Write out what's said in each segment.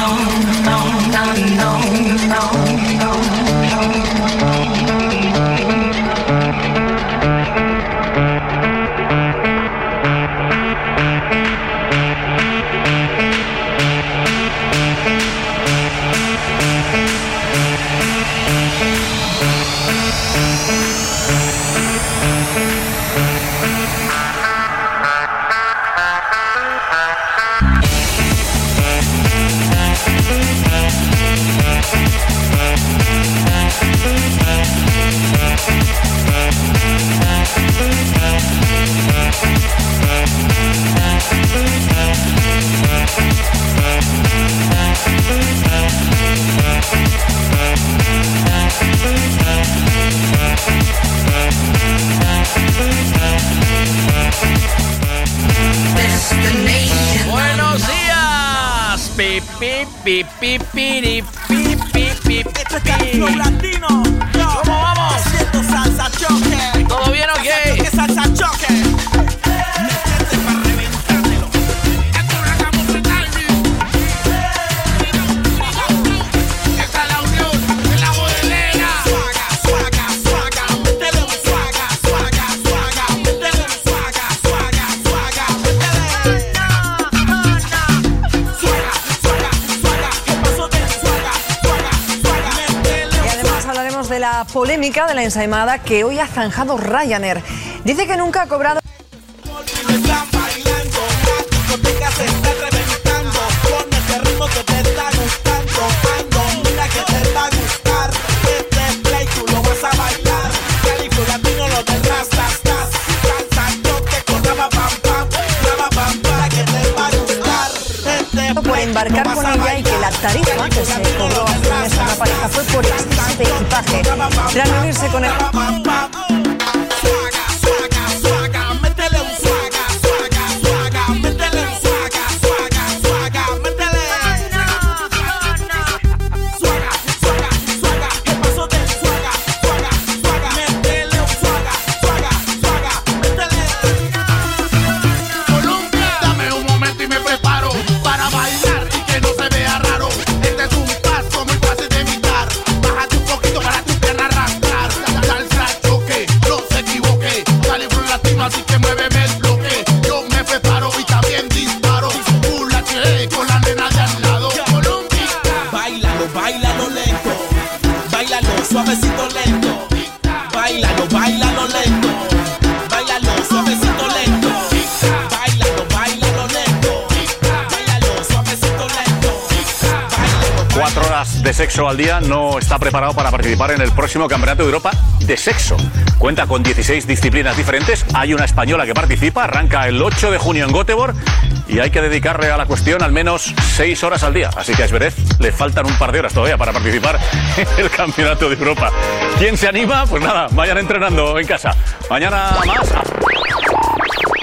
know. Ensaimada que hoy ha zanjado Ryanair. Dice que nunca ha cobrado. Está preparado para participar en el próximo Campeonato de Europa de Sexo. Cuenta con 16 disciplinas diferentes. Hay una española que participa. Arranca el 8 de junio en Göteborg. Y hay que dedicarle a la cuestión al menos 6 horas al día. Así que a Esberez le faltan un par de horas todavía para participar en el Campeonato de Europa. ¿Quién se anima? Pues nada, vayan entrenando en casa. Mañana más.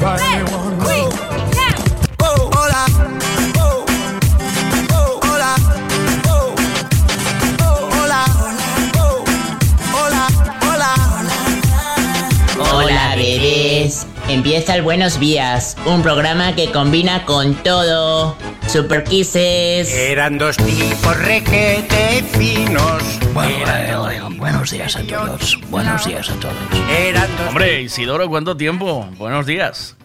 Hola. Hola. Hola. Hola. Hola. Hola, bebés. Empieza el Buenos Días, un programa que combina con todo. Super Kisses. Eran dos tipos requete finos. Buenos días a todos. Buenos días a todos. Hombre, Isidoro, ¿cuánto tiempo? Buenos días.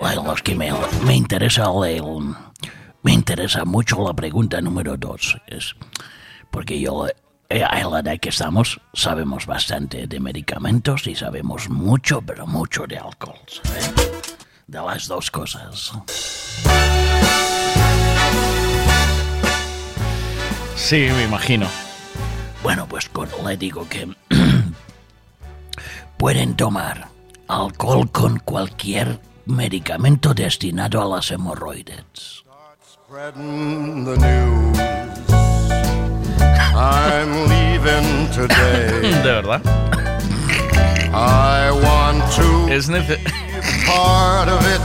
Bueno, es que me, me interesa el- me interesa mucho la pregunta número dos. Es porque yo eh, a la edad que estamos sabemos bastante de medicamentos y sabemos mucho, pero mucho de alcohol. ¿sabes? De las dos cosas. Sí, me imagino. Bueno, pues le digo que pueden tomar alcohol con cualquier medicamento destinado a las hemorroides. De verdad. I want to es part of it.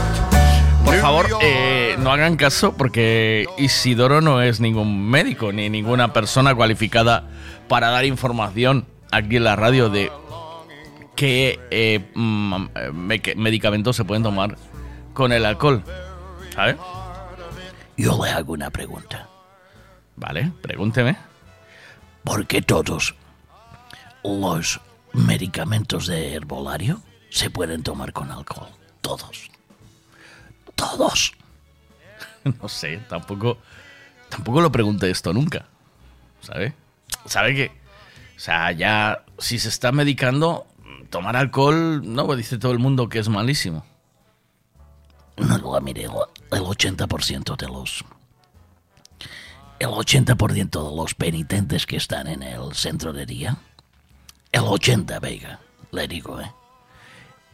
Por favor, eh, no hagan caso porque Isidoro no es ningún médico ni ninguna persona cualificada para dar información aquí en la radio de qué eh, mm, eh, medicamentos se pueden tomar con el alcohol. ¿Sabes? Yo le hago una pregunta. Vale, pregúnteme. ¿Por qué todos los medicamentos de herbolario se pueden tomar con alcohol? Todos. Todos. No sé, tampoco, tampoco lo pregunté esto nunca. ¿Sabe? ¿Sabe que? O sea, ya si se está medicando, tomar alcohol, no, dice todo el mundo que es malísimo. No, mire, el 80% de los... El 80% de los penitentes que están en el centro de día, el 80, vega, le digo, ¿eh?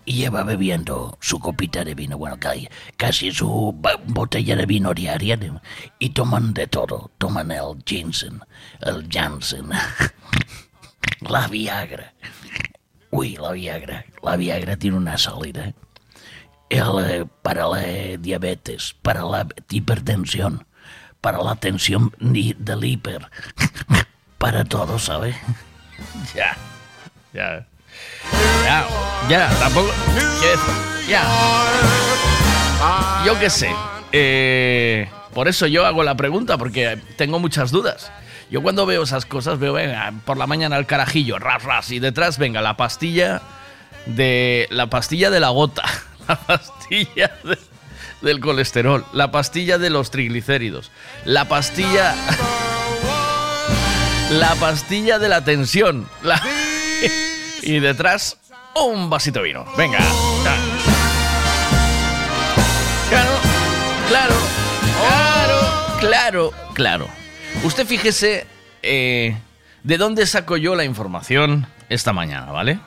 Y lleva bebiendo su copita de vino, bueno, ca- casi su botella de vino diaria, y toman de todo. Toman el ginseng, el Janssen, la Viagra. Uy, la Viagra. La Viagra tiene una salida. El, eh, para la diabetes, para la hipertensión, para la tensión del hiper, para todo, ¿sabe? Ya, ya. Ya, ya, tampoco. Ya. Yo qué sé. Eh, por eso yo hago la pregunta, porque tengo muchas dudas. Yo cuando veo esas cosas, veo, venga, por la mañana el carajillo, ras, ras, y detrás, venga, la pastilla de. La pastilla de la gota, la pastilla de- del colesterol, la pastilla de los triglicéridos, la pastilla. La pastilla de la tensión. la- y detrás, un vasito de vino. Venga. Claro, claro, claro, claro, claro. Usted fíjese eh, de dónde saco yo la información esta mañana, ¿vale?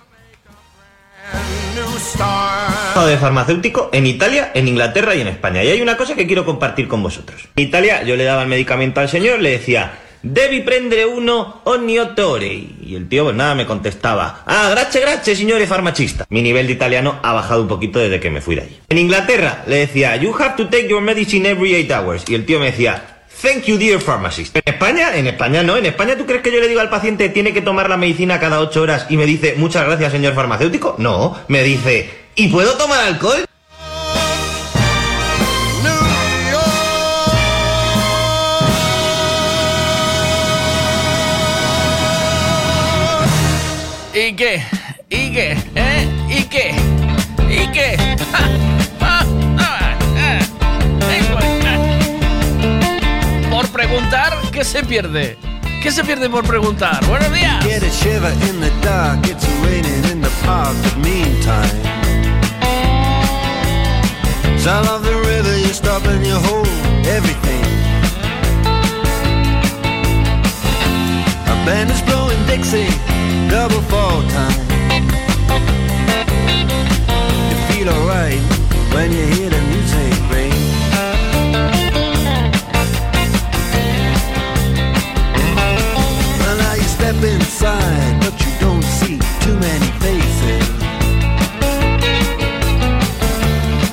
de farmacéutico en Italia, en Inglaterra y en España. Y hay una cosa que quiero compartir con vosotros. En Italia yo le daba el medicamento al señor, le decía, devi prendere uno ogni otto ore. Y el tío pues nada me contestaba, ah, grazie, grazie, signore farmacista. Mi nivel de italiano ha bajado un poquito desde que me fui de allí. En Inglaterra le decía, you have to take your medicine every eight hours. Y el tío me decía, Thank you, dear pharmacist. En España, en España no. En España, ¿tú crees que yo le digo al paciente tiene que tomar la medicina cada ocho horas y me dice muchas gracias, señor farmacéutico? No, me dice ¿y puedo tomar alcohol? ¿Y qué? ¿Y qué? ¿Eh? ¿Y qué? ¿Y qué? Por preguntar, ¿qué se pierde? ¿Qué se pierde por preguntar? Buenos días. Get a shiver in the dark, it's raining in the park, but meantime. Sound of the river, you stop and you hold everything. Dixie, double fall time. You feel alright when you hear the music ring. Well, now you step inside, but you don't see too many faces.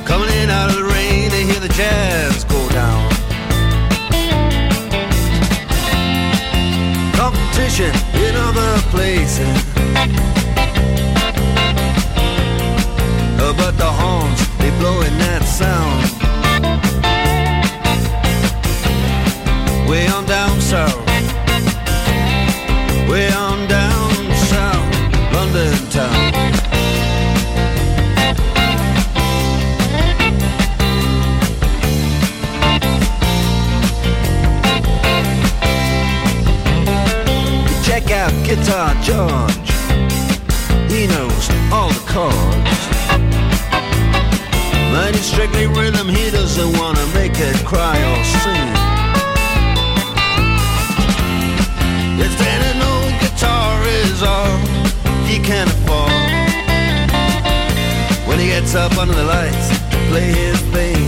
Coming in out of the rain, they hear the jazz go down. Competition other places. Uh, but the horns, they blowing that sound. Guitar George. He knows all the chords. But it's strictly rhythm, he doesn't wanna make it cry or sing. If then an old guitar is all he can afford When he gets up under the lights play his thing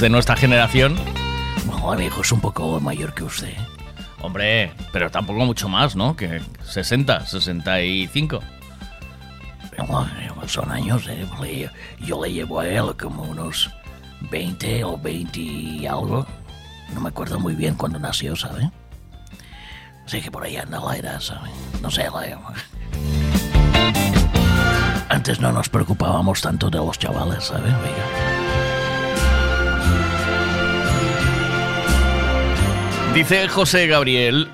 los de nuestra generación. Bueno, mi hijo es un poco mayor que usted. Hombre, pero tampoco mucho más, ¿no? Que 60, 65. Bueno, son años, ¿eh? Yo le llevo a él como unos 20 o 20 y algo. No me acuerdo muy bien cuándo nació, ¿sabe? Sé que por ahí anda la edad, ¿sabe? No sé, la... Antes no nos preocupábamos tanto de los chavales, ¿sabe? Oiga. Dice José Gabriel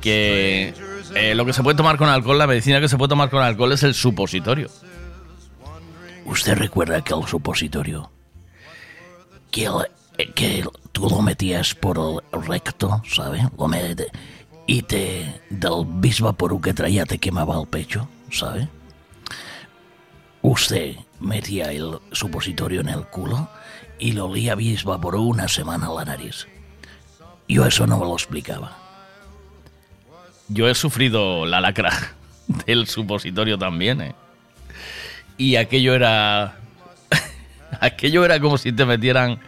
que eh, lo que se puede tomar con alcohol, la medicina que se puede tomar con alcohol es el supositorio. ¿Usted recuerda que el supositorio, que, el- eh, que tú lo metías por el recto, ¿sabe? Lo met- y te, del bisvaporú que traía te quemaba el pecho, ¿sabe? Usted metía el supositorio en el culo y lo olía bisvaporú una semana a la nariz. Yo eso no me lo explicaba. Yo he sufrido la lacra del supositorio también, ¿eh? Y aquello era. aquello era como si te metieran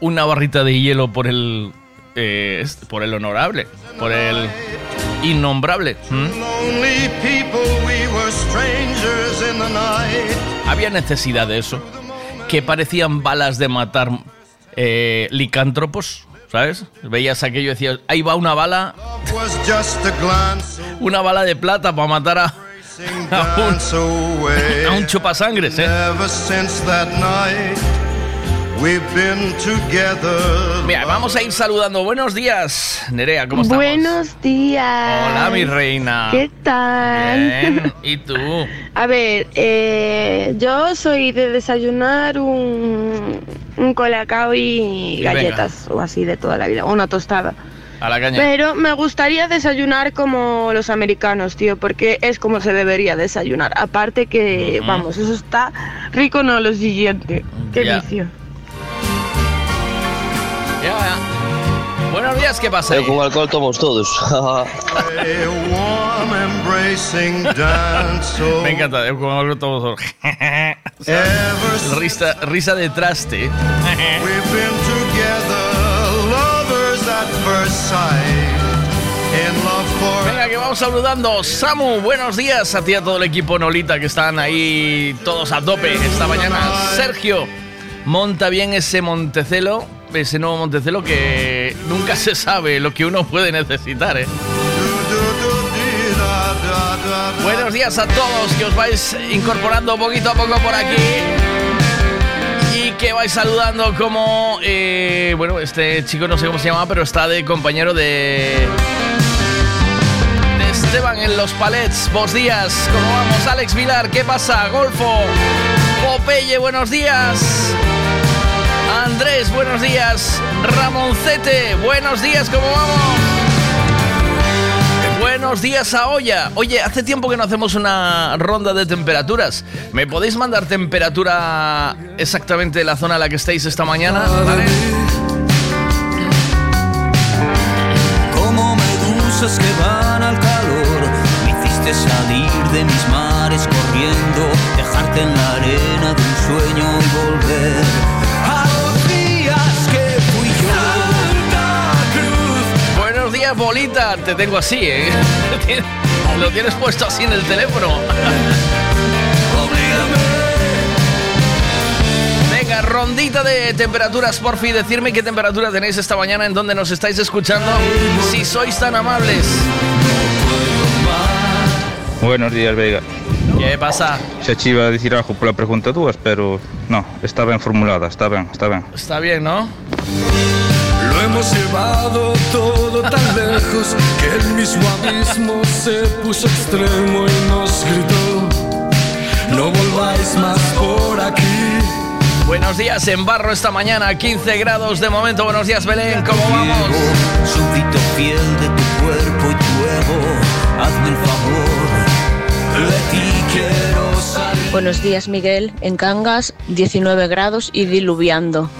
una barrita de hielo por el. eh, por el honorable, por el innombrable. Había necesidad de eso. Que parecían balas de matar eh, licántropos, ¿sabes? Veías aquello y decías, ahí va una bala, una bala de plata para matar a, a un, a un chupasangres, ¿eh? Mira, vamos a ir saludando. Buenos días, Nerea, ¿cómo estamos? Buenos días. Hola, mi reina. ¿Qué tal? Bien. ¿Y tú? A ver, eh, yo soy de desayunar un, un colacao y Venga. galletas o así de toda la vida, o una tostada. A la caña. Pero me gustaría desayunar como los americanos, tío, porque es como se debería desayunar. Aparte que, vamos, eso está rico, no lo siguiente. Qué Ya. vicio. Buenos días, ¿qué pasa? Pero con alcohol tomamos todos. Me encanta, eh, como hablo todos. risa, risa de traste. Venga, que vamos saludando. Samu, buenos días a ti y a todo el equipo Nolita que están ahí todos a tope esta mañana. Sergio, monta bien ese Montecelo, ese nuevo Montecelo que nunca se sabe lo que uno puede necesitar, ¿eh? Buenos días a todos que os vais incorporando poquito a poco por aquí y que vais saludando como, eh, bueno, este chico no sé cómo se llama, pero está de compañero de, de Esteban en los palets. Buenos días, ¿cómo vamos? Alex Vilar, ¿qué pasa? Golfo, Popeye, buenos días. Andrés, buenos días. Ramoncete, buenos días, ¿cómo vamos? Buenos días a Olla. Oye, hace tiempo que no hacemos una ronda de temperaturas. ¿Me podéis mandar temperatura exactamente de la zona en la que estáis esta mañana? Como medusas que van al calor, me hiciste salir de mis mares corriendo, dejarte en la arena de un sueño bolita. Te tengo así, ¿eh? Lo tienes puesto así en el teléfono. Venga, rondita de temperaturas, por fin. Decirme qué temperatura tenéis esta mañana, en donde nos estáis escuchando, si sois tan amables. Buenos días, Vega. ¿Qué pasa? Se che iba a dicir algo pola pregunta túas, pero no, está ben formulada, está ben, está ben. Está bien, ¿no? Hemos llevado todo tan lejos que el mismo abismo se puso extremo y nos gritó, no volváis más por aquí. Buenos días en barro esta mañana, 15 grados de momento. Buenos días, Belén, ¿cómo vamos? Súbdito fiel de tu cuerpo y tu ego, hazme el favor, de ti quiero salir. Buenos días, Miguel. En Cangas, 19 grados y diluviando.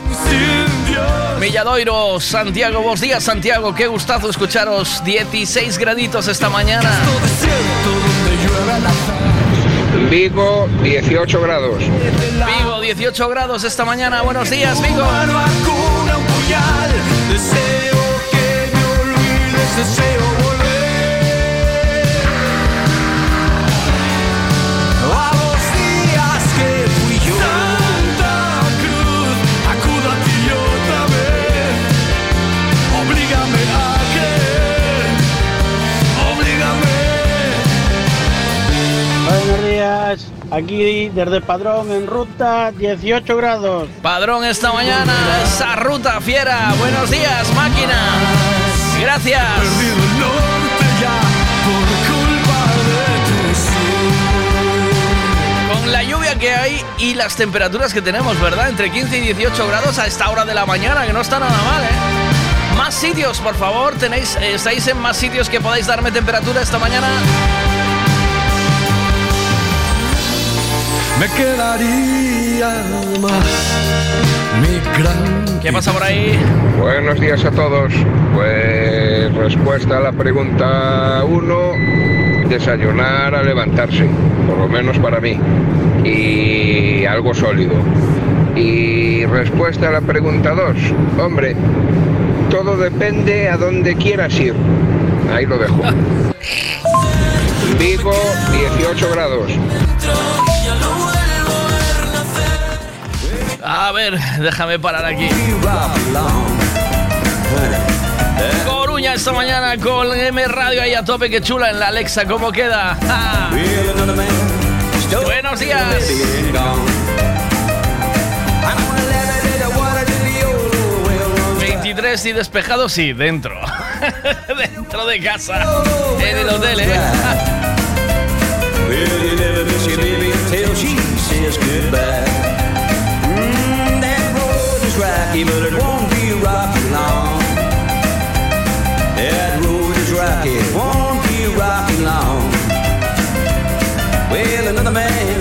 Milladoiro, Santiago, buenos días, Santiago. Qué gustazo escucharos. 16 graditos esta mañana. Vigo, 18 grados. Vigo, 18 grados esta mañana. Buenos días, Vigo. Deseo que me olvides, deseo aquí desde Padrón en ruta 18 grados. Padrón esta mañana, esa ruta fiera. Buenos días, máquina. Gracias. Con la lluvia que hay y las temperaturas que tenemos, ¿verdad? Entre 15 y 18 grados a esta hora de la mañana, que no está nada mal, ¿eh? Más sitios, por favor. Tenéis, eh, estáis en más sitios que podáis darme temperatura esta mañana. Me quedaría más mi gran. ¿Qué pasa por ahí? Buenos días a todos. Pues respuesta a la pregunta 1, desayunar a levantarse, por lo menos para mí, y algo sólido. Y respuesta a la pregunta 2, hombre, todo depende a donde quieras ir. Ahí lo dejo. Vigo, 18 grados. A ver, déjame parar aquí. Coruña esta mañana con M Radio ahí a tope, que chula en la Alexa, ¿cómo queda? Buenos días. 23 y despejado, sí, dentro. dentro de casa. En el hotel, ¿eh? tracky, but it won't be rocky long. That road is rocky, won't be rocky long. Well, another man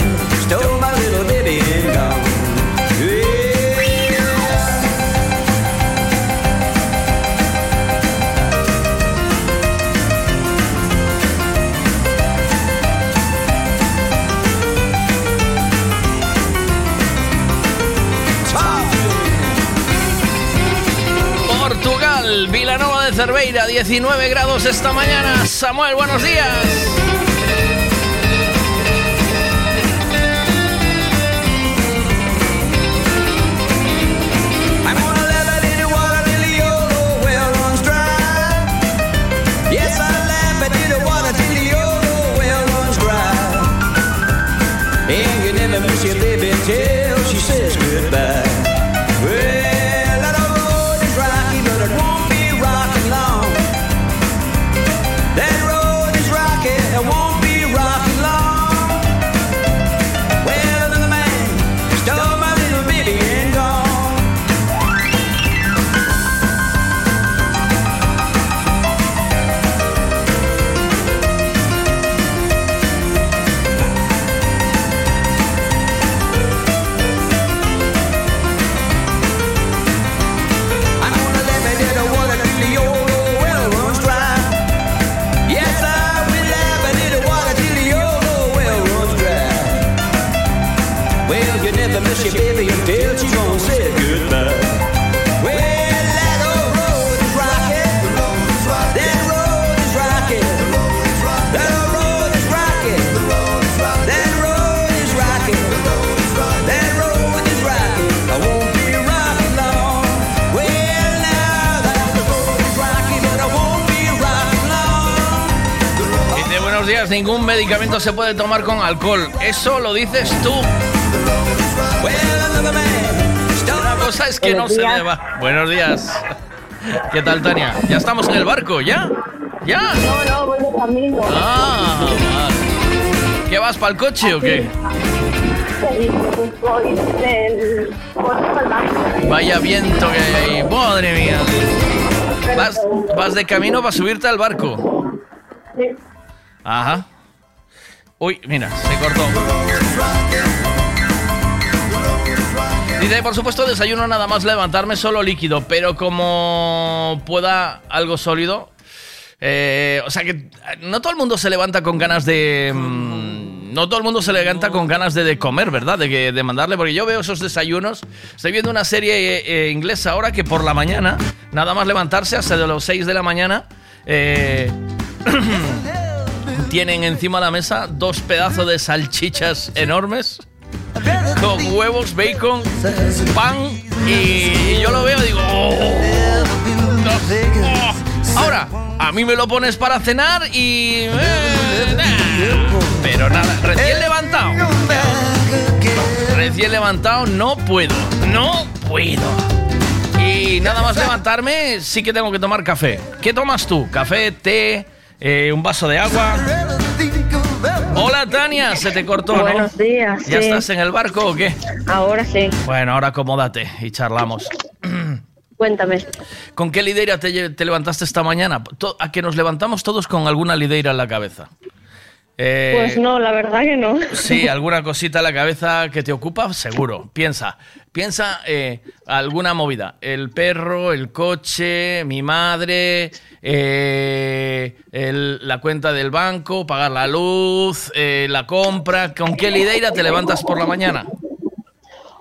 Cerveira, 19 grados esta mañana. Samuel, buenos días. I'm ningún medicamento se puede tomar con alcohol. Eso lo dices tú. Una cosa es que no Buenos se días. deba. Buenos días. ¿Qué tal, Tania? ¿Ya estamos en el barco? ¿Ya? ¿Ya? No, no, voy de camino. Ah, vale. ¿Qué vas para el coche o qué? Voy del. Vaya viento que hay ahí. Madre mía. ¿Vas, vas de camino para subirte al barco? Ajá. Uy, mira, se cortó. Dice, por supuesto, desayuno nada más levantarme solo líquido, pero como pueda algo sólido. eh, o sea que no todo el mundo se levanta con ganas de. mm, no todo el mundo se levanta con ganas de, de comer, ¿verdad? De, que, de mandarle, porque yo veo esos desayunos. Estoy viendo una serie eh, eh, inglesa ahora que por la mañana, nada más levantarse hasta de los 6 de la mañana, eh, tienen encima de la mesa dos pedazos de salchichas enormes con huevos, bacon, pan y yo lo veo y digo, "Oh, oh". ahora a mí me lo pones para cenar y eh, pero nada, recién levantado, recién levantado no puedo, no puedo. Y nada más levantarme, sí que tengo que tomar café. ¿Qué tomas tú? ¿Café, té, eh, un vaso de agua? Hola Tania, se te cortó, ¿no? Buenos días, ¿Ya sí. estás en el barco o qué? Ahora sí, Bueno, ahora acomódate y charlamos. cuéntame. ¿Con qué lideira te, te levantaste esta mañana? A que nos levantamos todos con alguna lideira en la cabeza. Eh, Pues no, la verdad que no. Sí, alguna cosita en la cabeza que te ocupa, seguro. Piensa, piensa eh, alguna movida. El perro, el coche, mi madre, eh, el- la cuenta del banco, pagar la luz, eh, la compra. ¿Con qué lideira te levantas por la mañana?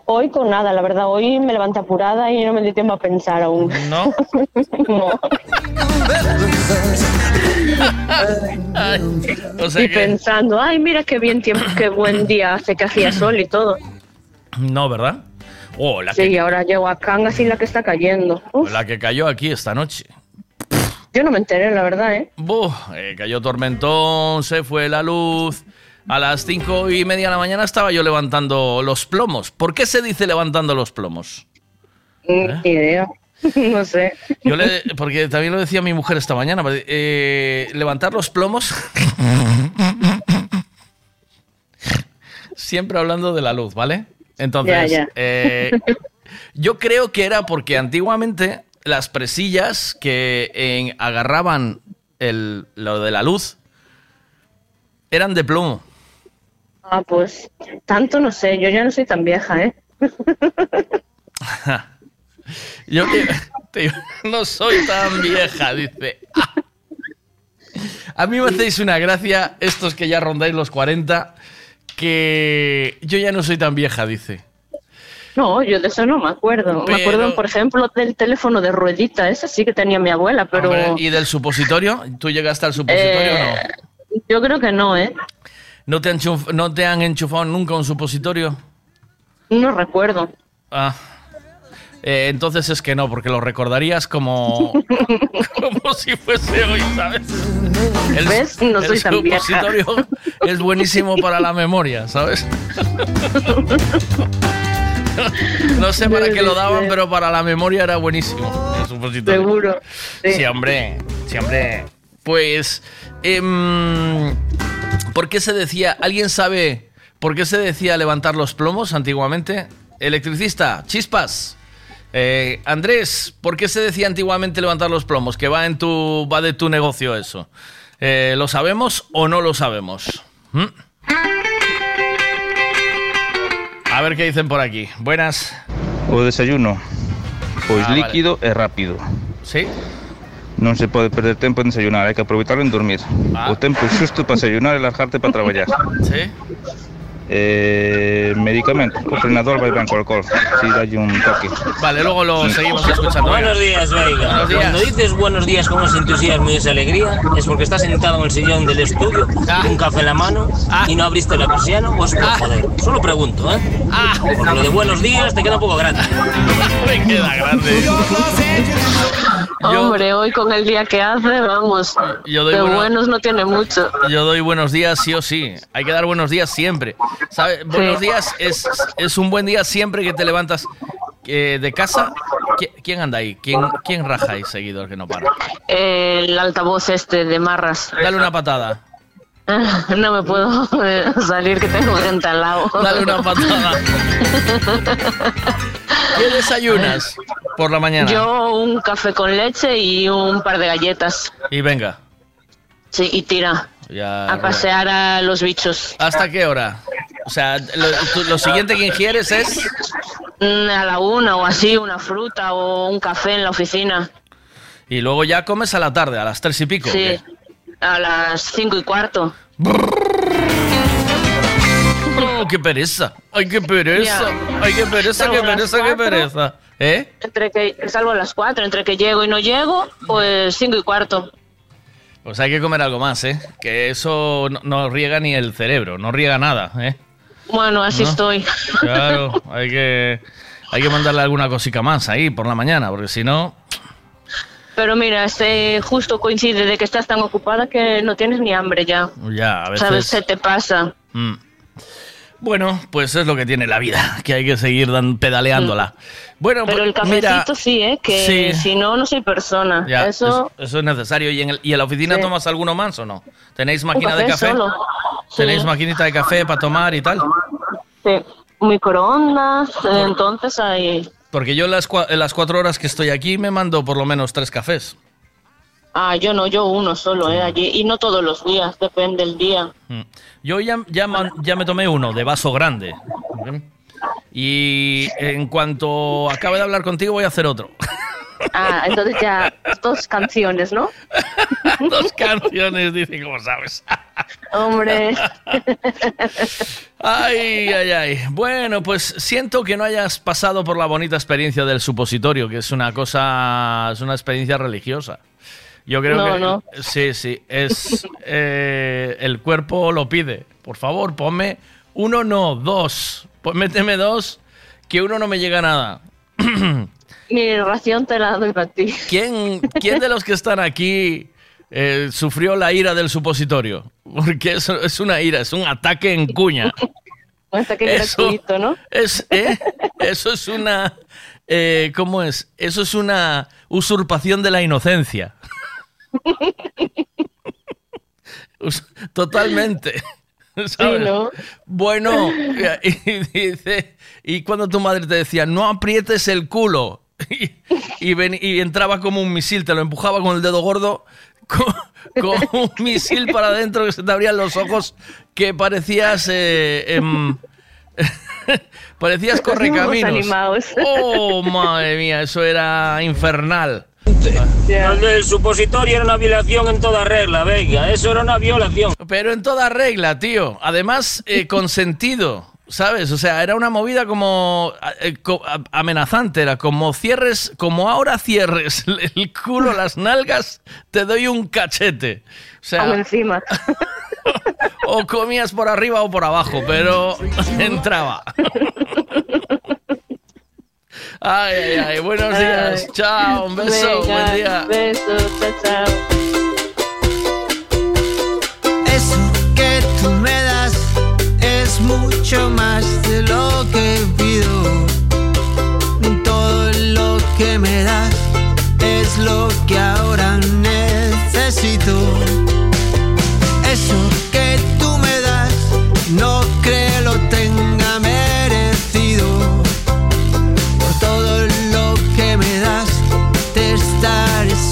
Hoy con nada, la verdad. Hoy me levanté apurada y no me di tiempo a pensar aún. ¿No? no. O sea y que- pensando, ay, mira qué bien tiempo, qué buen día hace que hacía sol y todo. No, ¿verdad? Oh, la Sí, que, ahora llego a Cangas y la que está cayendo. Uf, la que cayó aquí esta noche. yo no me enteré, la verdad, ¿eh? Buh, eh, cayó tormentón, se fue la luz. A las cinco y media de la mañana estaba yo levantando los plomos. ¿Por qué se dice levantando los plomos? Mm, Ni idea. no sé. Yo le, porque también lo decía mi mujer esta mañana. eh, levantar los plomos. Siempre hablando de la luz, ¿vale? Entonces, Ya, ya. eh, yo creo que era porque antiguamente las presillas que eh, agarraban el, lo de la luz eran de plomo. Ah, pues tanto no sé, yo ya no soy tan vieja, ¿eh? Yo que- no soy tan vieja, dice. A mí me hacéis una gracia, estos que ya rondáis los 40, que yo ya no soy tan vieja, dice. No, yo de eso no me acuerdo. Me acuerdo, por ejemplo, del teléfono de ruedita. Ese sí que tenía mi abuela, pero Hombre, ¿Y del supositorio? ¿Tú llegaste al supositorio o Eh, yo creo que no, ¿eh? No? ¿No te, han ¿No te han enchufado nunca un supositorio? No recuerdo. Ah. Eh, entonces es que no, porque lo recordarías como, como si fuese hoy, ¿sabes? El, ¿Ves? No el soy tan vieja. supositorio es buenísimo para la memoria, ¿sabes? No sé para qué lo daban, pero para la memoria era buenísimo. El supositorio. Seguro. Sí, hombre, sí, hombre. Pues, em, ¿por qué se decía, alguien sabe por qué se decía levantar los plomos antiguamente? Electricista, chispas. Eh, Andrés, ¿por qué se decía antiguamente levantar los plomos? Que va en tu, va de tu negocio eso. Eh, ¿Lo sabemos o no lo sabemos? ¿Mm? A ver qué dicen por aquí. Buenas. O desayuno, pois Ah, vale. líquido e rápido. Sí? Non se pode perder tempo en desayunar, hai que aproveitarlo en dormir. Ah. O tempo xusto para desayunar e largarte para traballar. Sí. Eh, medicamento, o frenador vai ben co alcohol, si dalle un toque. Vale, luego lo seguimos escuchando. Buenos días, Veiga. Buenos días. Cuando dices buenos días con ese entusiasmo y esa alegría, es porque estás sentado en el sillón del estudio, con un café en la mano y no abriste la persiana o es por joder. Solo pregunto, ¿eh? Porque lo de buenos días te queda un poco grande. Me queda grande. Hombre, hoy con el día que hace, vamos. Yo doy de buenos no tiene mucho. Yo doy buenos días sí o sí. Hay que dar buenos días siempre. ¿Sabe? Buenos días es, es un buen día siempre que te levantas eh, de casa. ¿Qui- ¿Quién anda ahí? ¿Quién, ¿Quién raja ahí seguidor que no para? El altavoz este de Marras. Dale una patada. No me puedo salir que tengo gente al lado. Dale una patada. ¿Qué desayunas por la mañana? Yo un café con leche y un par de galletas. Y venga. Sí, y tira. Ya, A pasear a los bichos. ¿Hasta qué hora? O sea, lo, tú- lo siguiente que ingieres es... Mm, A la una o así, una fruta o un café en la oficina. Y luego ya comes a la tarde, a las tres y pico. ¿o Sí, a las cinco y cuarto. Oh, qué pereza. Ay, qué pereza. Ya. Ay, qué pereza, qué pereza, qué pereza. ¿Eh? Entre que salgo a las cuatro, entre que llego y no llego, pues cinco y cuarto. Pues hay que comer algo más, ¿eh? Que eso no, no riega ni el cerebro, no riega nada, ¿eh? Bueno, así ¿No? estoy. Claro, hay que, hay que mandarle alguna cosica más ahí por la mañana, porque si no... Pero mira, este justo coincide de que estás tan ocupada que no tienes ni hambre ya. Ya, a veces... ¿Sabes? Se te pasa. Mm. Bueno, pues es lo que tiene la vida, que hay que seguir dan, pedaleándola. Bueno, Pero pues, el cafecito mira, sí, ¿eh? Que sí. si no, no soy persona. ya, Eso, es- eso es necesario. ¿Y en, el- y en la oficina Sí. tomas alguno más o no? ¿Tenéis máquina de café? solo. ¿Tenéis Sí. maquinita de café para tomar y tal? Sí. Microondas, entonces hay... Porque yo en las, cua- en las cuatro horas que estoy aquí me mando por lo menos tres cafés. Ah, yo no, yo uno solo, ¿eh? Allí. Y no todos los días, depende del día. Mm. Yo ya, ya, me tomé uno de vaso grande. Y en cuanto acabe de hablar contigo voy a hacer otro. Ah, entonces ya dos canciones, ¿no? Dos canciones, dice, ¿cómo sabes? Hombre. Ay, ay, ay. Bueno, pues siento que no hayas pasado por la bonita experiencia del supositorio, que es una cosa, es una experiencia religiosa. Yo creo No, que no. sí, sí, es eh, el cuerpo lo pide. Por favor, ponme uno, no, dos. Pues méteme dos, que uno no me llega a nada. Mi ración te la doy para ti. ¿Quién, quién de los que están aquí eh, sufrió la ira del supositorio? Porque eso es una ira, es un ataque en cuña. Eso- gratuito, ¿no? Es, ¿eh? Eso es una... eh, ¿Cómo es? Eso es una usurpación de la inocencia. Totalmente. ¿sabes? ¿no? Bueno, y, y dice, y cuando tu madre te decía, no aprietes el culo, y, y ven- y entraba como un misil, te lo empujaba con el dedo gordo, con, con un misil para adentro que se te abrían los ojos, que parecías... eh, em, parecías correcaminos. Oh, madre mía, eso era infernal. El del supositorio era una violación en toda regla, venga, eso era una violación. Pero en toda regla, tío. Además, eh, consentido. ¿Sabes? O sea, era una movida como eh, co- amenazante, era como cierres, como ahora cierres el culo, las nalgas, te doy un cachete. O sea, encima. o comías por arriba o por abajo, pero entraba. Ay, ay, ay, buenos días. Chao, un beso, Venga, buen día. Beso, chao, chao. Eso que tú me das es mucho más de lo que pido. Todo lo que me das es lo que ahora necesito. Eso que tú me das no creo lo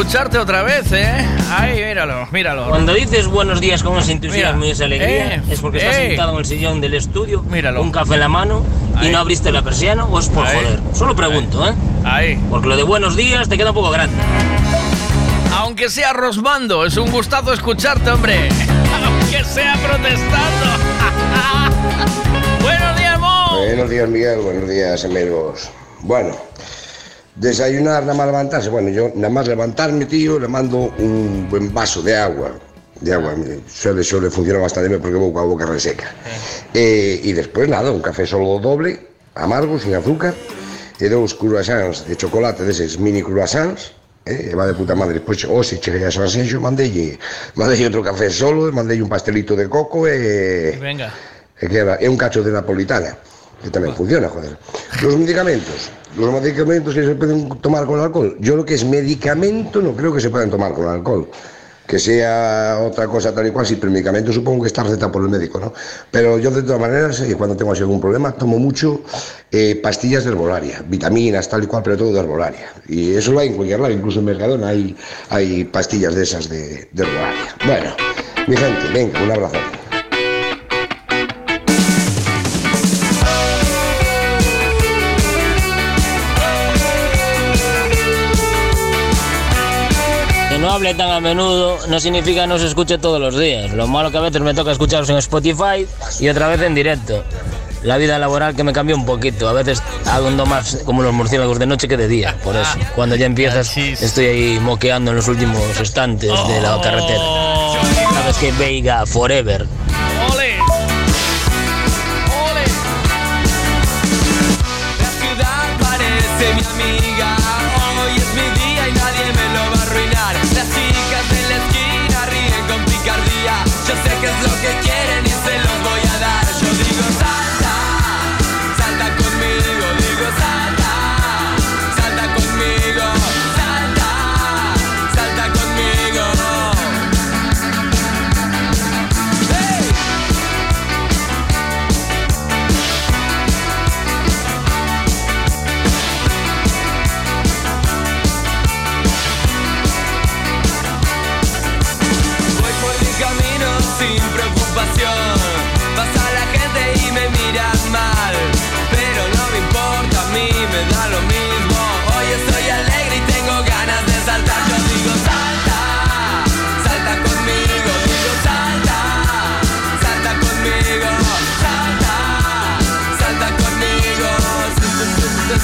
escucharte otra vez, ¿eh? Ay, míralo, míralo. Cuando dices buenos días con ese entusiasmo Mira, y esa alegría, eh, es porque estás eh. sentado en el sillón del estudio, Míralo. un café en la mano y Ahí. no abriste la persiana o es por Ahí. joder. Solo pregunto, ¿eh? Ahí. Porque lo de buenos días te queda un poco grande. Aunque sea Rosmando, es un gustazo escucharte, hombre. Aunque sea protestando. Buenos días, Mo. Buenos días, Miguel. Buenos días, amigos. Bueno, desayunar, nada más levantarse. Bueno, yo nada más levantarme, tío, le mando un buen vaso de agua. De agua, me- suele, suele funcionar bastante bien porque con la boca reseca. Eh, y después nada, un café solo doble, amargo, sin azúcar, y dos croissants de chocolate, de esos mini croissants, eh, va de puta madre. Después, o si che ya son yo mandé, mandé otro café solo, mandé un pastelito de coco e... Venga. E que era, un cacho de napolitana, que tamén funciona, joder. Los medicamentos, los medicamentos que se pueden tomar con alcohol, yo lo que es medicamento no creo que se puedan tomar con alcohol. Que sea otra cosa tal y cual, sí, el medicamento supongo que está recetado por el médico, ¿no? Pero yo de todas maneras, eh, cuando tengo así algún problema, tomo mucho eh, pastillas de herbolaria, vitaminas, tal y cual, pero todo de herbolaria. Y eso lo hay en cualquier lado, incluso en Mercadona hay, hay pastillas de esas de, de herbolaria. Bueno, mi gente, venga, un abrazo. Hable tan a menudo no significa no se escuche todos los días. Lo malo que a veces me toca escucharos en Spotify y otra vez en directo. La vida laboral que me cambió un poquito. A veces ando más como los murciélagos de noche que de día. Por eso, cuando ya empiezas, estoy ahí moqueando en los últimos estantes de la carretera. Sabes que Veiga Forever.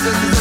This is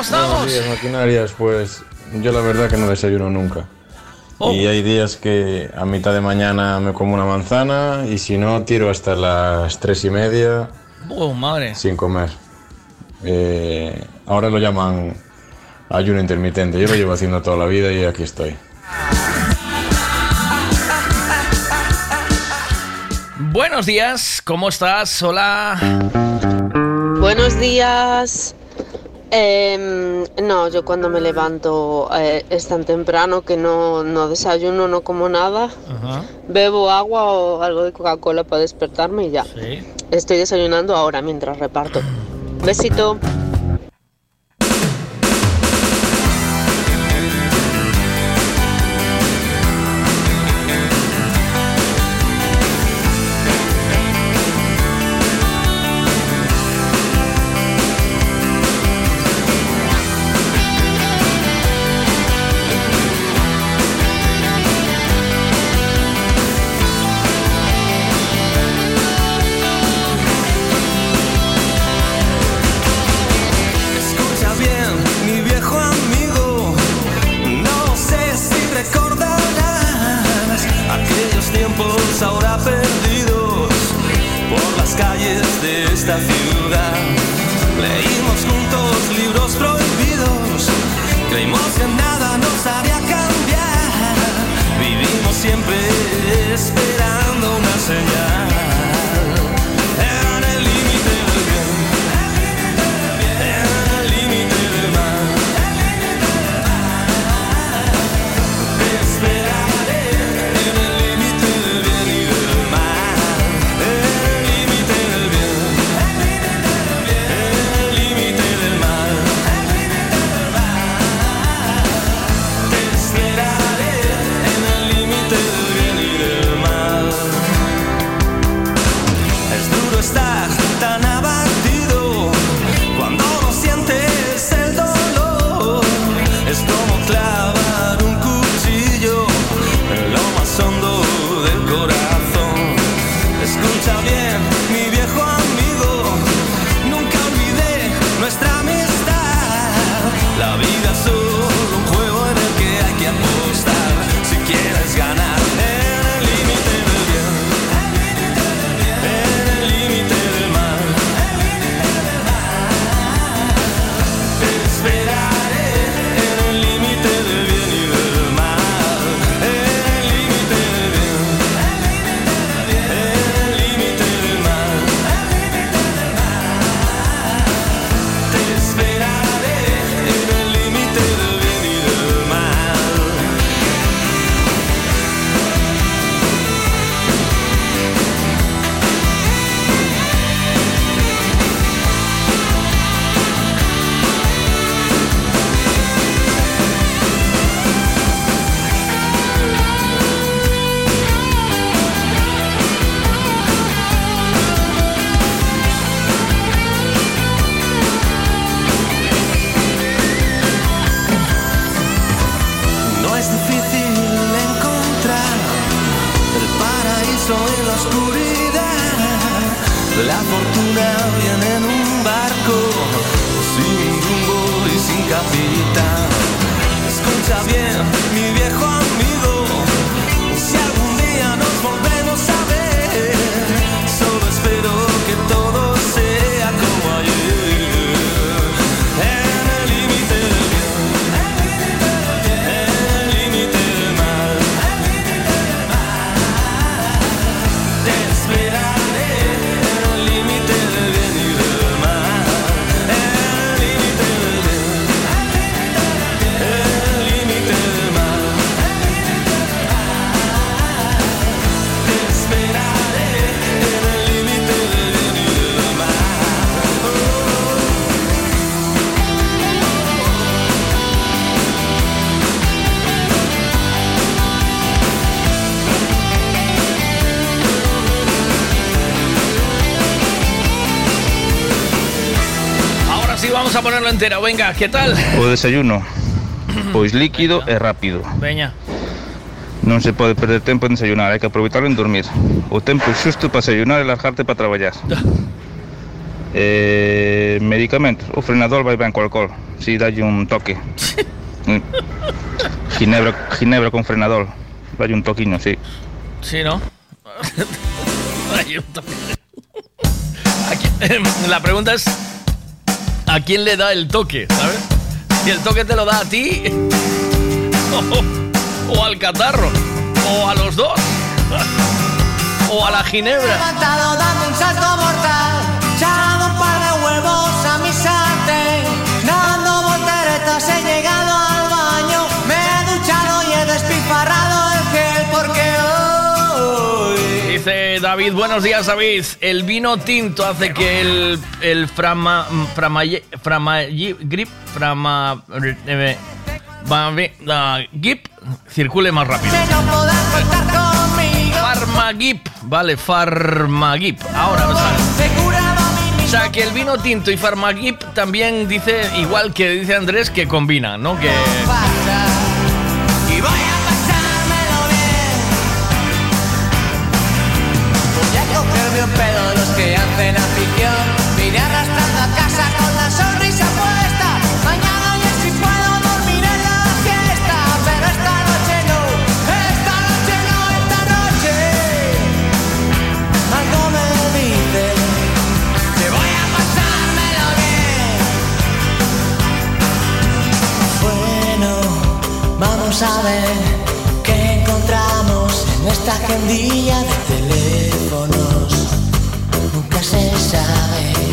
Estamos? Buenos días, maquinarias. Pues yo la verdad que no desayuno nunca. Oh. Y hay días que a mitad de mañana me como una manzana y si no, tiro hasta las tres y media. Oh, sin comer. Eh, ahora lo llaman ayuno intermitente. Yo lo llevo haciendo toda la vida y aquí estoy. Buenos días, ¿cómo estás? Hola. Buenos días. Em, no, yo cuando me levanto eh, es tan temprano que no, no desayuno, no como nada. Bebo agua o algo de Coca-Cola para despertarme y ya. Estoy desayunando ahora mientras reparto. Besito. Vamos a ponerlo entero, venga, ¿qué tal? O desayuno. pues líquido venga. e rápido. Veña. Non se puede perder tempo en desayunar, hay que aproveitarlo en dormir. O tempo justo para desayunar e largarte para trabajar. eh, medicamentos, o frenador vai ben co alcohol, si dalle un toque. Mm. ginebra, ginebra con frenador, dalle un toquiño, si. Sí. Sí, ¿no? Em, la pregunta es ¿a quién le da el toque? ¿Sabes? Si el toque te lo da a ti, o, o al catarro, o a los dos, o a la ginebra. David, buenos días David. El vino tinto hace que el, el frama, frama, frama, grip, frama, eh, la grip circule más rápido. Farmagip, vale, Farmagip. Ahora me sale. O sea, que el vino tinto y Farmagip también dice, igual que dice Andrés, que combina, ¿no? Que... qué encontramos en esta agendilla de teléfonos. Nunca se sabe.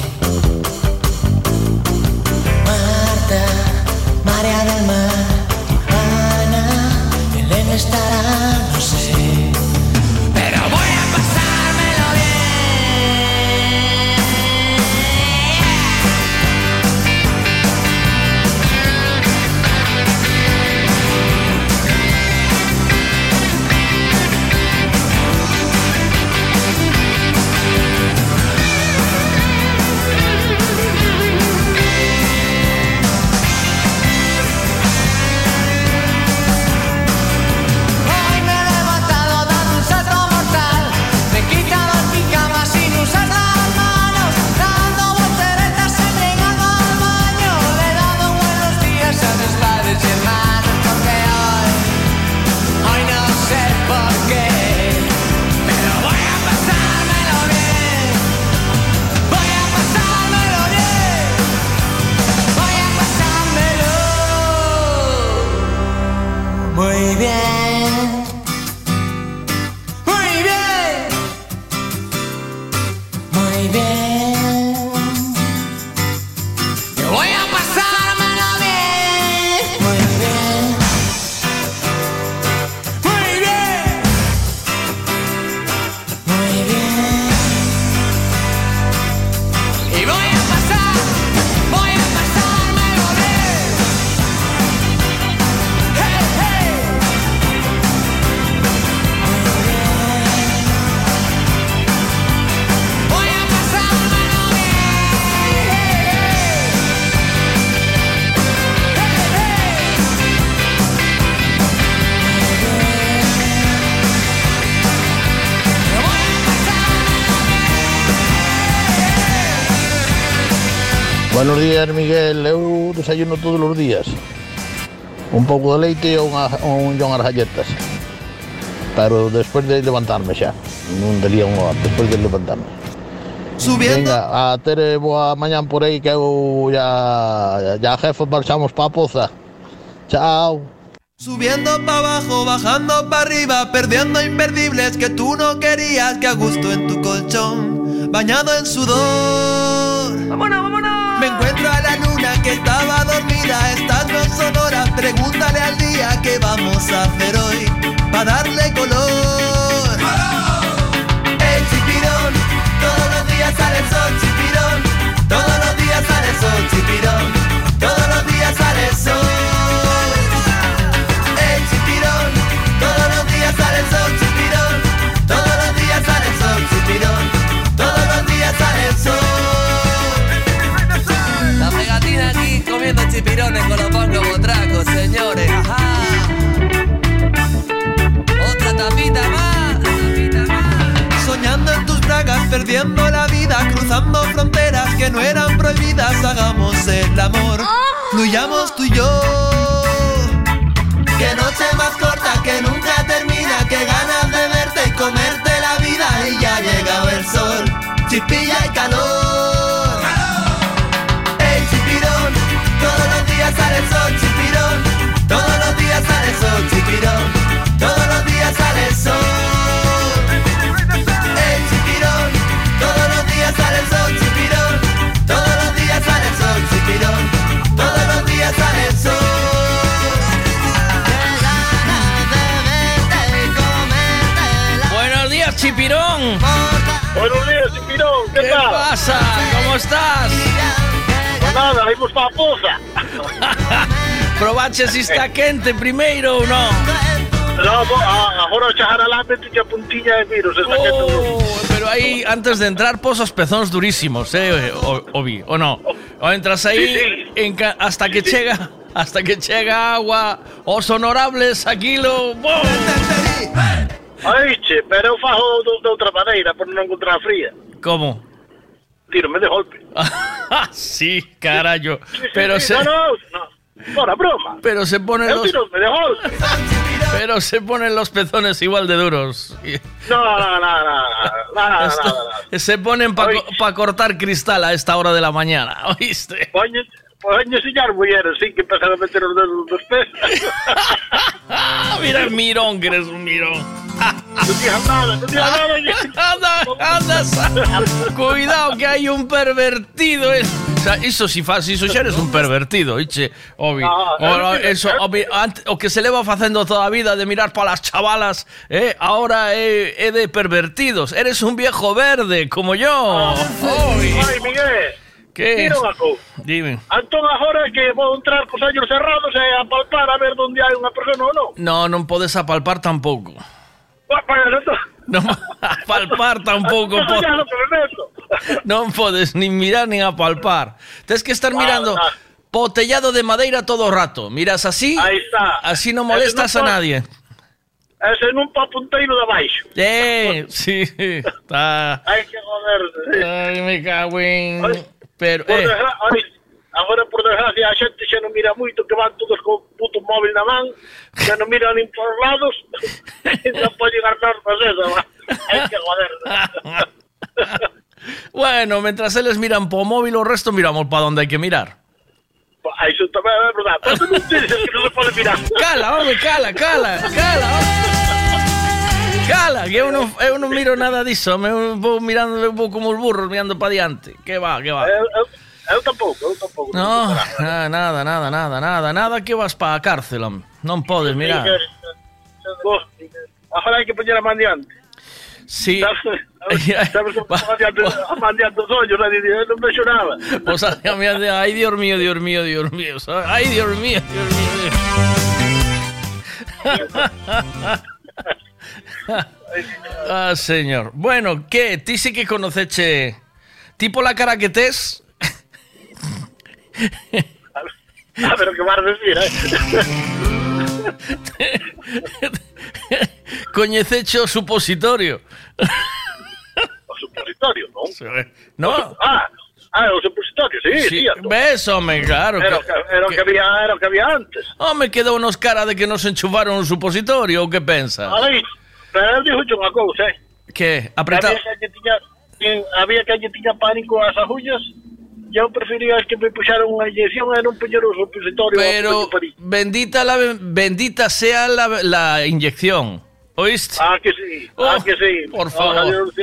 Desayuno todos los días. Un pouco de leite e unha, un John as galletas. Pero despois de levantarme xa. Non daría unha hora, despois de levantarme. Subiendo. Venga, a ter eh, boa mañán por aí que eu ya, ya jefe marchamos pa poza. Chao. Subiendo para abajo, bajando para arriba, perdiendo imperdibles que tú no querías, que a gusto en tu colchón, bañado en sudor. ¡Vámonos, vámonos! Me encuentro a la luna que estaba dormida, estas no son horas, pregúntale al día qué vamos a hacer hoy, para darle color. El chipirón, todos los días sale el sol, chipirón, todos los días sale el sol, chipirón, todos los días sale el sol. Comiendo chipirones con los pongos botracos, señores. Ajá. Otra tapita más. Soñando en tus bragas, perdiendo la vida, cruzando fronteras, que no eran prohibidas, hagamos el amor. Fluyamos tú y yo. Que noche más corta que nunca termina, que ganas de verte y comerte la vida y ya ha llegado el sol. Chipilla y calor. Todos los días sale el sol, chipirón. Todos los días sale el sol, chipirón. Todos los días sale el sol. Ey, chipirón, todos los días sale el sol, chipirón. Todos los días sale el sol, chipirón. Todos los días sale el sol. Buenos días, Chipirón. Buenos días, Chipirón. ¿Qué, ¿Qué tal? pasa? ¿Cómo estás? Nada, imos para a poza. Probache si está quente primeiro ou non? No, bo, a, agora o chajaralá mete a puntiña de virus. Está Oh, pero aí, antes de entrar, pos os pezóns durísimos, eh, o, o vi, o no? O entras aí en ca- hasta que chega hasta que chega agua, os honorables, aquilo... ¡bum! Aí, che, pero eu fajo de outra maneira, por non encontrar fría. Como? Tírome de golpe. sí, carallo. Pero sí, se... No, no, no. Fora broma. Pero se ponen los... de golpe. Pero se ponen los pezones igual de duros. No, no, no, no, no, no, no, no. Se ponen para cortar cristal a esta hora de la mañana, ¿oíste? Poñe enseñar mulleres, sí, que empezan a meter os dedos dos pés. Ah, mira el mirón, que eres un mirón. Non digas nada, non digas nada. anda, anda, Cuidado que hay un pervertido. eh. O sea, iso si faz, iso xa eres un pervertido, iche, obi. No, O, no, eh, eso, obi, ante- o que se leva facendo toda a vida de mirar para las chavalas, eh, ahora é, é de pervertidos. Eres un viejo verde, como yo. Obi. Ai, Miguel. ¿Qué? Cousa. Dime. Entón agora que vou entrar cos ollos cerrados e a palpar a ver onde hai unha persona ou non. No, non podes apalpar tampouco. Non apalpar tampouco. Po- meto. Non podes nin mirar nin apalpar. Tens que estar mirando ah. potellado de madeira todo o rato. Miras así, Aí está. así non molestas a nadie. Ese nun pa punteiro de baixo. Eh, sí, está. Hai que joderse. sí. Ai, me cago en... Pero, Por eh, agora, por desgracia, a xente xa non mira moito que van todos co puto móvil na man, xa non miran nin por os lados, non pode llegar normas eso, va. Hai que joderse. bueno, mientras eles miran po móvil, o resto miramos para donde hai que mirar. Aí iso tamén é verdade. Pero non que non se pode mirar. Cala, home, cala, cala, cala. Cala, que eu non, eu non miro nada diso, me vou mirando, eu vou como os burros mirando para diante. Que va, que va. Eu, eu, eu tampouco, eu tampouco. No, nada, nada, nada, nada, nada, nada que vas para a cárcel, home. Non podes mirar. Agora hai que poñer a man diante. Sí. Sabes, o que a man diante, a man diante os ollos, e dice, non vexo nada. Pues a mí, Dios mío, Dios mío, Dios mío. Ay, Dios mío, Dios mío. Dios mío. ah, señor. Bueno, ¿qué? Ti sí que conoceche tipo la cara que tes. A ver que vas a decir, eh? Coñeceche o supositorio. O supositorio, non? No. Ah, ah, o supositorio, sí, sí. Sí, ves, home, claro. Era que, era o que había, era que había antes. Home, quedou nos cara de que nos enchufaron un supositorio, ou que pensas? Aí, dixo unha cousa, eh? Que? Apretado. Había que tiña pánico ás agullas e eu prefería que me puxaran unha inyección e non puñer o supositorio. Pero bendita la bendita sea la, la inyección. ¿Oíste? Ah, que sí, ah, Oh, que sí. por Ah, favor.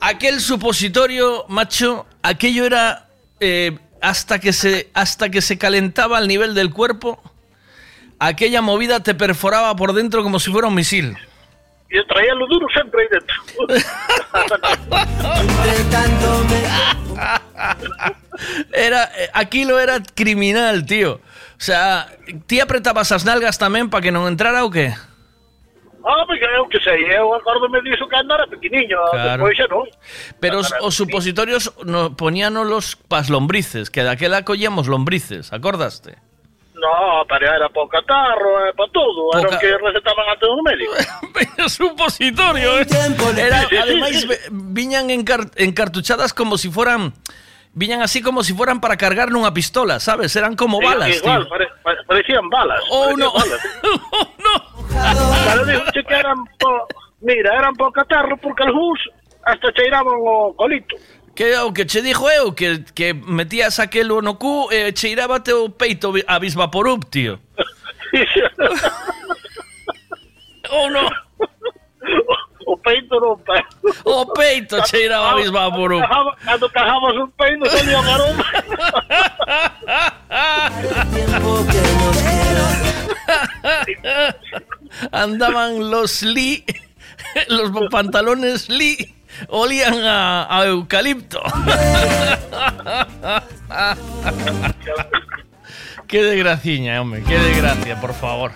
Aquel supositorio, macho, aquello era eh, hasta que se hasta que se calentaba al nivel del cuerpo, aquella movida te perforaba por dentro como si fuera un misil. E traía lo duro sempre aí dentro. Era eh, aquilo era criminal, tío. O sea, ti apretabas as nalgas tamén para que non entrara o qué? Ah, porque eu que sei, eu acordome disso cando era pequeniño, Claro. despois xa non. Pero os, os supositorios no, poníanos los pas lombrices, que daquela collíamos lombrices, acordaste? No, pero era para catarro, eh, para todo, era Poca- o que recetaban antes do médico. supositorio, ¿eh? Era, además, viñan encar- encartuchadas como si fueran viñan así como si fueran para cargar nunha pistola, sabes? Eran como Sí, balas, igual, pare- pare- parecían balas. Oh, parecían no. balas, sí. Pero dixo que eran po, mira, eran po catarro porque algúns hasta cheiraban o colito. Que o que che dixo eu que, que metías aquelo no cu e cheirábate o peito a bisvaporup, tío. oh, no. O peito non, pa. O peito cheiraba a bisvaporup. Cajaba- Cando cajabas un peito salía maroma. Andaban los Lee, los pantalones Lee, olían a, a eucalipto. qué desgraciña, hombre, qué desgracia, por favor.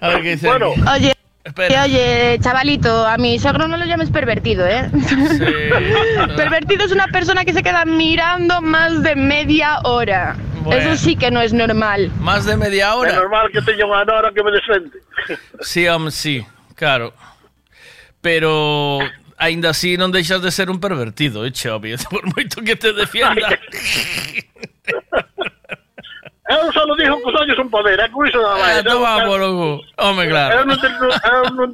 A ver qué dice. aquí. Oye, Espera. oye, chavalito, a mi sogro no lo llames pervertido, ¿eh? pervertido es una persona que se queda mirando más de media hora. Bueno. Eso sí que no es normal. Más de media hora. É normal que teña unha nora que me defende. Sí, home, sí, claro. Pero aínda así non deixas de ser un pervertido, eh, obvio, por moito que te defienda. Eu só lo dixo que os ollos son poder, é con iso nada máis. Ah, toma por o cu. Home, claro. Eu, non te, eu non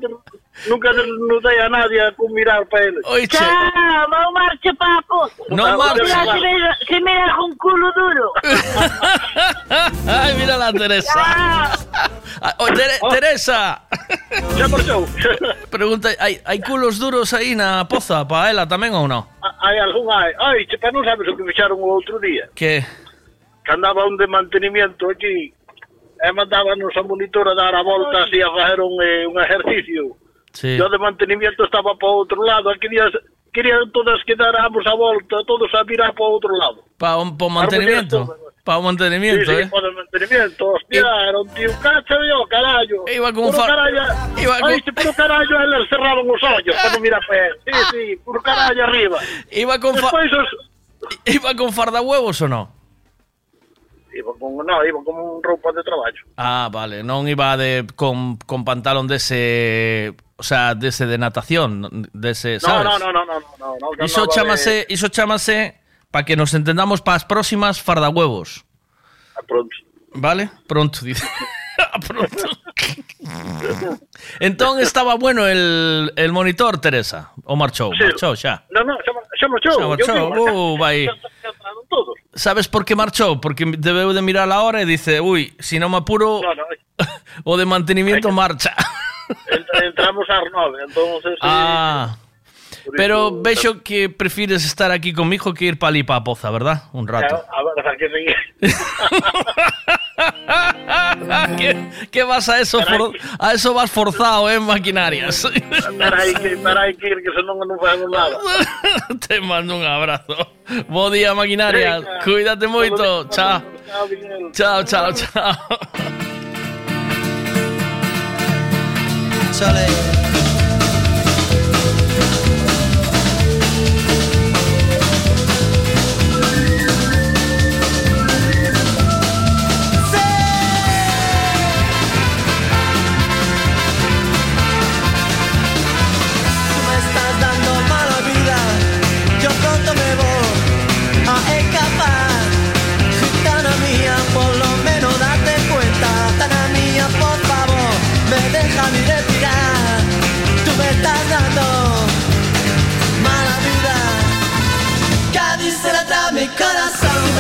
nunca desnudei a nadie con mirar para ele. Oiche. Chao, no marche, papo. No marche. Mira, se me, se me da con culo duro. Ay, mira la Teresa. Ah, oh, Tere- Teresa. Ya marchou. Pregunta, hai, hai culos duros aí na poza para ela tamén ou non? Hai algún hai. Ai, che, pero non sabes o que fixaron o outro día. Que? Que andaba un de mantenimiento aquí e mandábanos a monitor a dar a volta así a facer un, eh, un ejercicio. Sí. E o de mantenimiento estaba para outro lado. Aquí querían, todas que dáramos a volta, todos a mirar para outro lado. Para o mantenimiento. Para o mantenimiento, sí, sí, eh. para o mantenimiento. Hostia, era un tío cacho yo, carallo. Iba con puro fa- carallo. iba con- Ay, puro carallo, eles cerraban os ollos para non mirar para él. Sí, sí, puro carallo arriba. Iba con fa- Despois os... Iba con farda huevos ou non? Iba con, no, iba con un roupa de traballo. Ah, vale, non iba de con, con pantalón dese, o sea, dese de natación, dese, No, sabes? no, no, no, no, no, no, no, Iso chamase, de- iso chamase para que nos entendamos para as próximas farda huevos. A pronto. Vale? Pronto, dice. A pronto. entón estaba bueno el, el monitor, Teresa. O marchou, Sí. marchou xa. No, no, xa, xa marchou. Xa marchou, uh, vai. Sabes por que marchou? Porque debeu de mirar a hora e dice, ui, si non me apuro, No, no, o de mantenimiento marcha. Ent- entramos ás nove, entonces... Ah. Pero vexo que prefires estar aquí conmigo que ir para a poza, verdad? Un rato. A ver, a. ¿Qué, qué vas a eso? for- a eso vas forzado, eh, maquinarias. Que, nada. Te mando un abrazo. Bo día, maquinarias. Cuídate moito. Chao. Chao, chao, chao.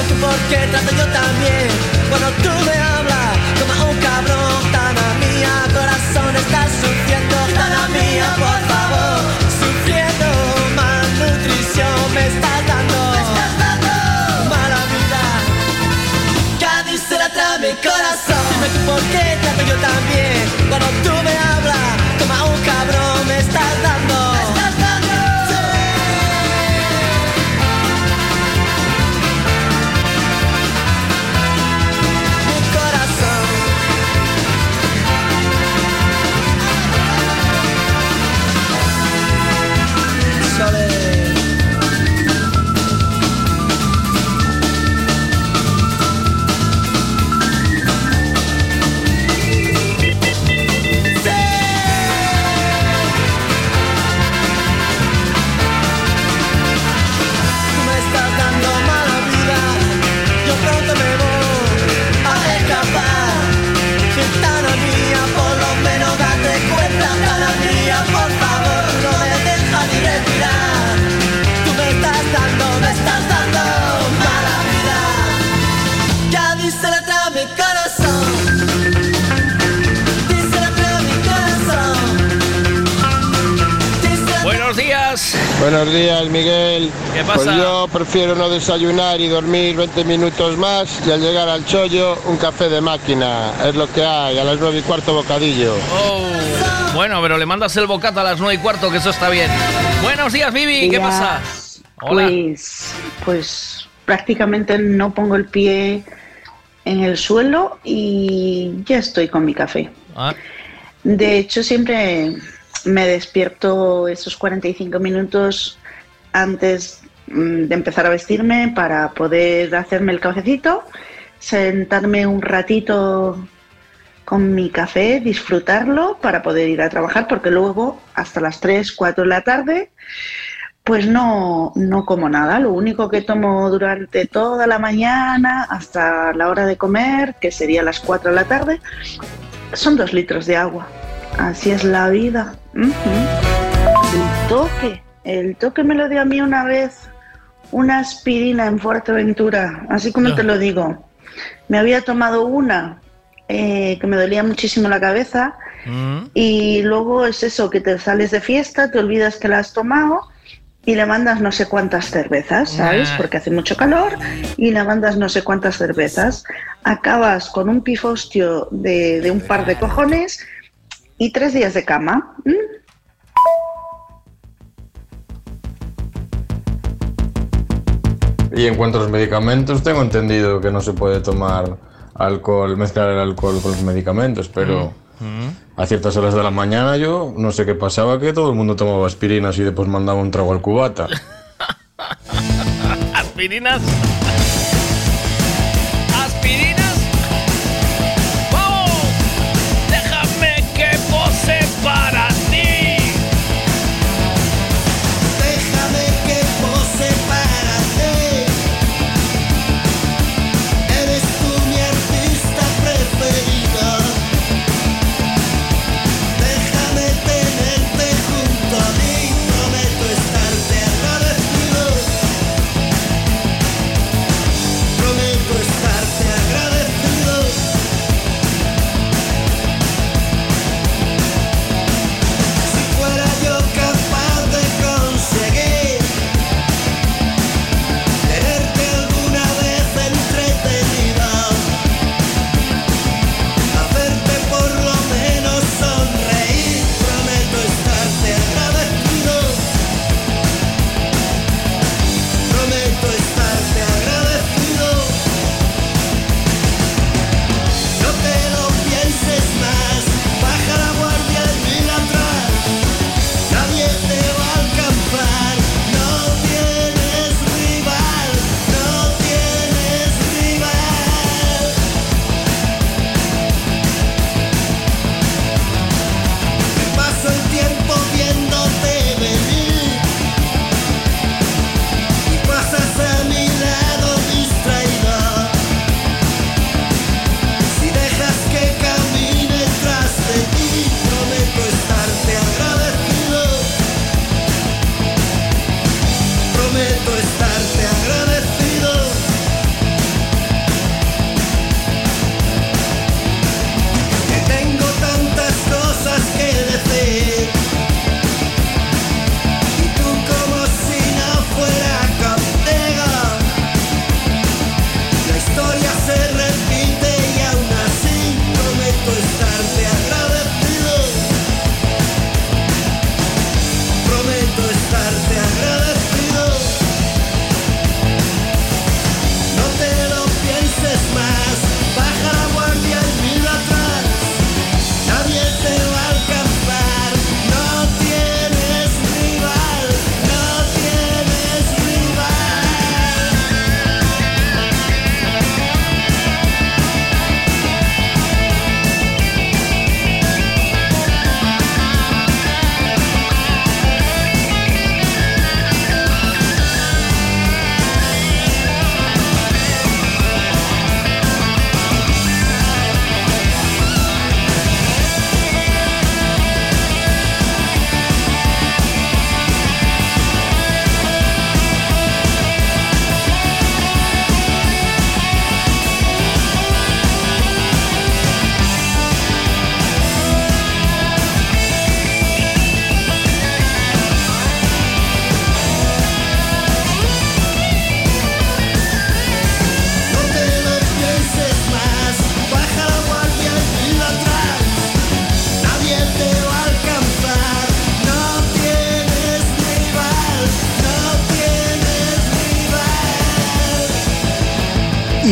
Dime tú por qué trato yo también. Cuando tú me hablas, como un cabrón. Gitana mía, corazón, estás sufriendo. Gitana mía, por favor, sufriendo malnutrición. Me estás dando, mala vida. Cádiz se la trae mi corazón. Dime tú por qué trato yo también. Cuando tú me hablas, Buenos días, Miguel. ¿Qué pasa? Pues yo prefiero no desayunar y dormir 20 minutos más y al llegar al chollo un café de máquina. Es lo que hay, a las 9 y cuarto bocadillo. Oh, bueno, pero le mandas el bocata a las nueve y cuarto, que eso está bien. Buenos días, Vivi, ¿qué Días. pasa? Hola. Pues, pues prácticamente no pongo el pie en el suelo y ya estoy con mi café. Ah, De hecho, siempre me despierto esos 45 minutos antes mm, de empezar a vestirme para poder hacerme el cafecito, sentarme un ratito con mi café, disfrutarlo para poder ir a trabajar, porque luego hasta las 3, 4 de la tarde, pues no, no como nada. Lo único que tomo durante toda la mañana hasta la hora de comer, que sería las 4 de la tarde, son dos litros de agua. Así es la vida. El toque. El toque me lo dio a mí una vez una aspirina en Fuerteventura. Así como te lo digo. Me había tomado una eh, que me dolía muchísimo la cabeza. Y luego es eso, que te sales de fiesta, te olvidas que la has tomado y le mandas no sé cuántas cervezas, ¿sabes? Ah. Porque hace mucho calor y le mandas no sé cuántas cervezas. Acabas con un pifostio de, de un par de cojones y tres días de cama. ¿Mm? Y en cuanto a los medicamentos, tengo entendido que no se puede tomar alcohol, mezclar el alcohol con los medicamentos, pero a ciertas horas de la mañana yo no sé qué pasaba, que todo el mundo tomaba aspirinas y después mandaba un trago al cubata. Aspirinas. Aspirinas.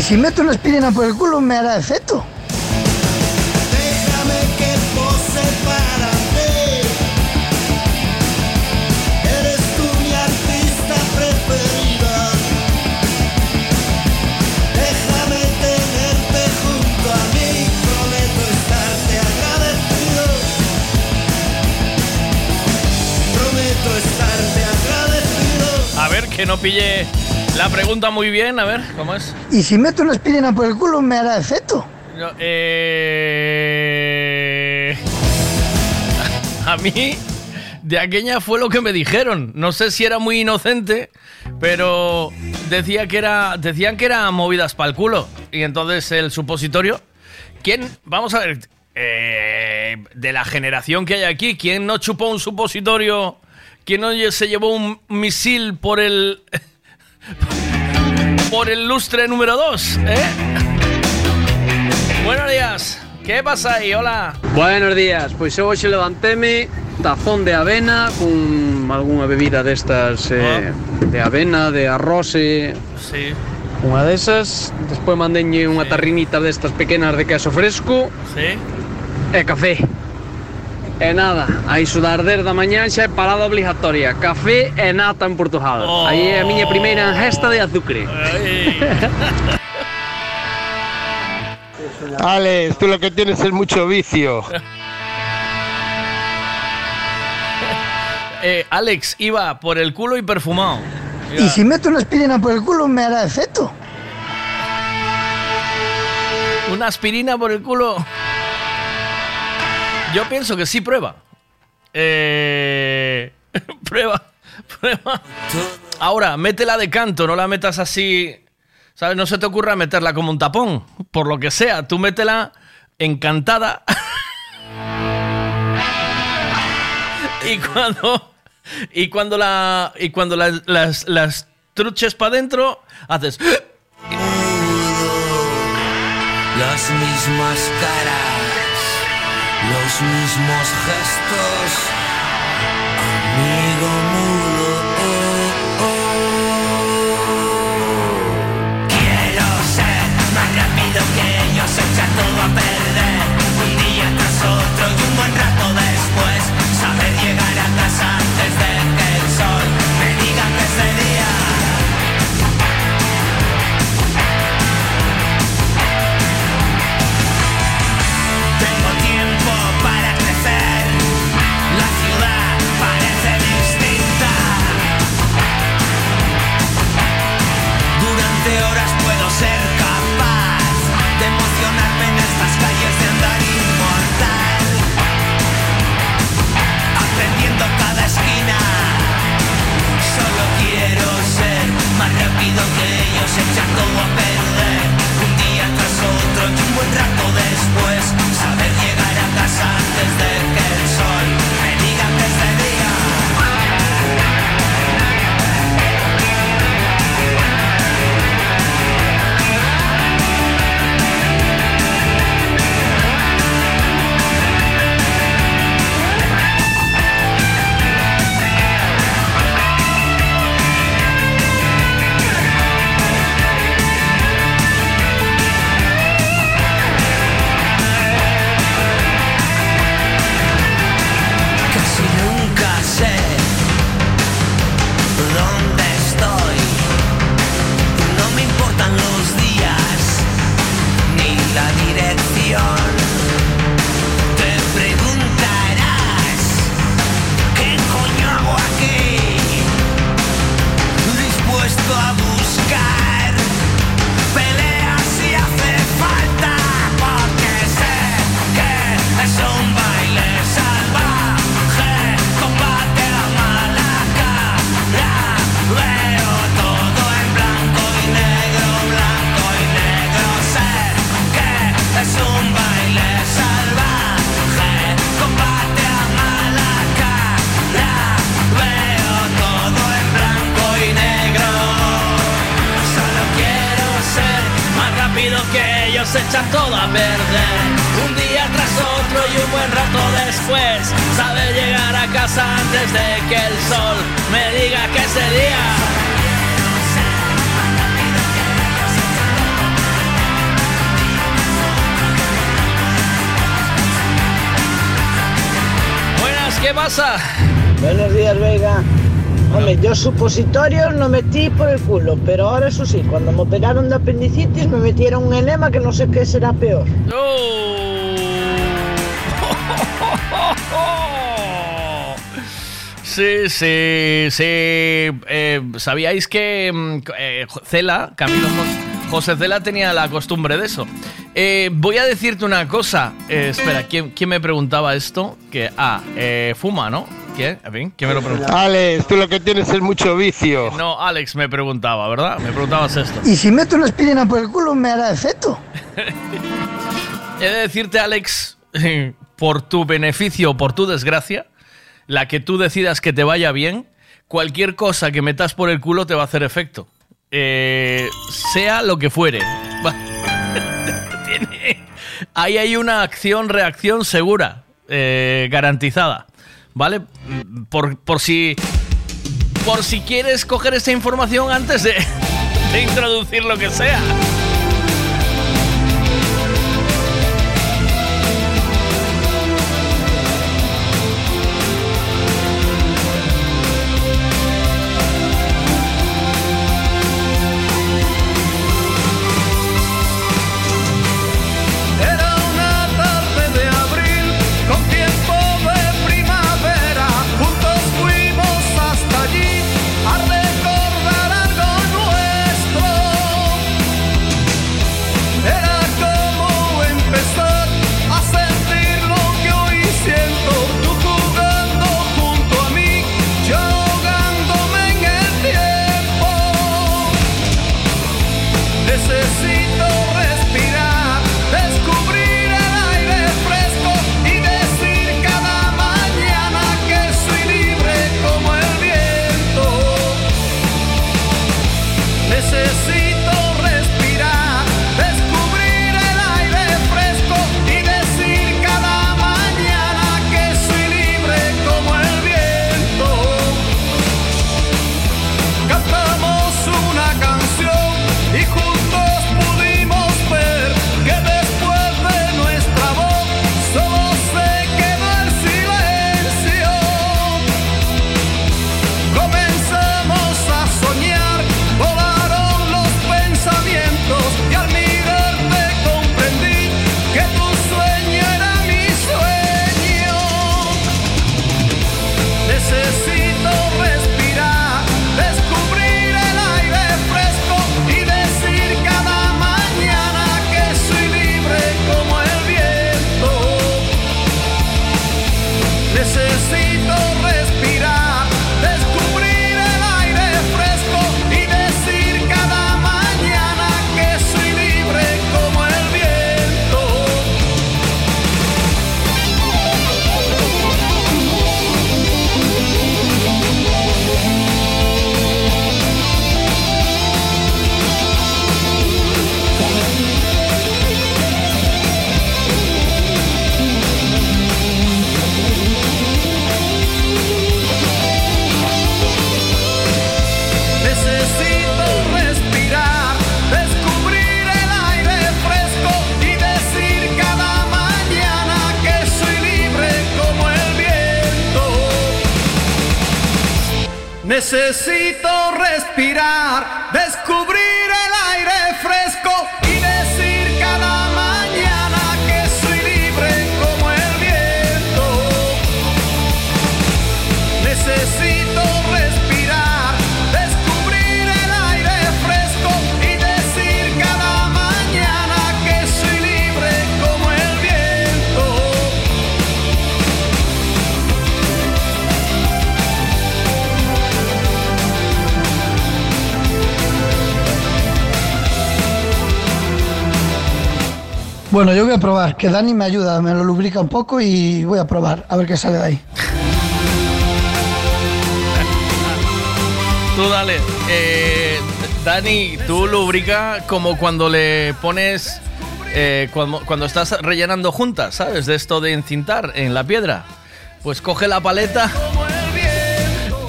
Si meto una aspirina por el culo me hará efecto. Déjame que pose para ti. Eres tú mi artista preferida. Déjame tenerte junto a mí. Prometo estarte agradecido. Prometo estarte agradecido. A ver, que no pille la pregunta muy bien. A ver, ¿cómo es? Y si meto una aspirina por el culo me hará efecto. No, eh... A mí, de aquella fue lo que me dijeron. No sé si era muy inocente, pero decía que era, decían que eran movidas para el culo. Y entonces el supositorio. ¿Quién? Vamos a ver. eh, de la generación que hay aquí, ¿quién no chupó un supositorio? ¿Quién no se llevó un misil por el. por el lustre número 2? ¿Eh? Buenos días. ¿Qué pasa ahí? Hola. Buenos días, pois eu hoxe levanteme tazón de avena con algunha bebida destas eh, de avena, de arroz e Sí. unha desas Despois mandenlle unha tarrinita destas pequenas de queso fresco Sí. e café E nada, a iso da arder da mañá xa é parada obligatoria Café e nata en Portugal Oh. Aí é a miña primeira ingesta de azucre Alex, tú lo que tienes es mucho vicio. Eh, Alex iba por el culo y perfumado. Y si meto una aspirina por el culo me hará efecto. Una aspirina por el culo. Yo pienso que sí prueba. Eh, prueba, prueba. Ahora, métela de canto, no la metas así. ¿Sabes? No se te ocurra meterla como un tapón. Por lo que sea, tú métela encantada. y cuando. Y cuando la. Y cuando la- las, las truches para adentro, haces. Las mismas caras, los mismos gestos, amigo. Supositorios no metí por el culo, pero ahora eso sí, cuando me operaron de apendicitis me metieron un enema que no sé qué será peor. Sí, sí, sí. Eh, ¿Sabíais que mm, eh, Cela, Camilo Jos- José Cela tenía la costumbre de eso? Eh, voy a decirte una cosa. Eh, espera, ¿quién, quién me preguntaba esto? Que, ah, eh, fuma, ¿no? ¿Quién? En fin, ¿quién me lo preguntaba? Alex, tú lo que tienes es mucho vicio. No, Alex me preguntaba, ¿verdad? Me preguntabas esto. Y si meto una aspirina por el culo me hará efecto. He de decirte, Alex, por tu beneficio o por tu desgracia, la que tú decidas que te vaya bien, cualquier cosa que metas por el culo te va a hacer efecto. Eh, sea lo que fuere. Ahí hay una acción-reacción segura, eh, garantizada. ¿Vale? Por, por si. Por si quieres coger esa información antes de, de introducir lo que sea. Bueno, yo voy a probar, que Dani me ayuda, me lo lubrica un poco y voy a probar, a ver qué sale de ahí. Tú dale. Eh, Dani, tú lubrica como cuando le pones. eh, cuando, cuando estás rellenando juntas, ¿sabes? De esto de encintar en la piedra. Pues coge la paleta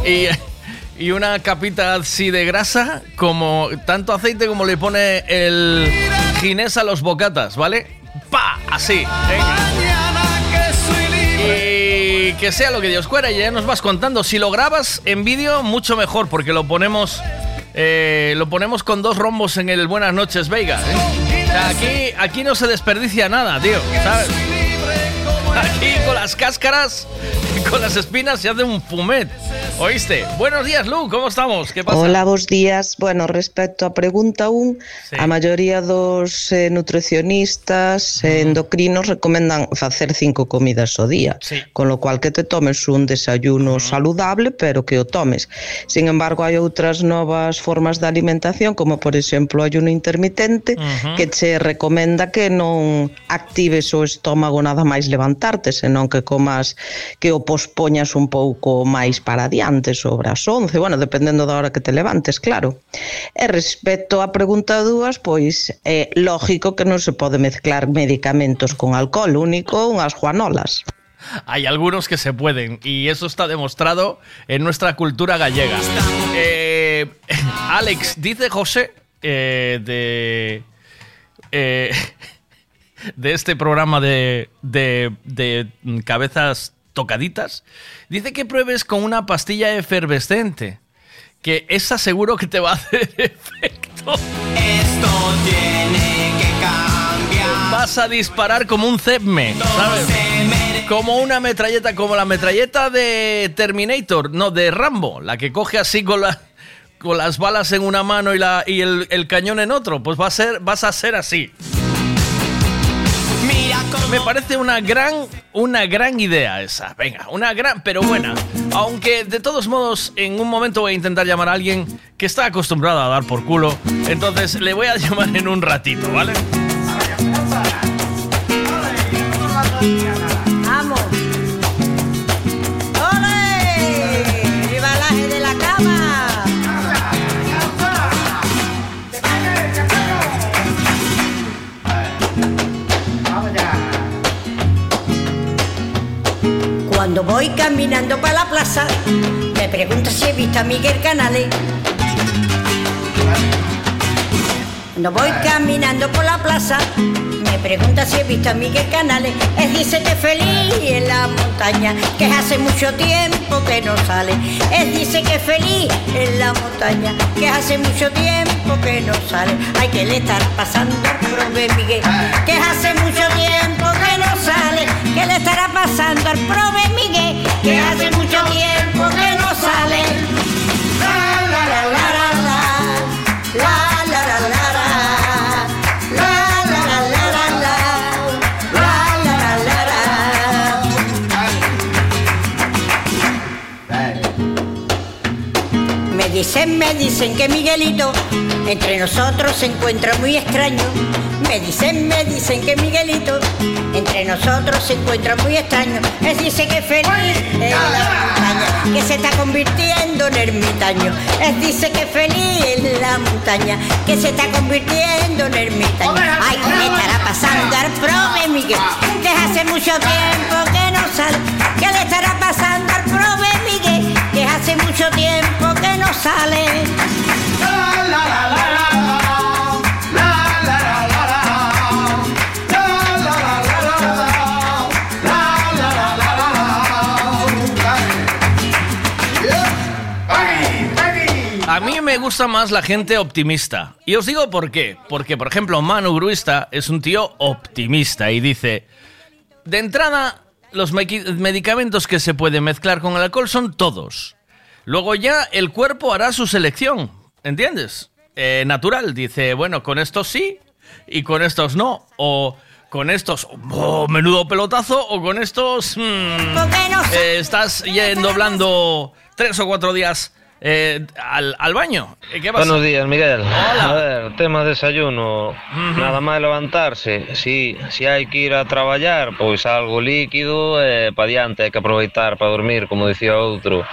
y, y una capita así de grasa, como tanto aceite como le pone el ginés a los bocatas, ¿vale? ¡Pa! Así. Y que sea lo que Dios quiera, y ya nos vas contando. Si lo grabas en vídeo, mucho mejor, porque lo ponemos. eh, lo ponemos con dos rombos en el Buenas noches, Veiga. ¿eh? Aquí, aquí no se desperdicia nada, tío. Aquí con las cáscaras, con las espinas se hace un fumet. ¿Oíste? Buenos días, Lu, ¿cómo estamos? ¿Qué pasa? Hola, bos días. Bueno, respecto a pregunta 1, a maioría dos eh, nutricionistas eh, endocrinos recomendan facer cinco comidas ao día, con lo cual que te tomes un desayuno saludable, pero que o tomes. Sin embargo, hai outras novas formas de alimentación, como por exemplo ayuno intermitente, Ujú. que che recomenda que non actives o estómago nada máis levantarte, senón que comas que o pospoñas un pouco máis para adiante, sobre as 11, bueno, dependendo da hora que te levantes, claro. E respecto á pregunta dúas, pois é lógico que non se pode mezclar medicamentos con alcohol, único unhas juanolas. Hay algunos que se pueden y eso está demostrado en nuestra cultura gallega. Eh, Alex, dice José eh, de, eh, de este programa de, de- de cabezas tocaditas, dice que pruebes con una pastilla efervescente, que esa seguro que te va a hacer efecto. Esto tiene que cambiar. Vas a disparar como un Zepme, ¿sabes? Como una metralleta, como la metralleta de Terminator, no, de Rambo, la que coge así con, la- con las balas en una mano y, la, y el, el cañón en otro. Pues va a ser, vas a ser así. Me parece una gran, una gran idea esa. Venga, una gran, pero buena. Aunque de todos modos, en un momento voy a intentar llamar a alguien que está acostumbrado a dar por culo. Entonces le voy a llamar en un ratito, ¿vale? Cuando voy caminando para la plaza, me pregunta si he visto a Miguel Canales. Cuando voy caminando por la plaza, me pregunta si he visto a Miguel Canales. Él dice que feliz en la montaña, que hace mucho tiempo que no sale. Él dice que feliz en la montaña, que hace mucho tiempo que no sale. Hay que le estar pasando prove Miguel, que hace mucho tiempo Que le estará pasando al prove Miguel, que hace mucho tiempo que no sale. La, la, la, la, la. La, la, la, la, la, la. La, la, la, la, la. Me dicen, me dicen que Miguelito entre nosotros se encuentra muy extraño. Me dicen, me dicen que Miguelito entre nosotros se encuentra muy extraño. Él dice que es feliz en la montaña, que se está convirtiendo en ermitaño. Él dice que es feliz en la montaña, que se está convirtiendo en ermitaño. Ay, ¿qué le estará pasando al prove Miguel? Que hace mucho tiempo que no sale. ¿Qué le estará pasando al prove Miguel? Que hace mucho tiempo que no sale. La, la, la, la, la. La, A mí me gusta más la gente optimista. Y os digo por qué. Porque, por ejemplo, Manu Gruista es un tío optimista y dice, de entrada, los medicamentos que se pueden mezclar con el alcohol son todos. Luego ya el cuerpo hará su selección, ¿entiendes? Eh, natural, dice, bueno, con estos sí y con estos no. O con estos, oh, menudo pelotazo, o con estos, mm, eh, estás yendo doblando tres o cuatro días eh, al, al baño. Eh, ¿Qué pasa? Buenos días, Miguel. Hola. A ver, tema desayuno. Nada máis levantarse. Si, si hai que ir a traballar, pois algo líquido e pa diante hai que aproveitar para dormir, como dicía outro.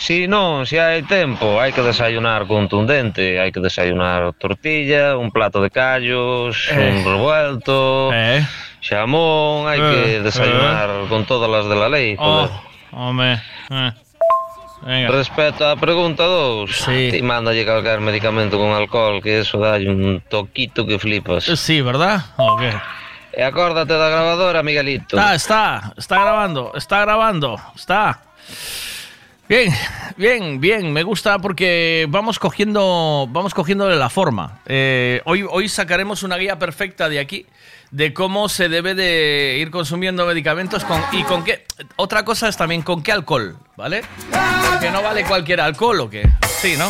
Si non, si hai tempo, hai que desayunar contundente, hai que desayunar tortilla, un plato de callos, Eh. un revuelto, xamón, hai que Eh, desayunar con todas las de la lei. Oh, hombre. Eh. Venga. Respecto á pregunta 2, ti mándalle calcar medicamento con alcohol, que eso dá un toquito que flipas. Sí, ¿verdad? ¿O qué? E acórdate da grabadora, Miguelito. Está, está, está grabando, está grabando, está. Bien, bien, bien, me gusta porque vamos cogiendo, vamos cogiéndole la forma. Eh, hoy, hoy sacaremos una guía perfecta de aquí de cómo se debe de ir consumiendo medicamentos con, y con qué. Otra cosa es también con qué alcohol, ¿vale? Porque no vale cualquier alcohol o qué. Sí, ¿no?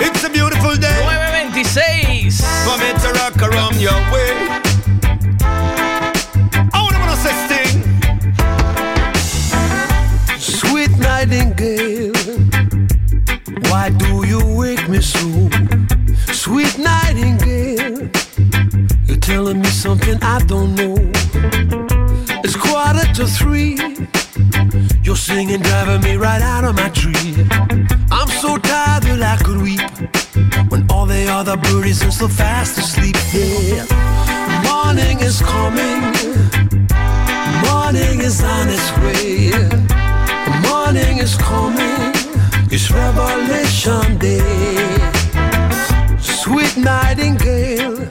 It's a beautiful day. 926. For me to rock around your way. I wanna wanna say sting. Sweet nightingale, why do you wake me so? Sweet nightingale, telling me something I don't know. It's quarter to three. You're singing, driving me right out of my tree. I'm so tired that I could weep when all the other birdies are so fast asleep. Yeah, morning is coming, morning is on its way. Morning is coming, it's Revelation Day. Sweet nightingale,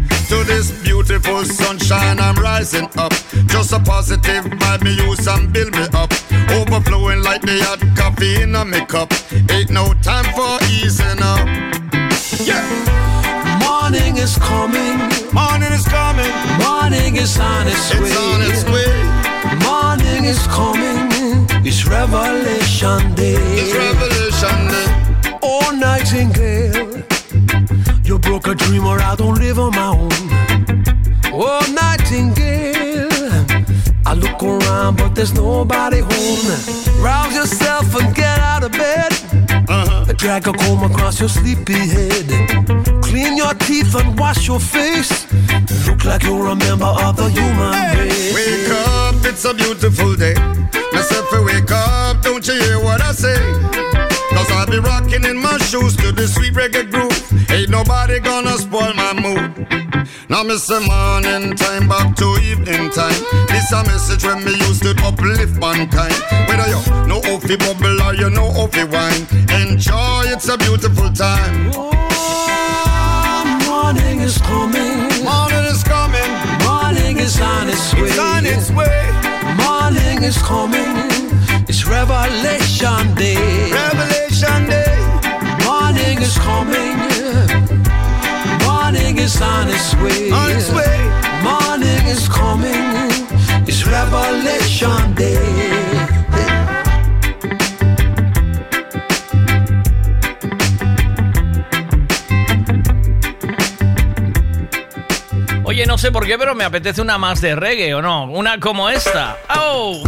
To this beautiful sunshine, I'm rising up. Just a positive vibe, me use and build me up. Overflowing like the hot coffee in a cup. Ain't no time for easing up. Yeah. Morning is coming. Morning is coming. Morning is on its way. It's on its way. Morning is coming. It's Revelation Day. It's Revelation Day. Oh, Nightingale. You broke a dream or I don't live on my own. Nightingale. I look around, but there's nobody home. Rouse yourself and get out of bed. Uh-huh. Drag a comb across your sleepy head. Clean your teeth and wash your face. Look like you're a member of the human race. Wake up, it's a beautiful day. Myself, wake up, don't you hear what I say? Cause I'll be rocking in my shoes to the sweet reggae groove. Ain't nobody gonna spoil my mood. Now me say morning time back to evening time. This a message when me used to uplift mankind. Whether you know off the bubble or you know off the wine, enjoy. It's a beautiful time. Oh, morning is coming. Morning is coming. Morning is on its way. It's on its way. Morning is coming. It's Revelation Day. Revelation Day. Morning is coming. Morning is on its way. On its way. Morning is coming. It's Revelation Day. Oye, no sé por qué, pero me apetece una más de reggae o no. Una como esta. ¡Oh!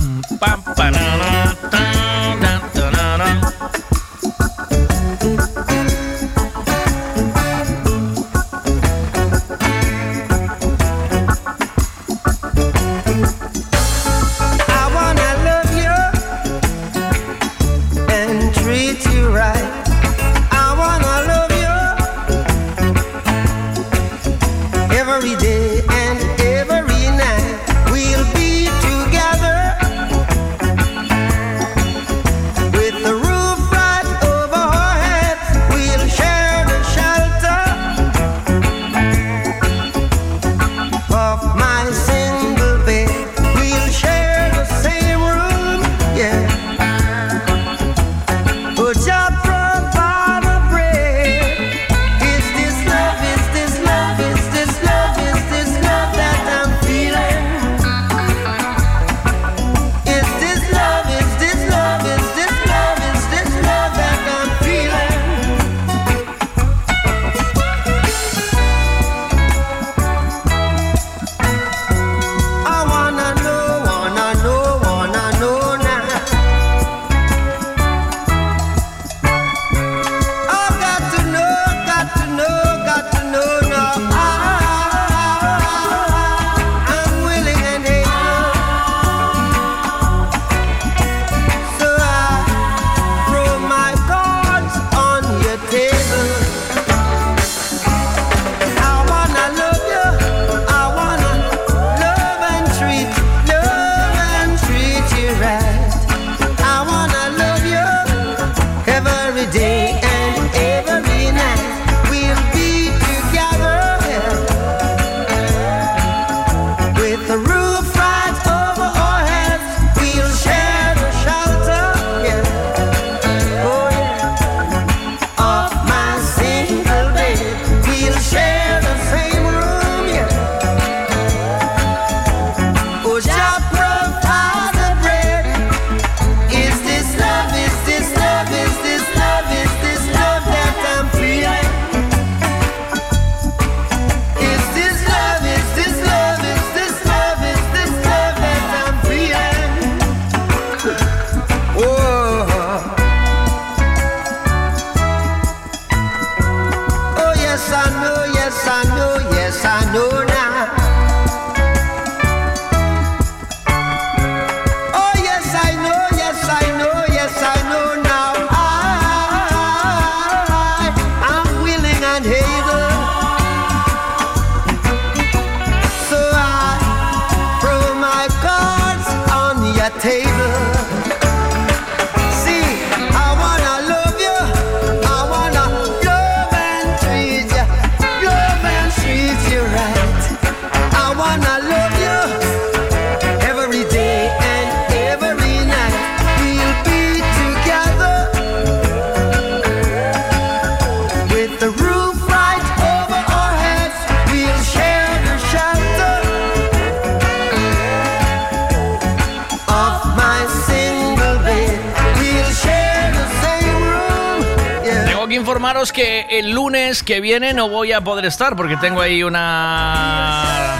Que viene no voy a poder estar porque tengo ahí una.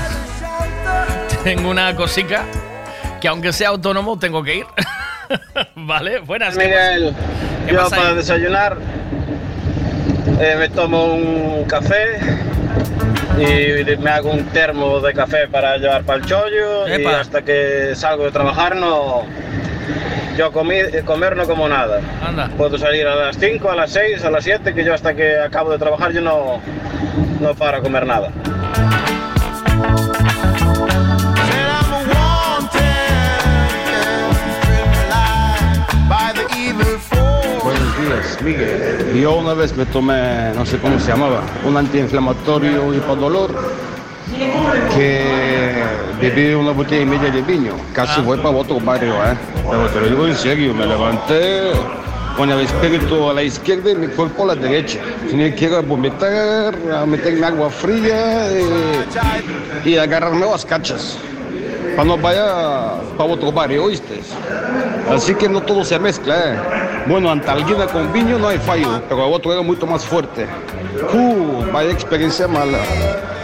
Tengo una cosica que, aunque sea autónomo, tengo que ir. vale, buenas. ¿qué Miguel? ¿Qué yo para ahí? desayunar eh, me tomo un café y me hago un termo de café para llevar para el chollo y Epa. hasta que salgo de trabajar no... Yo comi- comer no como nada. Anda. Puedo salir a las 5, a las 6, a las 7, que yo hasta que acabo de trabajar yo no, no paro a comer nada. Buenos días, Miguel. Yo una vez me tomé, no sé cómo se llamaba, un antiinflamatorio y para dolor que bebí una botella y media de vino. Casi voy para otro barrio, ¿eh? Pero te lo digo en serio, me levanté con el espíritu a la izquierda y mi cuerpo a la derecha. Que ir a vomitar, a meterme agua fría y, agarrarme las cachas. Para no vaya para otro barrio, ¿oíste? Así que no todo se mezcla, ¿eh? Bueno, antalguina con viño no hay fallo, pero el otro era mucho más fuerte. Uh, vaya experiencia mala.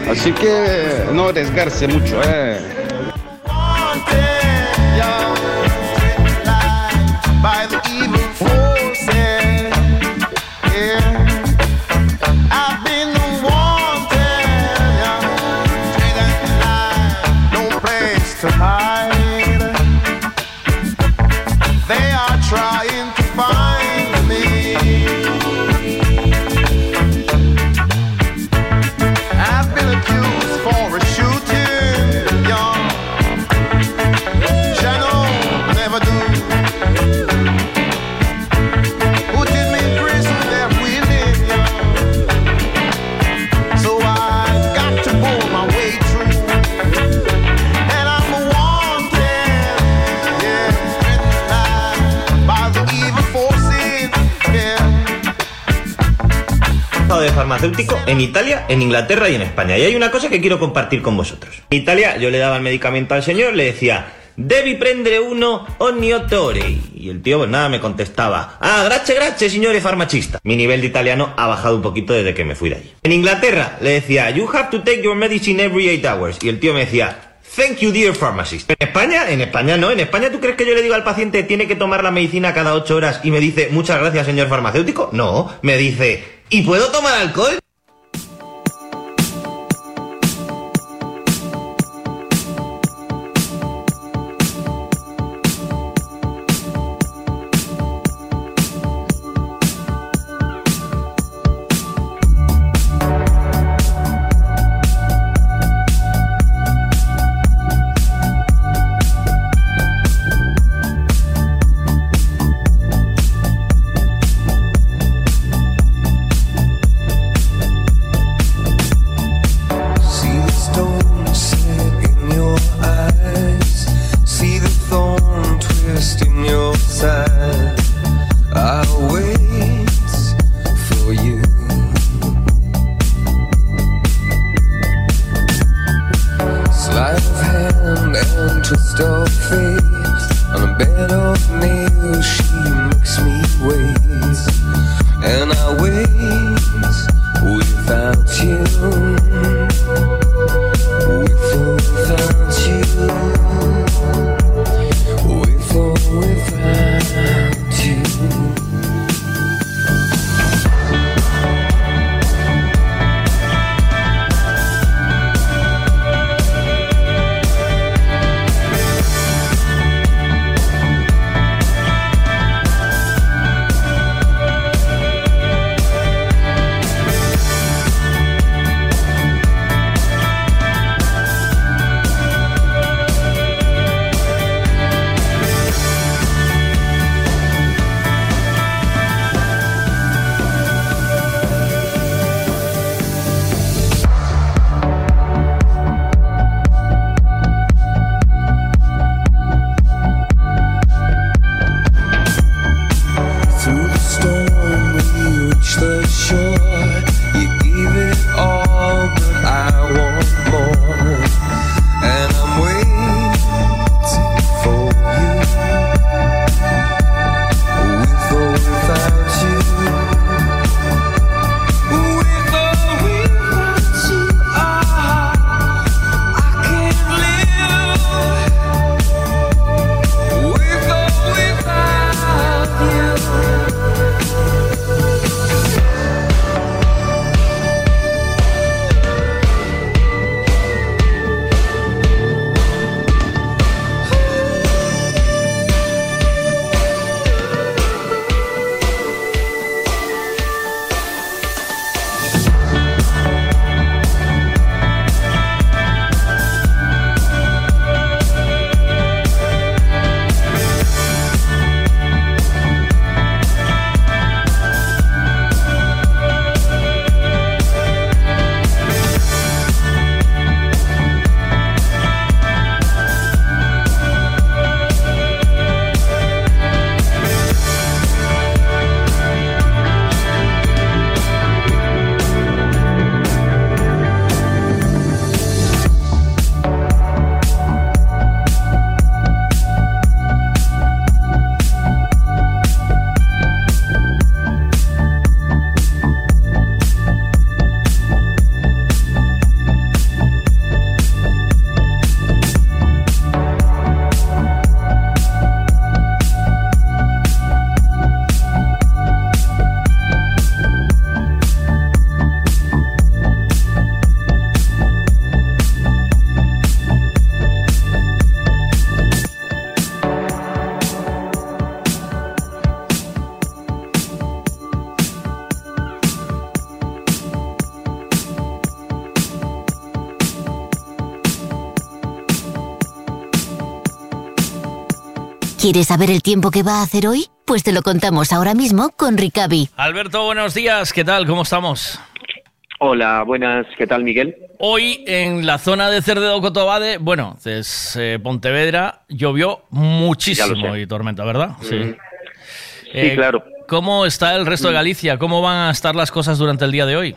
Así que no arriesgarse mucho, ¿eh? En Italia, en Inglaterra y en España. Y hay una cosa que quiero compartir con vosotros. En Italia yo le daba el medicamento al señor, le decía, devi prendere uno ogni. Y el tío pues nada me contestaba, ah, grazie, grazie, signore farmacista. Mi nivel de italiano ha bajado un poquito desde que me fui de allí. En Inglaterra le decía, you have to take your medicine every eight hours. Y el tío me decía, Thank you, dear pharmacist. En España, en España no. En España, ¿tú crees que yo le digo al paciente tiene que tomar la medicina cada ocho horas y me dice muchas gracias, señor farmacéutico? No, me dice, ¿y puedo tomar alcohol? ¿Quieres saber el tiempo que va a hacer hoy? Pues te lo contamos ahora mismo con Ricavi. Alberto, buenos días. ¿Qué tal? ¿Cómo estamos? Hola, buenas. ¿Qué tal, Miguel? Hoy en la zona de Cerdedo Cotobade, bueno, es eh, Pontevedra, llovió muchísimo y tormenta, ¿verdad? Sí. Sí, claro. ¿Cómo está el resto de Galicia? ¿Cómo van a estar las cosas durante el día de hoy?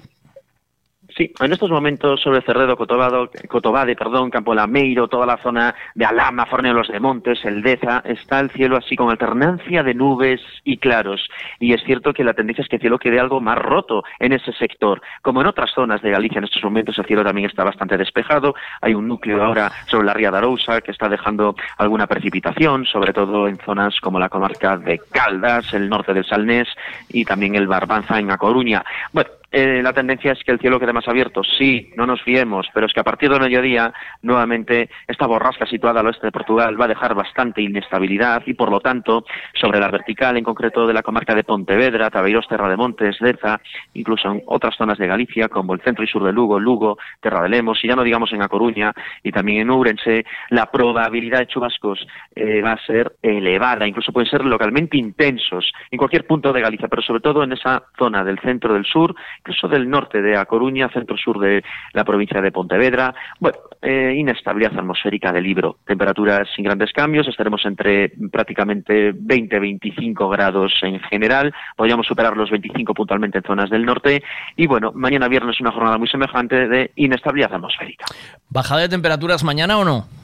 Sí, en estos momentos sobre Cerredo, Cotobado, Cotobade, perdón, Campo Lameiro, toda la zona de Alama, Fornelos de Montes, Eldeza, está el cielo así con alternancia de nubes y claros. Y es cierto que la tendencia es que el cielo quede algo más roto en ese sector. Como en otras zonas de Galicia en estos momentos el cielo también está bastante despejado. Hay un núcleo ahora sobre la ría de Arousa que está dejando alguna precipitación, sobre todo en zonas como la comarca de Caldas, el norte del Salnés y también el Barbanza en A Coruña. Bueno, eh, la tendencia es que el cielo quede más abierto. Sí, no nos fiemos, pero es que a partir del mediodía, nuevamente, esta borrasca situada al oeste de Portugal va a dejar bastante inestabilidad y, por lo tanto, sobre la vertical, en concreto de la comarca de Pontevedra, Tabeiros, Terra de Montes, Deza, incluso en otras zonas de Galicia, como el centro y sur de Lugo, Lugo, Terra de Lemos, y ya no digamos en A Coruña y también en Ourense, la probabilidad de chubascos eh, va a ser elevada, incluso pueden ser localmente intensos en cualquier punto de Galicia, pero sobre todo en esa zona del centro del sur incluso del norte de A Coruña, centro-sur de la provincia de Pontevedra. Bueno, eh, inestabilidad atmosférica del libro. Temperaturas sin grandes cambios, estaremos entre prácticamente 20-25 grados en general. Podríamos superar los 25 puntualmente en zonas del norte. Y bueno, mañana viernes una jornada muy semejante de inestabilidad atmosférica. ¿Bajada de temperaturas mañana o no?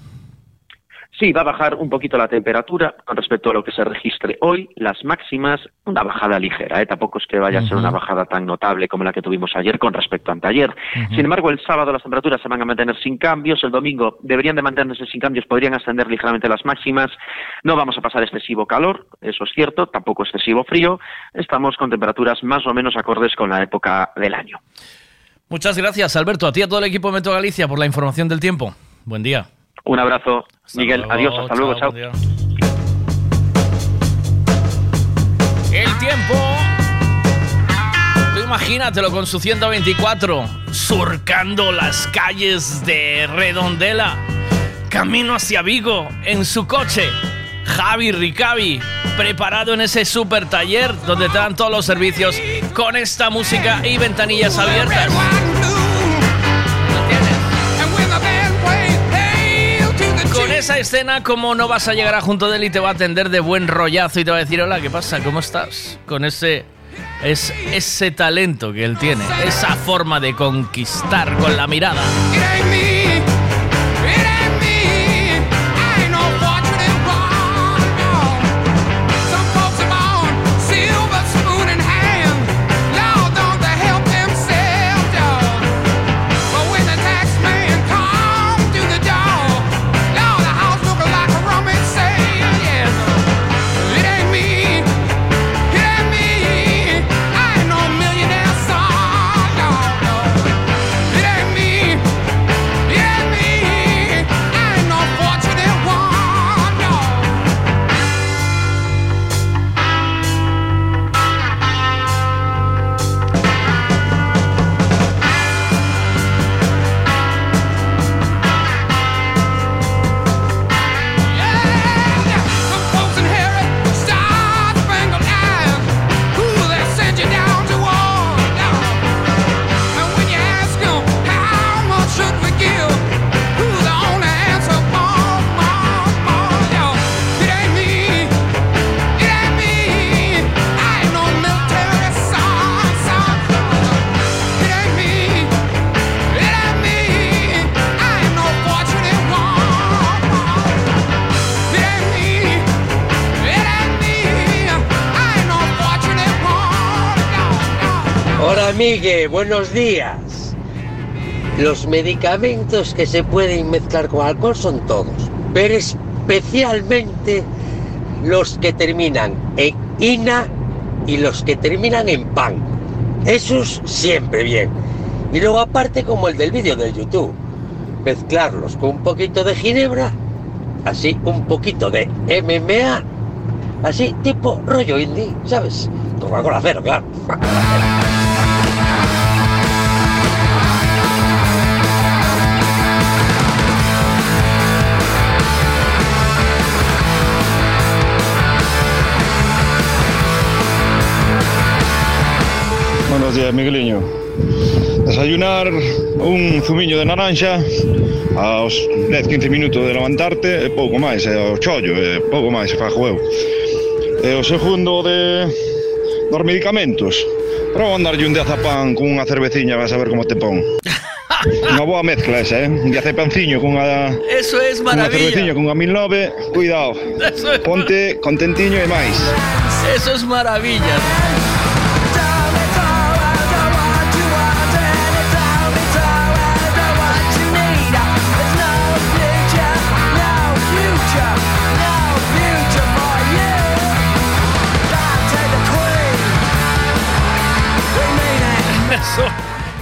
Sí, va a bajar un poquito la temperatura con respecto a lo que se registre hoy. Las máximas, una bajada ligera, ¿eh? tampoco es que vaya a ser una bajada tan notable como la que tuvimos ayer con respecto a anteayer. Sin embargo, el sábado las temperaturas se van a mantener sin cambios, el domingo deberían de mantenerse sin cambios, podrían ascender ligeramente las máximas. No vamos a pasar excesivo calor, eso es cierto, tampoco excesivo frío. Estamos con temperaturas más o menos acordes con la época del año. Muchas gracias, Alberto. A ti y a todo el equipo de Metro Galicia por la información del tiempo. Buen día. Un abrazo, Miguel. Adiós, hasta luego, chao. El tiempo. Tú imagínatelo con su 124, surcando las calles de Redondela, camino hacia Vigo en su coche. Javi Ricavi, preparado en ese super taller donde te dan todos los servicios con esta música y ventanillas abiertas. Con esa escena, como no vas a llegar a junto de él y te va a atender de buen rollazo y te va a decir, hola, ¿qué pasa? ¿Cómo estás? Con ese, es, ese talento que él tiene, esa forma de conquistar con la mirada. Hola, Miguel, buenos días. Los medicamentos que se pueden mezclar con alcohol son todos, pero especialmente los que terminan en ina y los que terminan en pan. Esos siempre bien. Y luego aparte como el del vídeo de YouTube, mezclarlos con un poquito de ginebra, así un poquito de MMA, así tipo rollo indie, ¿sabes? Coca-Cola cero, claro. de Migueliño. Desayunar un zumiño de naranxa aos 10-15 minutos de levantarte e pouco máis, e o chollo, e pouco máis, fajo eu. E o segundo de dos medicamentos. Proba andarlle un diazapán con unha cerveciña, vas a ver como te pon. Unha boa mezcla esa, eh? Un diazepanciño unha... Eso es maravilla. Unha cerveciña cunha 1009, cuidado. Es... Ponte contentiño e máis. Eso es maravilla.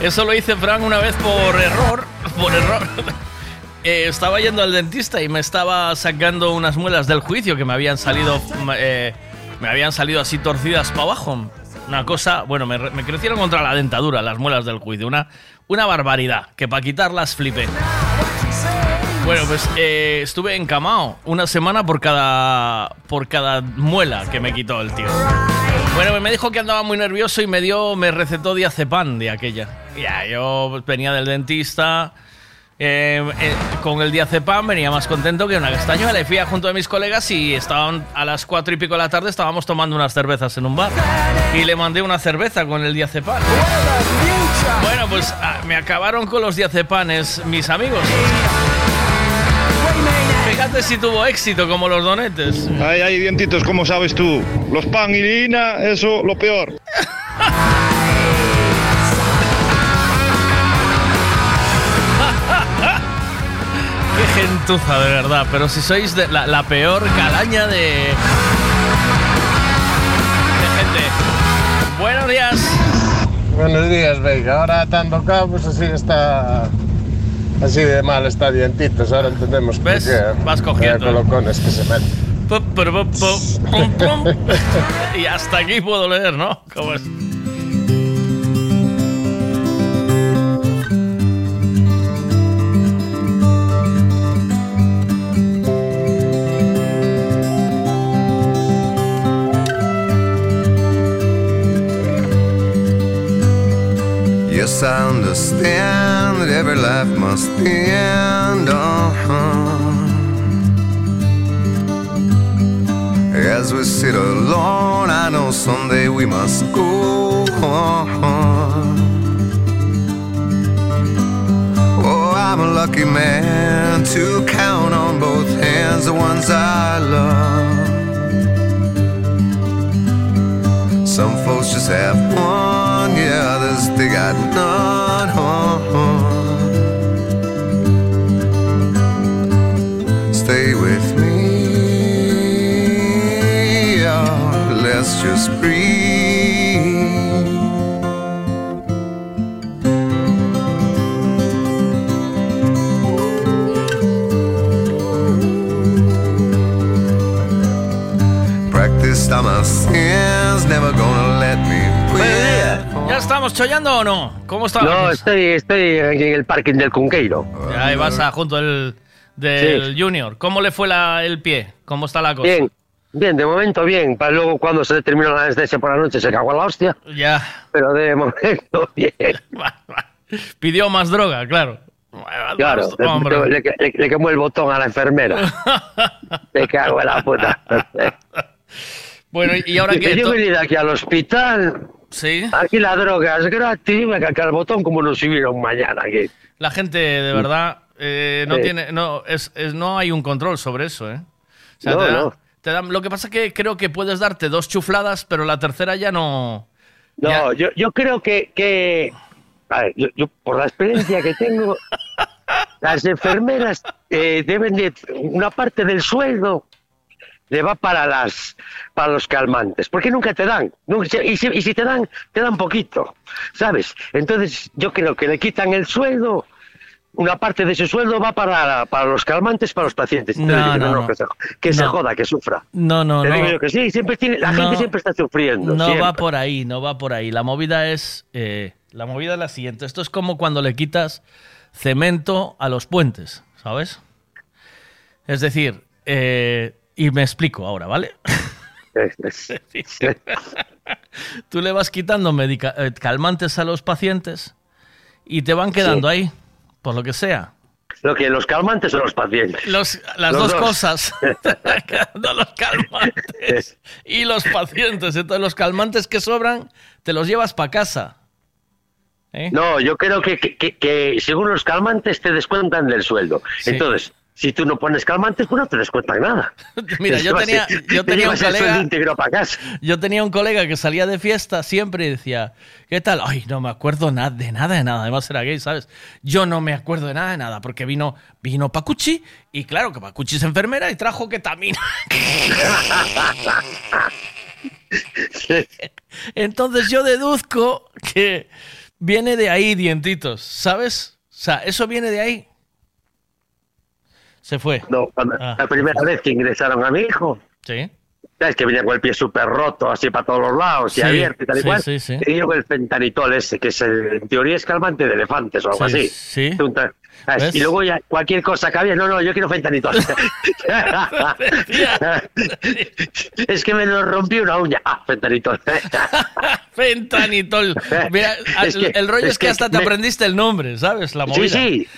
Eso lo hice Fran una vez por error. Por error. Eh, estaba yendo al dentista y me estaba sacando unas muelas del juicio que me habían salido. eh, me habían salido así torcidas para abajo. Una cosa, bueno, me, re- me crecieron contra la dentadura las muelas del juicio. Una, una barbaridad. Que para quitarlas flipé. Bueno, pues eh, estuve encamado una semana por cada, por cada muela que me quitó el tío. Bueno, me dijo que andaba muy nervioso y me dio, me recetó diazepam de aquella. Ya, yo venía del dentista. eh, eh, con el diazepam venía más contento que una castañuela. Y fui a junto a mis colegas y estaban a las cuatro y pico de la tarde estábamos tomando unas cervezas en un bar. Y le mandé una cerveza con el diazepam. Bueno, pues ah, me acabaron con los diazepanes mis amigos. Fíjate si tuvo éxito como los donetes. Ay, ay, dientitos, ¿cómo sabes tú? Los pan y lina, eso lo peor. Qué gentuza, de verdad. Pero si sois de la, la peor calaña de. de gente. Buenos días. Buenos días, Veiga. Ahora tanto cabos, así está. Así de mal está dientitos. Ahora entendemos por ¿Ves? qué. Vas cogiendo. Colocones que se meten. Y hasta aquí puedo leer, ¿no? ¿Cómo es? I understand that every life must end. Uh-huh. As we sit alone, I know someday we must go on. Oh, I'm a lucky man to count on both hands the ones I love. Some folks just have one, others they got none. Stay with me, yeah, let's just breathe. Practiced all my sins, never gonna. ¿Ya estamos chollando o no? ¿Cómo está? la No, estoy, estoy en el parking del Cunqueiro. Ahí vas a junto del, del Junior. ¿Cómo le fue la- el pie? ¿Cómo está la cosa? Bien, bien, de momento bien. Para luego cuando se terminó la anestesia por la noche se cagó la hostia. Ya. Pero de momento bien. Pidió más droga, claro. Claro, le, le- le- le quemó el botón a la enfermera. Te cago en la puta. Bueno, y ahora que... Yo venido aquí al hospital. Sí. Aquí la droga es gratis. Me caca el botón como nos subieron mañana aquí. La gente, de verdad, eh, no Sí. tiene... No, es, es- no hay un control sobre eso, ¿eh? O sea, No, te da- no. te dan- lo que pasa es que creo que puedes darte dos chufladas, pero la tercera ya no... No, yo, yo creo que, que a ver, yo, yo por la experiencia que tengo, las enfermeras eh, deben de una parte del sueldo le va para las para los calmantes, porque nunca te dan, nunca- y, si, y si te dan, te dan poquito, ¿sabes? Entonces yo creo que le quitan el sueldo, una parte de ese sueldo va para, para los calmantes, para los pacientes. No, no, que no. que se, que se No. joda, que sufra. No, no, Te no. digo que sí, siempre tiene, la gente siempre está sufriendo. No siempre. va por ahí, no va por ahí. La movida es. eh, la movida es la siguiente. Esto es como cuando le quitas cemento a los puentes, ¿sabes? Es decir, eh, y me explico ahora, ¿vale? Tú le vas quitando eh, calmantes a los pacientes y te van quedando ahí, por lo que sea. Lo que los calmantes son los pacientes. Los- las Los dos, dos. cosas. Los calmantes y los pacientes. Entonces los calmantes que sobran te los llevas para casa. ¿Eh? No, yo creo que, que, que- que según los calmantes te descuentan del sueldo. Sí. Entonces, si tú no pones calmantes, pues no te descuentan nada. Mira, yo Te tenía, yo un colega. Yo tenía un colega que salía de fiesta siempre y decía, ¿qué tal? Ay, no me acuerdo nada de nada de nada. Además era gay, ¿sabes? Yo no me acuerdo de nada de nada porque vino, vino Pacucci y claro que Pacucci es enfermera y trajo ketamina. Entonces yo deduzco que viene de ahí dientitos, ¿sabes? O sea, eso viene de ahí. Se fue. No, cuando- Ah. la primera vez que ingresaron a mi hijo, Sí. ¿sabes? Que venía con el pie súper roto, así para todos los lados, y Sí, abierto y tal y sí, cual. sí, sí. Y yo con el fentanitol ese, que es el- en teoría es calmante de elefantes o algo Sí, así. sí. ¿Ves? Y luego ya cualquier cosa que había, no, no, yo quiero fentanitol. es que me lo rompí una uña. Ah, fentanitol. Fentanitol. Mira, Es que- el rollo es, que, que hasta te aprendiste el nombre, ¿sabes? La Sí, movida. sí.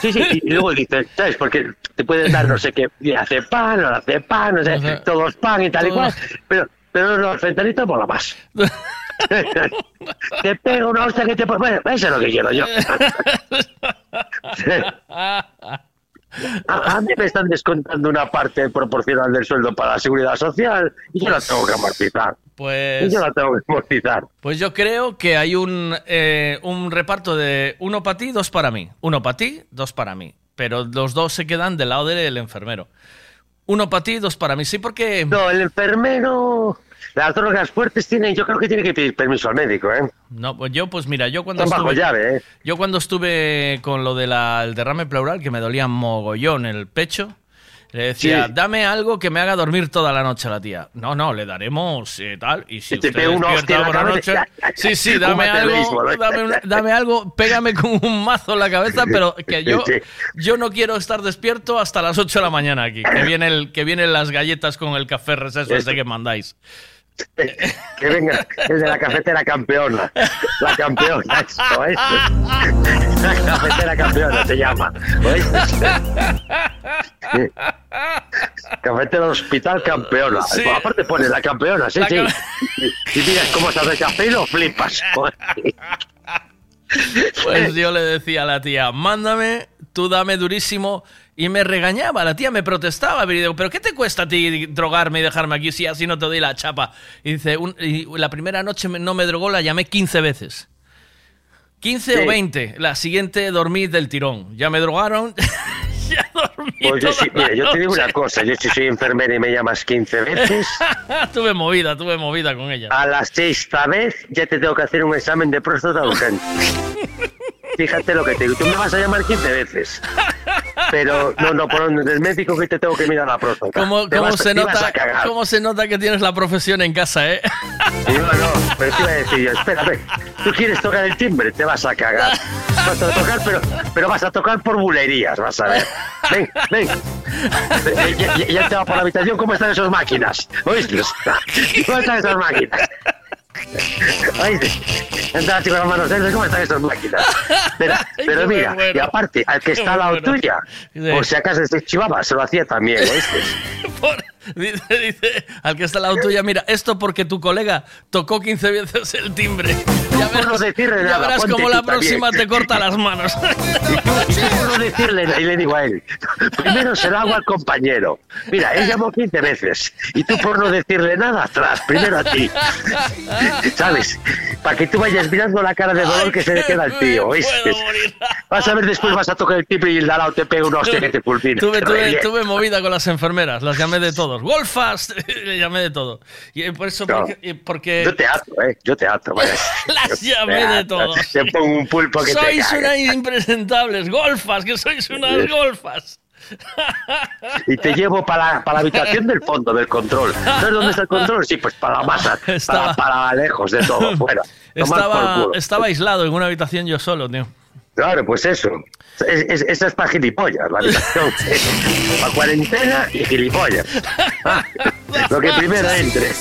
Sí, sí. Y luego dices, ¿sabes? Porque te pueden dar no sé qué, hace pan, no hace pan, no sé, O sea, todos pan y tal y cual. Pero, pero el fentanito mola más. te pego una hostia que te... Bueno, eso es lo que quiero yo. A, a mí me están descontando una parte proporcional del sueldo para la seguridad social y yo la tengo que amortizar. Pues, Y yo la tengo que amortizar. pues yo creo que hay un, eh, un reparto de uno para ti, dos para mí. Uno para ti, dos para mí. Pero los dos se quedan del lado del enfermero. Uno para ti, dos para mí. Sí, porque... No, el enfermero... Las drogas fuertes tienen, yo creo que tiene que pedir permiso al médico, ¿eh? No, pues yo, pues mira, yo cuando Son bajo estuve... llave, ¿eh? Yo cuando estuve con lo del derrame pleural, que me dolía mogollón el pecho, le decía, Sí. dame algo que me haga dormir toda la noche a la tía. No, no, le daremos eh, tal. Y si te usted despierta por la noche... Sí, sí, dame algo, dame, una- dame algo, pégame con un mazo en la cabeza, pero que yo, Sí. yo no quiero estar despierto hasta las 8 de la mañana aquí, que, viene el, que vienen las galletas con el café receso ese que mandáis. Que venga el de la cafetera campeona. La campeona, eso, ¿oíste? La cafetera campeona se llama. Cafetera hospital campeona. Sí. Aparte pone la campeona, sí, La sí. cam- Y, y miras cómo se hace café y lo flipas. Pues yo le decía a la tía, mándame, tú dame durísimo. Y me regañaba, la tía me protestaba. Y digo, ¿pero qué te cuesta a ti drogarme y dejarme aquí si así no te doy la chapa? Y dice, un- y la primera noche me- no me drogó, la llamé 15 veces. 15 Sí. o 20. La siguiente dormí del tirón. Ya me drogaron. ya dormí. Pues yo sí, mira, yo te digo una cosa, yo si soy enfermera y me llamas 15 veces, tuve movida, tuve movida con ella. a la sexta vez ya te tengo que hacer un examen de próstata urgente. Fíjate lo que te digo, tú me vas a llamar 15 veces. Pero no, no, por el médico que te tengo que mirar la próstata. ¿Cómo, cómo vas- se nota. ¿Cómo se nota que tienes la profesión en casa, eh? Y yo, no, pero te iba a decir yo, espera, ven, tú quieres tocar el timbre, te vas a cagar. Vas a tocar, pero, pero vas a tocar por bulerías, vas a ver. Ven, ven. Eh, Ya, ya- ya te va por la habitación, ¿cómo están esas máquinas? ¿Oíste? ¿Cómo están esas máquinas? ¿Oíste? Entra chico, hermanos, ¿cómo están esas máquinas? Pero, pero mira, bueno. y aparte, al que está al lado bueno. tuya, por si acaso se chivaba, se lo hacía también, ¿oíste? Por- dice, dice, al que está al lado tuya, mira, esto porque tu colega tocó 15 veces el timbre. Ya por no decirle ya nada, verás ponte cómo tú la también. próxima te corta las manos. Y por no decirle, y le digo a él, primero se lo hago al compañero. Mira, él llamó 15 veces. Y tú por no decirle nada atrás, primero a ti. ¿Sabes? Para que tú vayas mirando la cara de dolor que se le queda al tío. Vas a ver después vas a tocar el timbre y el lado te pega una hostia que te fulmina. Tuve, tuve, tuve movida con las enfermeras, las llamé de todos. Golfas, le llamé de todo. Y eh, por eso, No. porque, Yo te ato, ¿eh? Yo te ato, vaya. las Yo llamé de todos. Te pongo un pulpo que Sois unas impresentables, golfas, que sois unas golfas. Y te llevo para la, para la habitación del fondo del control. ¿Sabes dónde está el control? Sí, pues para la masa. Estaba- Para, para lejos de todo, fuera. Estaba, estaba aislado en una habitación yo solo, tío. Claro, pues eso. Es- es- esa es para gilipollas, la habitación. para cuarentena y gilipollas. Ah, Lo que primero entre.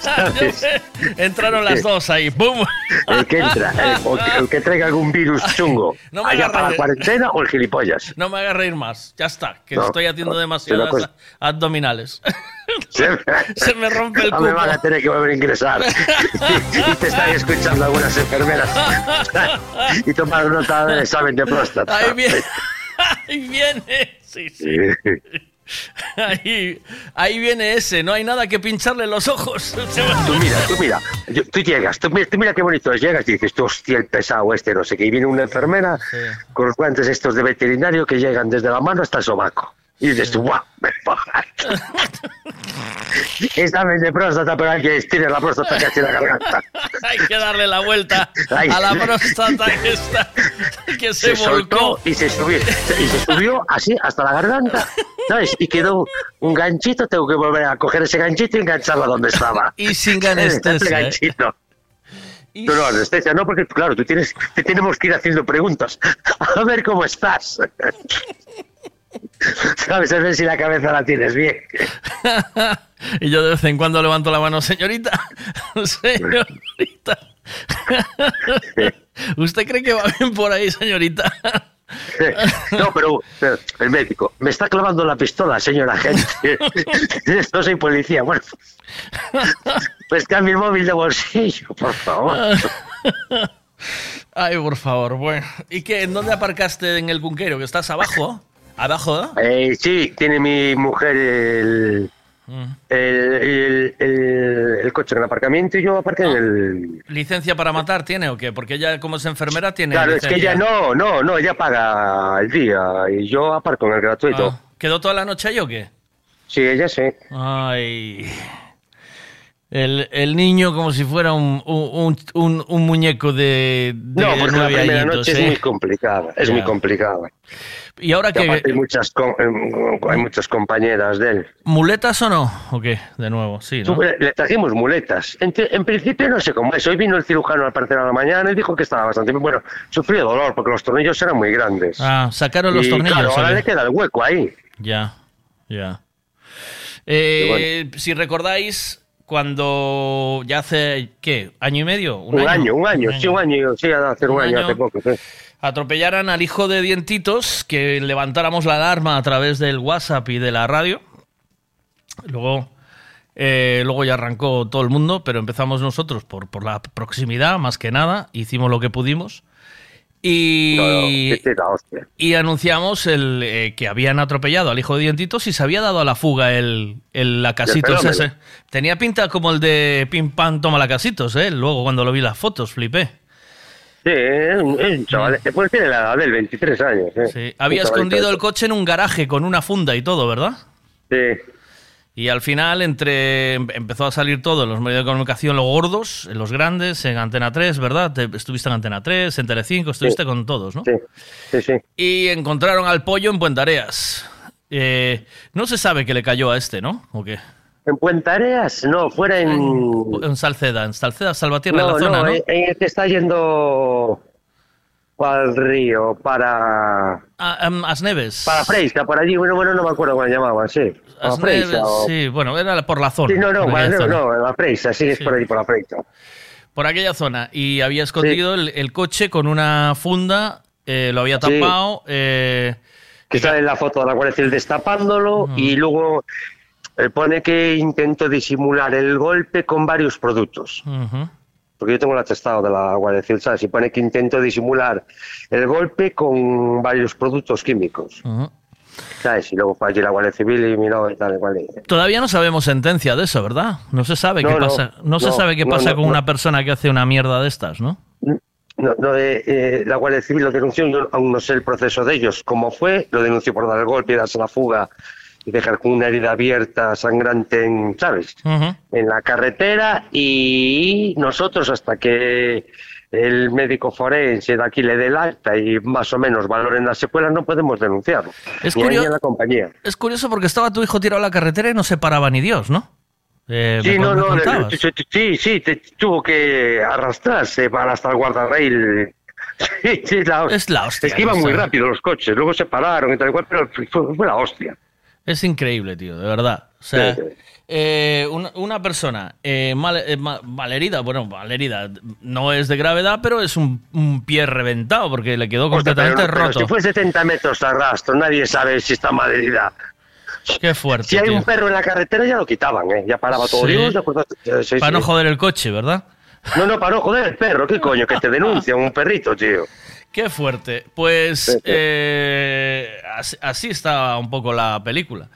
¿sabes? Entraron las dos ahí, ¡pum! El que entra, el, o que, el que traiga algún virus chungo No me allá para la cuarentena o el gilipollas. No me haga reír más. Ya está, que No, estoy haciendo no, demasiadas pero pues- Se, Se me rompe el No me van a tener que volver a ingresar. y te están escuchando algunas enfermeras. y tomar nota del examen de próstata. Ahí viene. Ahí viene. Sí, sí. Ahí, ahí viene ese. No hay nada que pincharle los ojos. Tú mira, tú mira, yo- tú llegas, tú mira, tú mira qué bonito es, llegas y dices, tú, hostia, el pesado este, no sé qué, y viene una enfermera con los guantes estos de veterinario que llegan desde la mano hasta el sobaco. Y dices tú, guau, me pagan. Examen de próstata, pero hay que estirar la próstata casi la garganta. Hay que darle la vuelta a la próstata que, está, que se, Se soltó volcó. y se subió, y se subió así hasta la garganta, ¿sabes? Y quedó un ganchito, tengo que volver a coger ese ganchito y engancharlo donde estaba. Y sin Ese anestesia. ¿eh? ganchito. No, no, anestesia no, porque claro, tú tienes, te tenemos que ir haciendo preguntas. A ver cómo estás. ¿Sabes? A ver si la cabeza la tienes bien. y yo de vez en cuando levanto la mano, señorita. señorita. ¿Usted cree que va bien por ahí, señorita? No, pero, pero el médico, me está clavando la pistola, señora gente. No soy policía. Bueno, pues cambie el móvil de bolsillo, por favor. Ay, por favor, bueno. ¿Y qué? ¿En dónde aparcaste en el bunquero? ¿Que estás abajo? ¿Abajo? ¿no? Eh, sí, tiene mi mujer el, Mm. el, el, el- el coche en el aparcamiento y yo aparqué en el... ¿Licencia para matar tiene o qué? Porque ella, como es enfermera, tiene. Claro, es que ella no, no, no, ella paga el día y yo aparco en el gratuito. Ah, ¿Quedó toda la noche ahí o qué? Sí, ella sí. Ay. El, el niño como si fuera un, un, un- un muñeco de, de No, porque la primera añitos, noche ¿eh? es muy complicada, es muy complicada. ¿Y ahora aparte hay muchas, em, hay muchas compañeras de él. ¿Muletas o no? ¿O qué? De nuevo, sí, ¿no? Le, trajimos muletas. En, en principio no sé cómo es. Hoy vino el cirujano al parecer a la mañana y dijo que estaba bastante bien. Bueno, sufrió dolor porque los tornillos eran muy grandes. Ah, sacaron los Y, tornillos. Claro, ¿o ahora le queda el hueco ahí. Ya, ya. Eh, Si recordáis, cuando ya hace, ¿qué? ¿Año y medio? Un, año, un año, sí, un año, sí, hace un, Un año, año. hace poco. sí. atropellaran al hijo de Dientitos, que levantáramos la alarma a través del WhatsApp y de la radio. Luego, eh, luego ya arrancó todo el mundo, pero empezamos nosotros por, por la proximidad, más que nada. Hicimos lo que pudimos. Y, No, no, y anunciamos el, eh, que habían atropellado al hijo de Dientitos y se había dado a la fuga el, el Lacasitos ese. Tenía pinta como el de Pim Pam Toma Lacasitos, ¿eh? Luego cuando lo vi las fotos, flipé. Sí, es un, es un chaval. Pues tiene la edad del 23 años. ¿eh? Sí, Había escondido el coche en un garaje con una funda y todo, ¿verdad? Sí. Y al final entre em- empezó a salir todo en los medios de comunicación, los gordos, en los grandes, en Antena 3, ¿verdad? Te- estuviste en Antena 3, en Telecinco, estuviste Sí. con todos, ¿no? Sí, sí, sí. Y encontraron al pollo en Puentareas. Eh, no se sabe que le cayó a este, ¿no? ¿O qué? En Puentareas, no, fuera en... En Salceda, en Salceda, Salvatierra, No, en la zona, no, ¿no? en, en el que está yendo al río, para... Ah, em, Asneves. Para Freixa, por allí, bueno, bueno, no me acuerdo cómo se llamaba, sí. Freixa, o- sí, bueno, era por la zona. Sí, no, no, por no, zona. no, la Freixa, sí, es por ahí, por la Freixa. por aquella zona y había escondido el, el coche con una funda, eh, lo había Sí. tapado. eh, Que sale en la foto de la Guardia Civil destapándolo y luego eh, pone que intentó disimular el golpe con varios productos. ujú. Porque yo tengo el atestado de la Guardia Civil, ¿sabes? Y pone que intentó disimular el golpe con varios productos químicos. Ujú. ¿Sabes? Y luego fue allí la Guardia Civil y miró y tal y cual. Todavía no sabemos sentencia de eso, ¿verdad? No se sabe No, qué no, pasa. No, se sabe qué pasa con una persona que hace una mierda de estas, ¿no? No, no, eh, eh, la Guardia Civil lo denunció, yo aún no sé el proceso de ellos, cómo fue, lo denunció por dar el golpe y darse la fuga y dejar con una herida abierta, sangrante, en, ¿sabes? En la carretera y nosotros hasta que el médico forense de aquí le dé el alta y más o menos valoren las secuelas no podemos denunciarlo. Es ni a él ni curio- a la compañía. Es curioso porque estaba tu hijo tirado a la carretera y no se paraba ni Dios, ¿no? Eh, Sí, no, no, le- sí, sí, te- tuvo que arrastrarse para hasta el guardarrail. Sí, sí, la hostia. Es la hostia, Es que iban muy rápido los coches, luego se pararon y tal y cual, pero fue, fue la hostia. Es increíble, tío, de verdad. O sea, Sí, eh, una, una persona eh, mal, eh, ma- malherida, bueno, malherida, no es de gravedad, pero es un, un pie reventado porque le quedó Hostia, pero, completamente pero roto. si fue 70 metros a rastro, nadie sabe si está mal herida. Qué fuerte. Si hay tío. un perro en la carretera ya lo quitaban, ¿eh? Ya paraba todo. Sí. Dios, sí, Para sí. no joder el coche, ¿verdad? No, no, para no joder el perro, ¿qué coño? Que te denuncian un perrito, tío. Qué fuerte. Pues Sí, sí. eh, así, así está un poco la película.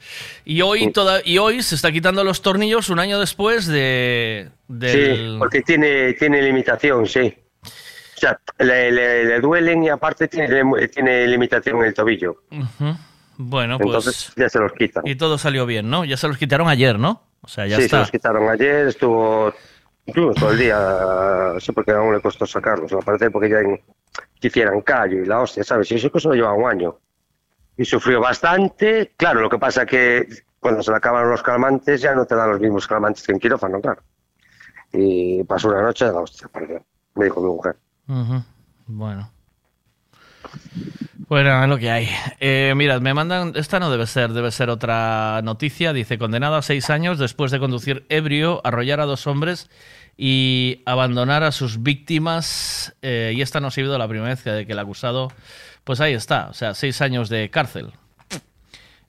Y hoy, toda, y hoy se está quitando los tornillos un año después de, del... Sí, porque tiene, tiene limitación, sí. O sea, le, le- le duelen y aparte tiene, tiene limitación en el tobillo. Ujú. Bueno, pues... Entonces ya se los quitan. Y todo salió bien, ¿no? Ya se los quitaron ayer, ¿no? O sea, ya sí, se está. los quitaron ayer, estuvo, estuvo todo el día, sí, porque aún le costó sacarlos, me parece, porque ya en- que hicieran callo y la hostia, ¿sabes? Y eso que solo llevaba un año. Y sufrió bastante. Claro, lo que pasa que cuando se le acaban los calmantes ya no te dan los mismos calmantes que en quirófano, claro. Y pasó una noche de la hostia, me dijo mi mujer. Bueno. Bueno, es lo que hay. Eh, mirad, me mandan. Esta no debe ser, debe ser otra noticia. Dice: condenado a seis años después de conducir ebrio, arrollar a dos hombres y abandonar a sus víctimas. Eh, y esta no ha sido la primera vez de que el acusado. Pues ahí está, o sea, seis años de cárcel.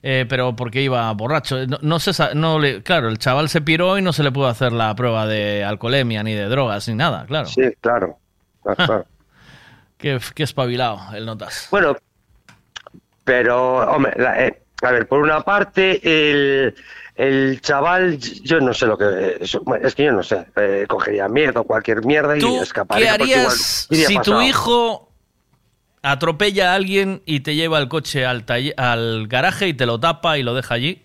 Eh, pero porque iba borracho. No, no se no le, claro, el chaval se piró y no se le pudo hacer la prueba de alcoholemia, ni de drogas, ni nada, claro. Sí, claro. claro, claro. Qué, qué espabilado el notas. Bueno, pero, hombre, la- eh, a ver, por una parte, el, el chaval, yo no sé lo que. Es, es que yo no sé. eh, cogería mierda o cualquier mierda y ¿Tú escaparía. qué igual harías iría si tu hijo atropella a alguien y te lleva el coche al, al garaje y te lo tapa y lo deja allí?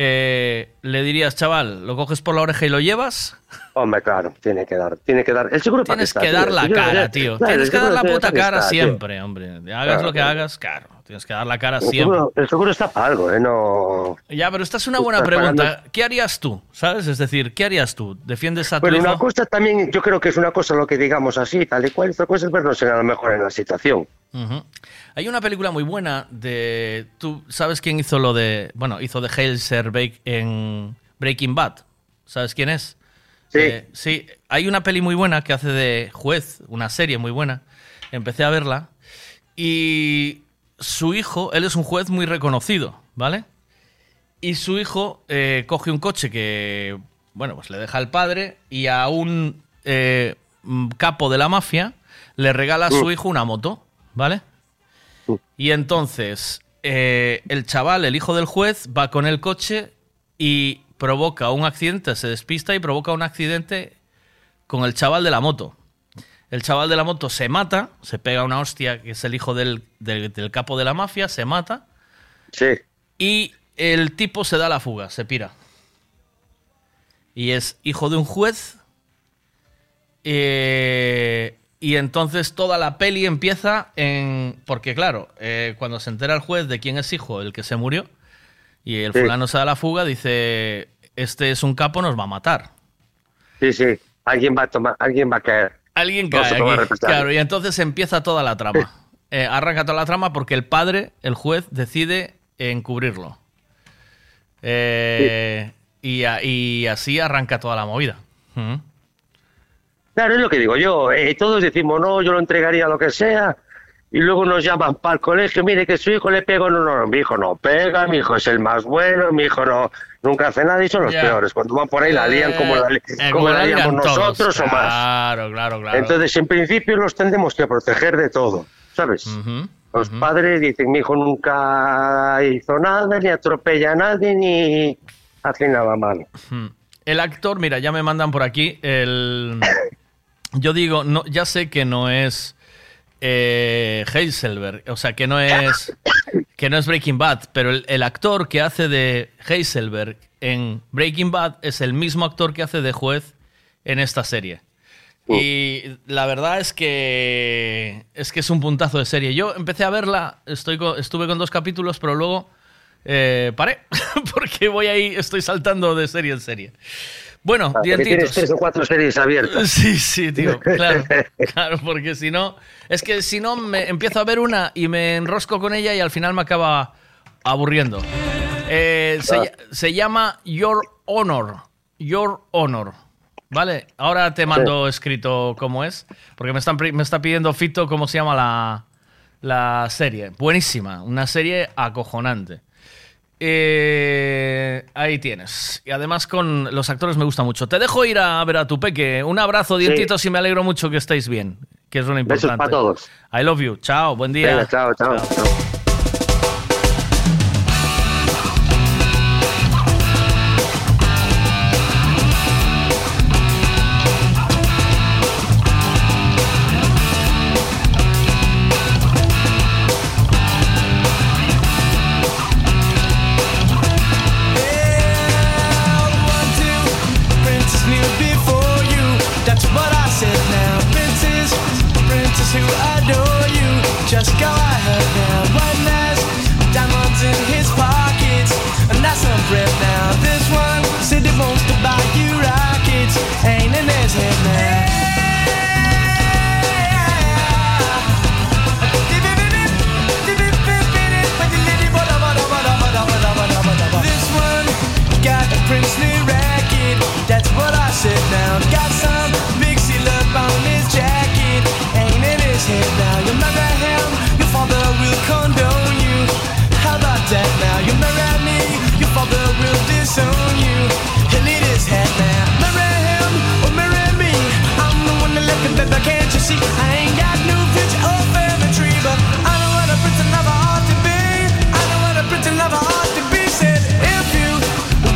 Eh, ¿Le dirías, chaval, lo coges por la oreja y lo llevas? Hombre, claro, tiene que dar. Tiene que dar. El seguro para Tienes que tío. dar la cara, tío. Claro, Tienes que dar la puta cara tío. siempre, hombre. Hagas Claro, lo que claro. hagas, claro. Tienes que dar la cara El siempre. seguro, el seguro está para algo, ¿eh? No. Ya, pero esta es una buena pregunta. pagando- ¿Qué harías tú? ¿Sabes? Es decir, ¿qué harías tú? ¿Defiendes a tu Bueno, hijo? una cosa también, yo creo que es una cosa lo que digamos así, tal y cual, otra cosa es vernos en a lo mejor en la situación. Hay una película muy buena de. ¿Tú sabes quién hizo lo de. Bueno, hizo de Heisenberg en Breaking Bad? ¿Sabes quién es? Sí. sí, hay una peli muy buena que hace de juez, una serie muy buena. Empecé a verla. Y su hijo, él es un juez muy reconocido, ¿vale? Y su hijo eh, coge un coche que, bueno, pues le deja al padre y a un eh, mm, capo de la mafia le regala a su Mm. hijo una moto, ¿vale? Y entonces eh, el chaval, el hijo del juez, va con el coche y provoca un accidente, se despista y provoca un accidente con el chaval de la moto. El chaval de la moto se mata, se pega una hostia, que es el hijo del, del- del capo de la mafia, se mata. Sí. Y el tipo se da la fuga, se pira. Y es hijo de un juez. eh, y entonces toda la peli empieza en. Porque, claro, eh, cuando se entera el juez de quién es hijo, el que se murió, y el Sí. fulano se da la fuga, dice: Este es un capo, nos va a matar. Sí, sí. Alguien va a tomar, alguien va a caer. Alguien cae aquí. Claro, y entonces empieza toda la trama. Eh, arranca toda la trama porque el padre, el juez, decide encubrirlo. Eh, y, a- y así arranca toda la movida. Ujú. Claro, es lo que digo yo. eh, todos decimos, no, yo lo entregaría a lo que sea. Y luego nos llaman para el colegio, mire que su hijo le pegó. No, no, mi hijo no pega, mi hijo es el más bueno, mi hijo no nunca hace nada y son los peores. Cuando van por ahí la lían como la, Eh, como la lían liamos todos. nosotros o más. Claro, claro, claro. Entonces, en principio, los tendremos que proteger de todo, ¿sabes? Los padres dicen, mi hijo nunca hizo nada, ni atropella a nadie, ni hace nada malo. El actor, mira, ya me mandan por aquí el... Yo digo, no, ya sé que no es eh, Heiselberg, o sea, que no es que no es Breaking Bad, pero el, el actor que hace de Heiselberg en Breaking Bad es el mismo actor que hace de juez en esta serie. Y la verdad es que es que es un puntazo de serie. Yo empecé a verla, estoy co- estuve con dos capítulos, pero luego eh, paré porque voy ahí, estoy saltando de serie en serie. Bueno, Ah, tienes tres o cuatro series abiertas. Sí, sí, tío, claro, claro, porque si no, es que si no me empiezo a ver una y me enrosco con ella y al final me acaba aburriendo. Eh, se, Ah. se llama Your Honor. Your Honor. ¿Vale? Ahora te mando escrito cómo es. Porque me, están, me está pidiendo Fito cómo se llama la, la serie. Buenísima. Una serie acojonante. Eh, ahí tienes. Y además con los actores me gusta mucho. Te dejo ir a ver a tu peque. Un abrazo, dientitos, y me alegro mucho que estéis bien. Que es lo Besos importante. para todos. I love you. Chao. Buen día. Venga, chao, chao. Just go your father will disown you. He'll eat his head now. Marry him or marry me. I'm the one left it, baby. Can't you see? I ain't got no picture or family tree, but I know what a prince and lover ought to be. I know a prince and to be. Said if you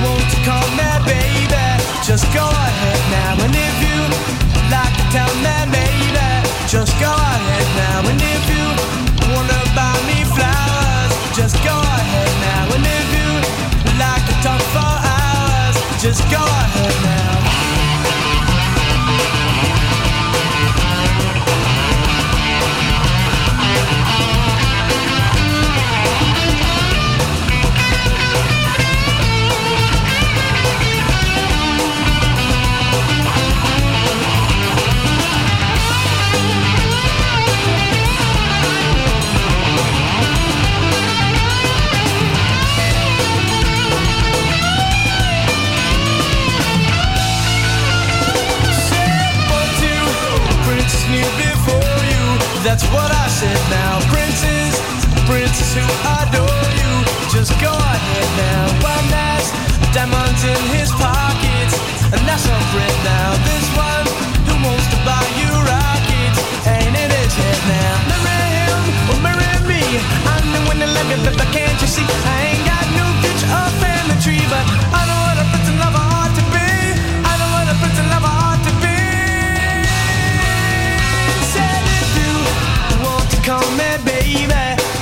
want to call me baby, just go ahead now. And if you like to tell me maybe, just go ahead now. And if you go That's what I said now. Princess, princess who adore you. Just go ahead now. One has diamonds in his pockets. And that's some bread now. This one who wants to buy you rockets. Ain't in his head now. Marry him or marry me. I'm the one that love you, but I can't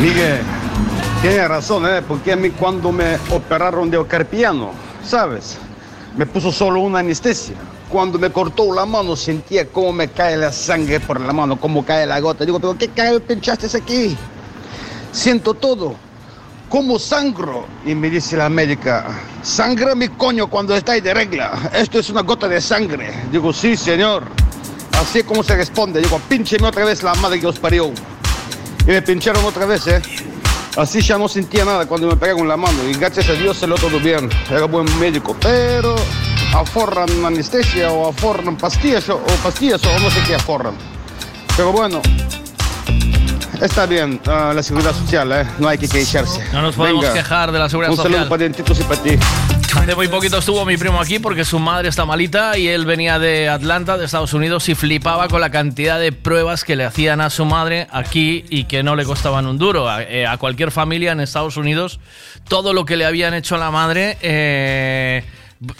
Miguel, tiene razón, ¿eh? Porque a mí cuando me operaron de carpiano, ¿sabes? Me puso solo una anestesia. Cuando me cortó la mano sentía cómo me cae la sangre por la mano, cómo cae la gota. Digo, pero ¿qué cae pinchaste aquí? Siento todo. ¿Cómo sangro? Y me dice la médica, sangra mi coño cuando estáis de regla. Esto es una gota de sangre. Digo, sí, señor. Así es como se responde. Digo, píncheme otra vez la madre que os parió. Y me pincharon otra vez, ¿eh? Así ya no sentía nada cuando me pegaron la mano. Y gracias a Dios se lo todo bien. Era buen médico. Pero aforran anestesia o aforran pastillas o, pastillas o no sé qué aforran. Pero bueno, está bien ah, la seguridad social, ¿eh? no hay que quejarse. No nos podemos quejar de la seguridad un social. saludo para Dentitos y para ti. Hace muy poquito estuvo mi primo aquí porque su madre está malita y él venía de Atlanta, de Estados Unidos, y flipaba con la cantidad de pruebas que le hacían a su madre aquí y que no le costaban un duro. A, eh, a cualquier familia en Estados Unidos, todo lo que le habían hecho a la madre eh,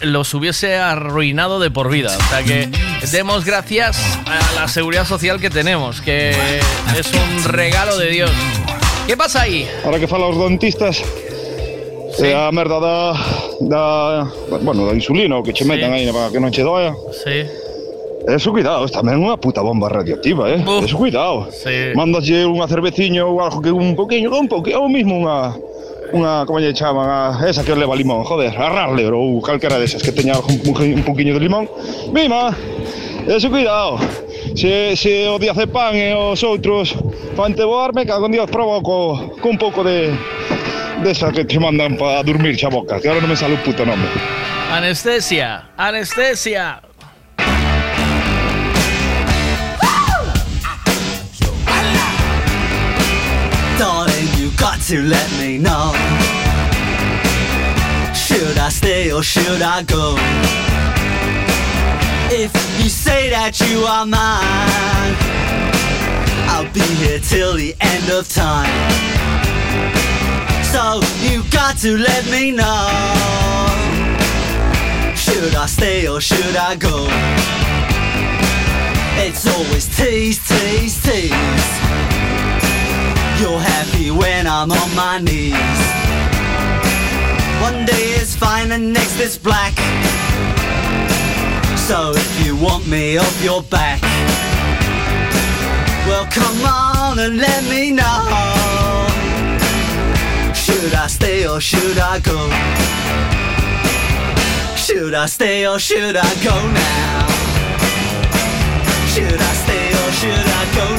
los hubiese arruinado de por vida. O sea que demos gracias a la seguridad social que tenemos, que es un regalo de Dios. ¿Qué pasa aí? Ahora que falan os dentistas, eh, a merda da, da, bueno, da insulina o que che metan aí para que non che doia. Sí. Eso cuidado, es tamén unha puta bomba radioactiva, eh. Eso cuidado. Sí. Mándalle unha cerveciña ou algo que un poquinho, un poquinho, ou mismo unha unha, como lle chaman, a, esa que leva limón, joder, a Rarler ou calquera desas que teña algo, un, un poquinho de limón. Mima, eso cuidado. Se, se o diazepam e os outros fan te voar, me cago en Dios, proba co, con un pouco de desa que te mandan para dormir xa que ahora non me sale o puto nome. Anestesia, anestesia. Darling, you got to let me know. Should I stay or should I go? If you say that you are mine, I'll be here till the end of time. So you got to let me know. Should I stay or should I go? It's always tease, tease, tease. You're happy when I'm on my knees. One day is fine and next is black. So if you want me off your back, well come on and let me know. Should I stay or should I go? Should I stay or should I go now? Should I stay or should I go now?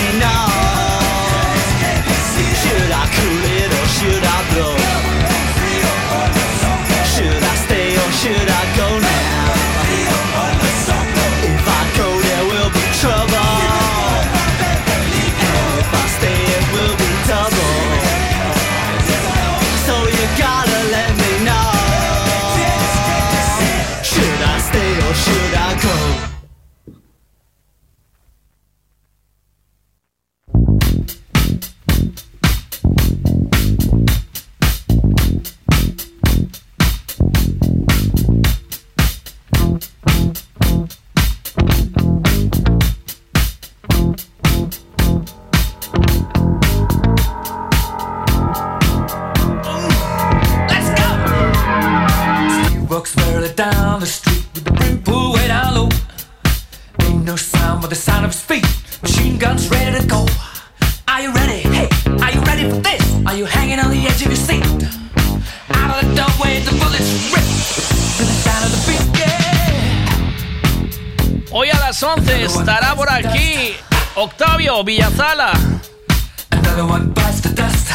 Another one bites the dust.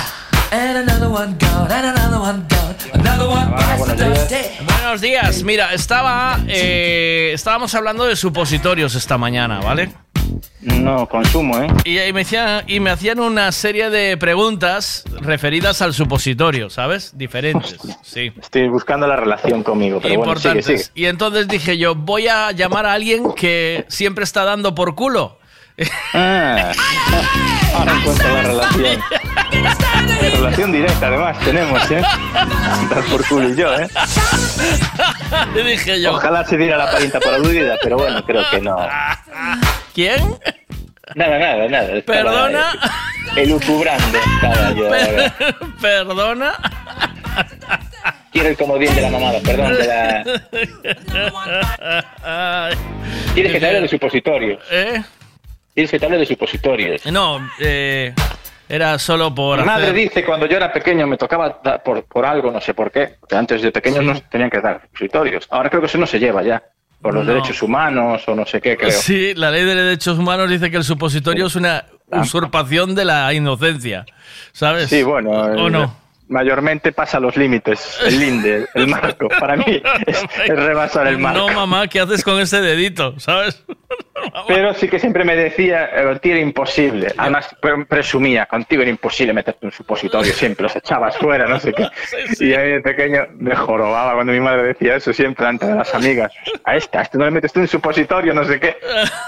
And another one gone. And another one gone. Another one bites the dust. Hey. Buenos días. Mira, estaba, eh, estábamos hablando de supositorios esta mañana, ¿vale? No, consumo, ¿eh? Y, y me hacían, y me hacían una serie de preguntas referidas al supositorio, ¿sabes? Diferentes. Sí. Estoy buscando la relación conmigo, pero bueno, sigue, Importantes. sigue. Y entonces dije yo, voy a llamar a alguien que siempre está dando por culo. Ah, ahora encuentro la relación. Relación directa, además, tenemos, ¿eh? Dar por culo y yo, ¿eh? Dije yo. Ojalá se diera la parienta por aludida, pero bueno, creo que no. ¿Quién? Nada, nada, nada. estaba, Perdona. Elucubrando estaba yo. Perdona. Quiero el comodín de la mamada, perdón, de la... Tienes que te hable de supositorios. ¿Eh? Hable de supositorios. No, eh, era solo por Mi madre hacer- dice cuando yo era pequeño me tocaba por, por algo, no sé por qué, porque antes de pequeños no tenían que dar supositorios. Ahora creo que eso no se lleva ya, por los No. derechos humanos o no sé qué, creo. Sí, la ley de derechos humanos dice que el supositorio es una usurpación de la inocencia, ¿sabes? Sí, bueno, ¿O eh, no? mayormente pasa los límites, el linde, el marco. Para mí es, es rebasar el marco. No, mamá, ¿qué haces con ese dedito? ¿Sabes? Pero sí que siempre me decía, eh, tío, era imposible. Además, pre- presumía, contigo era imposible meterte un supositorio, siempre los echabas fuera, no sé qué. Y a mí de pequeño me jorobaba cuando mi madre decía eso siempre de las amigas. A este, a este no le metes tú un supositorio, no sé qué.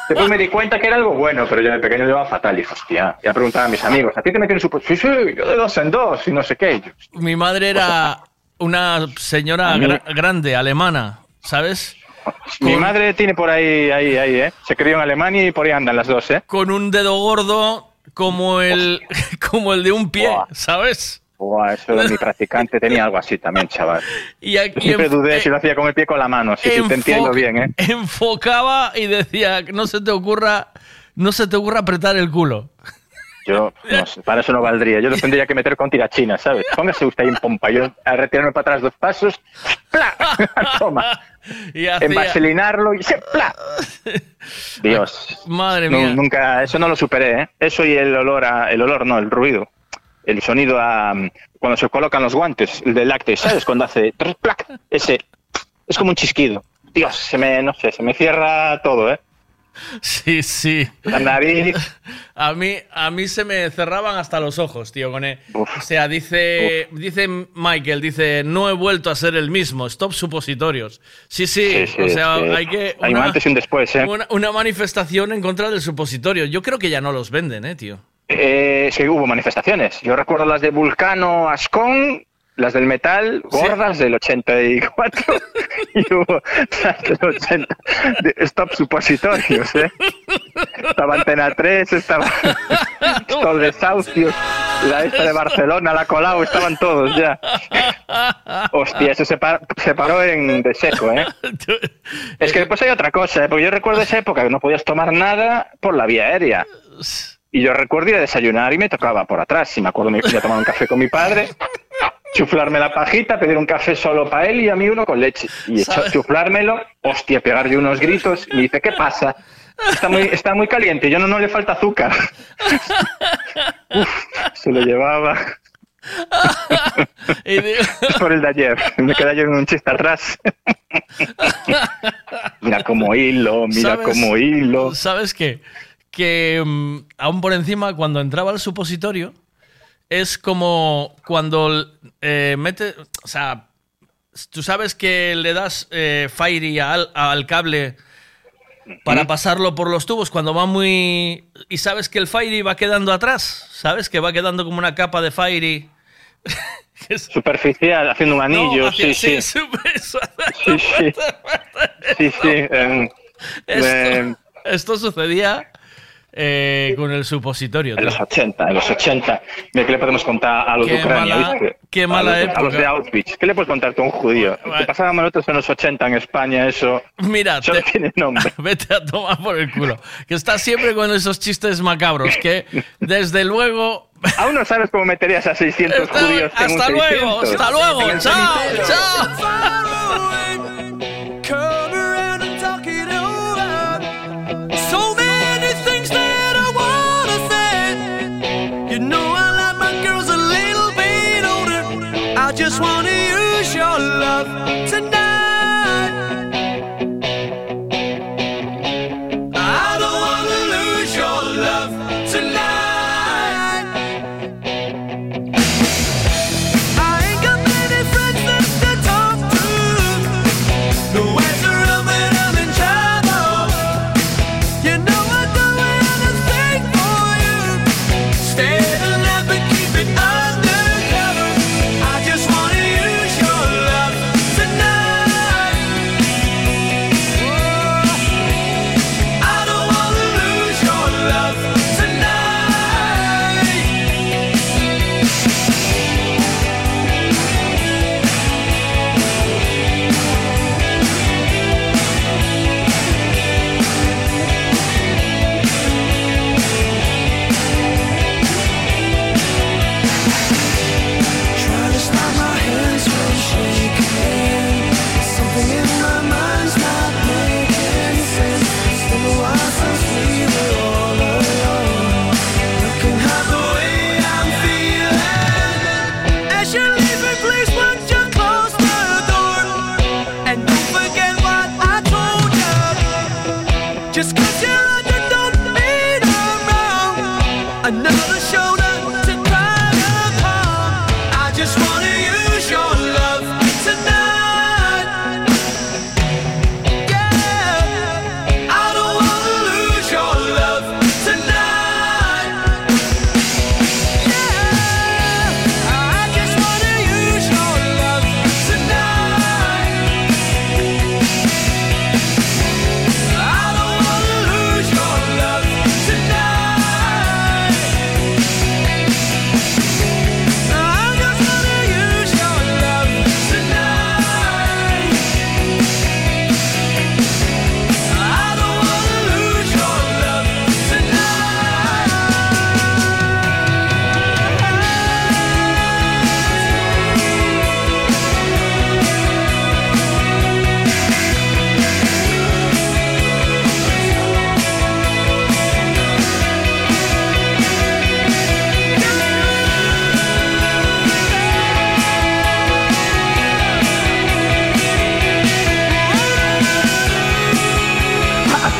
Después me di cuenta que era algo bueno, pero yo de pequeño llevaba fatal y dije, hostia. Ya preguntaba a mis amigos, ¿a ti te meten un supositorio? Sí, sí, yo de dos en dos y no sé qué. Yo, Mi madre era una señora gra- grande, alemana, ¿sabes? Mi madre tiene por ahí, ahí, ahí, ¿eh? Se crió en Alemania y por ahí andan las dos, ¿eh? Con un dedo gordo como el, como el de un pie, ¿sabes? Buah, eso de mi practicante tenía algo así también, chaval. Y aquí Siempre en- dudé si lo hacía con el pie o con la mano, sí, sí, te entiendo enfo- bien, ¿eh? Enfocaba y decía, no se te ocurra, no se te ocurra apretar el culo. Yo, no sé, para eso no valdría. Yo lo tendría que meter con tirachinas, ¿sabes? Póngase usted ahí en pompa. Yo a retirarme para atrás dos pasos, ¡pla! Toma. Y hacía- Envaselinarlo y se ¡pla! Dios. Madre No, mía. nunca, eso no lo superé, ¿eh? Eso y el olor a, el olor no, el ruido. El sonido a, cuando se colocan los guantes, el del lácteo, ¿sabes? Cuando hace ¡plac! Ese, es como un chisquido. Dios, se me, no sé, se me cierra todo, ¿eh? Sí, sí. La nariz. A mí, a mí se me cerraban hasta los ojos, tío, con el- O sea, dice, dice Michael, dice, no he vuelto a ser el mismo, stop supositorios. Sí, sí, Sí, sí, o sea, sí. hay que... Hay un antes y un después, ¿eh? Una, una manifestación en contra del supositorio. Yo creo que ya no los venden, ¿eh, tío? Eh, sí, hubo manifestaciones. Yo recuerdo las de Vulcano, Ascon, las del metal, gordas del 84 y hubo las del 80 de Stop Supositorios, ¿eh? Estaba Antena 3, estaba Stop Desahucios, la esta de Barcelona, la Colau, estaban todos ya. Hostia, eso se, par- se paró en de seco, ¿eh? Es que después hay otra cosa, ¿eh? porque yo recuerdo esa época que no podías tomar nada por la vía aérea. Y yo recuerdo ir a desayunar y me tocaba por atrás. Y me acuerdo me fui a tomar un café con mi padre, chuflarme la pajita, pedir un café solo para él y a mí uno con leche. Y hecho- chuflármelo, hostia, pegar yo unos gritos. Y me dice, ¿qué pasa? Está muy, está muy caliente, yo no, no le falta azúcar. Uf, se lo llevaba. por el de ayer. Me quedé yo en un chiste atrás. mira cómo hilo, mira ¿Sabes? cómo hilo. ¿Sabes qué? Que mm, aún por encima, cuando entraba al supositorio, es como cuando eh, mete. O sea, tú sabes que le das eh, Fairy al, al cable para pasarlo por los tubos cuando va muy. Y sabes que el Fairy va quedando atrás. ¿Sabes? Que va quedando como una capa de Fairy. Superficial, haciendo un anillo, No, hacia- sí, sí. sí, super- Sí, sí. Sí, sí. em, Esto, em, esto sucedía eh, con el supositorio. en tío. los 80, en los 80. Mira, ¿qué le podemos contar a los Qué de Ucrania? mala- ¿viste? qué A mala los de- A los época. de Auschwitz. ¿Qué le puedes contar tú a un judío? ¿Qué pasábamos nosotros en los 80 en España? Eso. Mira, Eso no tiene nombre. Vete a tomar por el culo. Que está siempre con esos chistes macabros que, desde luego. Aún no sabes cómo meterías a 600 Está- judíos en un hasta luego, 600. hasta luego. En Chao, chao.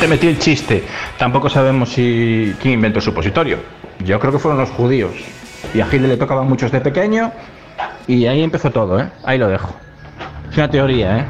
Metí el chiste. Tampoco sabemos si quién inventó el supositorio. Yo creo que fueron los judíos. Y a Hitler le tocaban muchos de pequeño. Y ahí empezó todo, ¿eh? Ahí lo dejo. Es una teoría, ¿eh?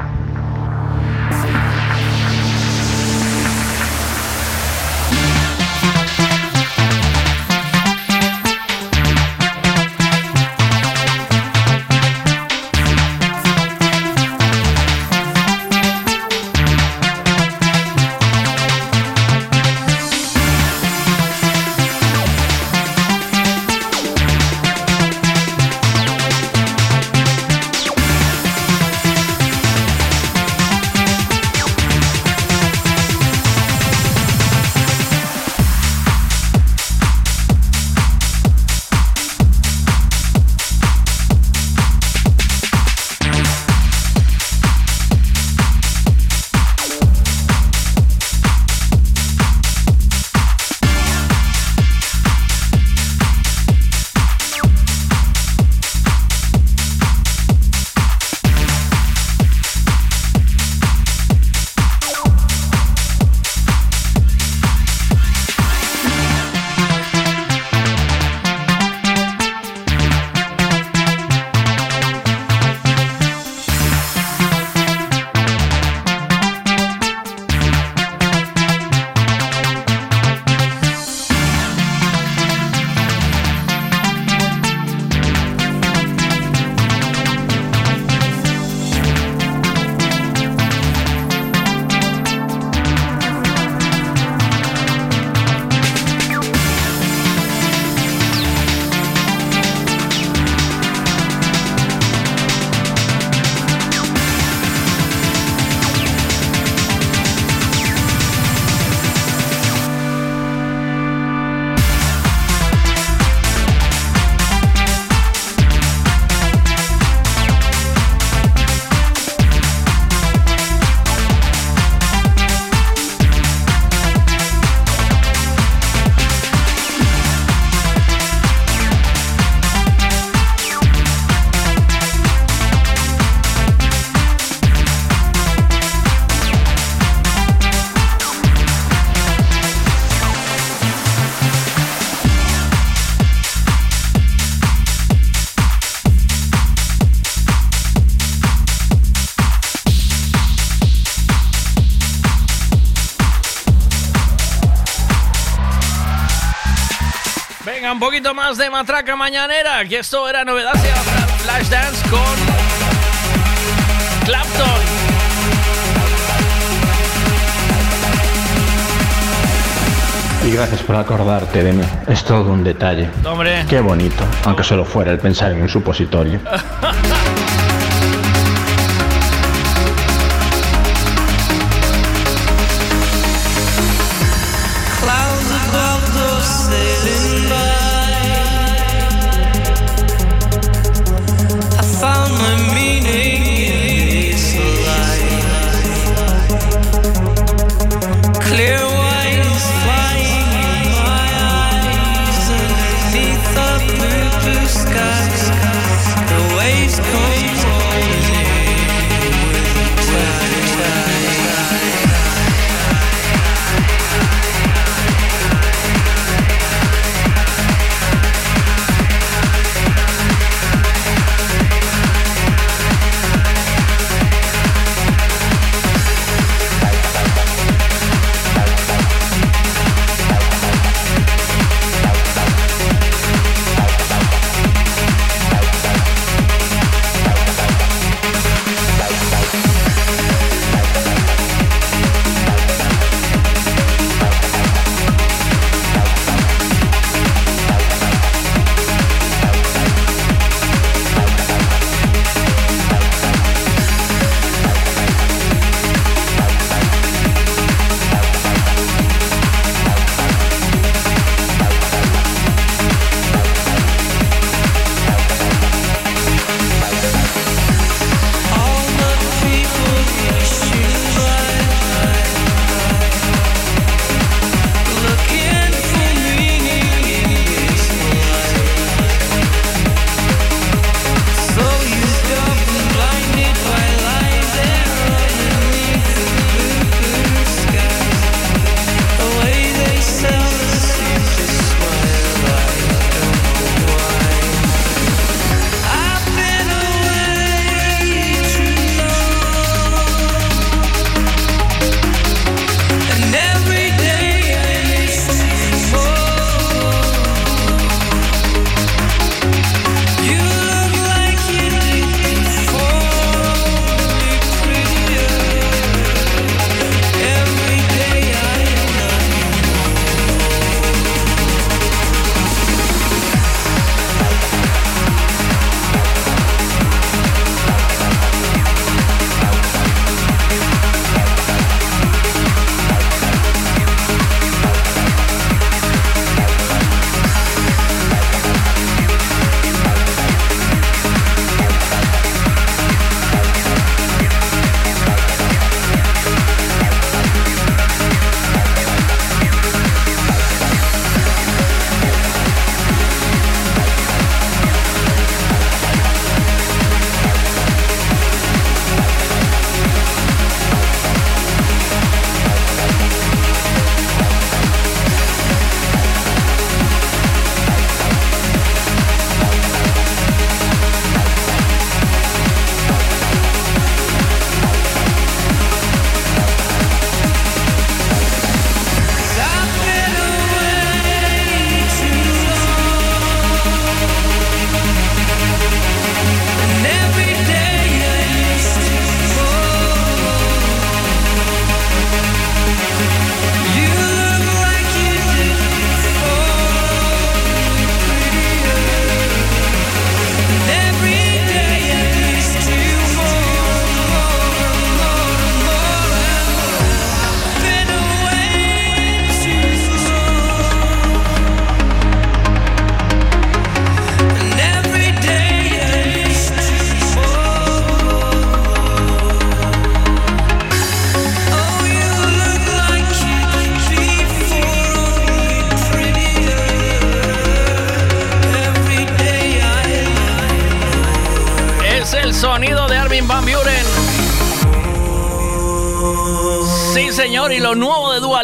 Más de matraca mañanera, que esto era novedad, se llama Flashdance con Clapton. Y gracias por acordarte de mí. Es todo un detalle. Hombre. Qué bonito, aunque solo fuera el pensar en un supositorio.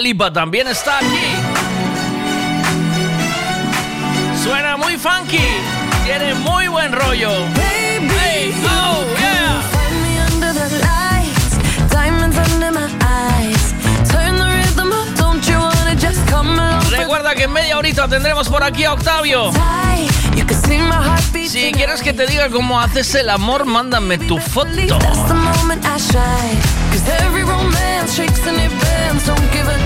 Lipa también está aquí. Suena muy funky, tiene muy buen rollo. Hey, oh, yeah. Find me under the lights, diamonds under my eyes. Turn the rhythm up, don't you wanna just come along? Recuerda que en media horita tendremos por aquí a Octavio. Si quieres que te diga cómo haces el amor, mándame tu foto. That's the moment I shine. Cause every romance shakes and it bends. Don't give a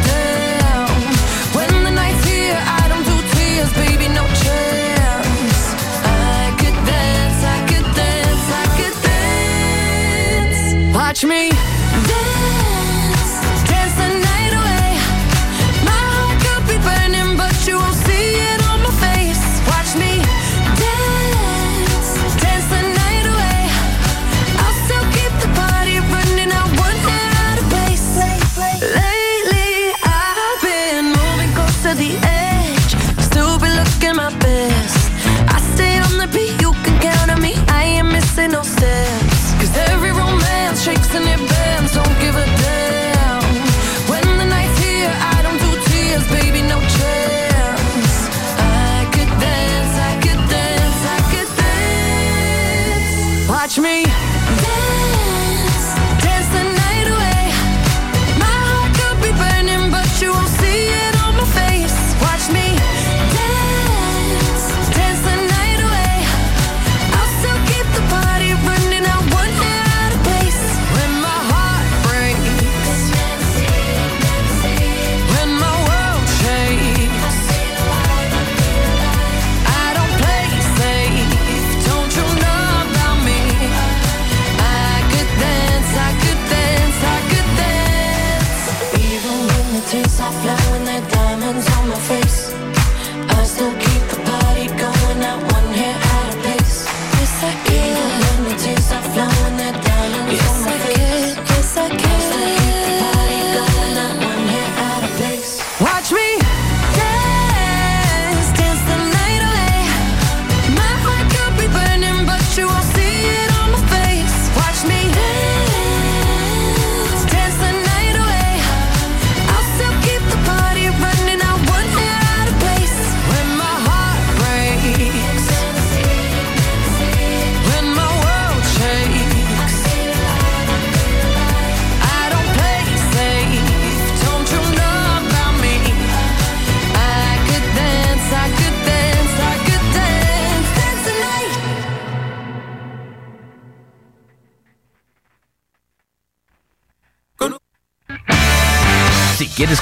Me.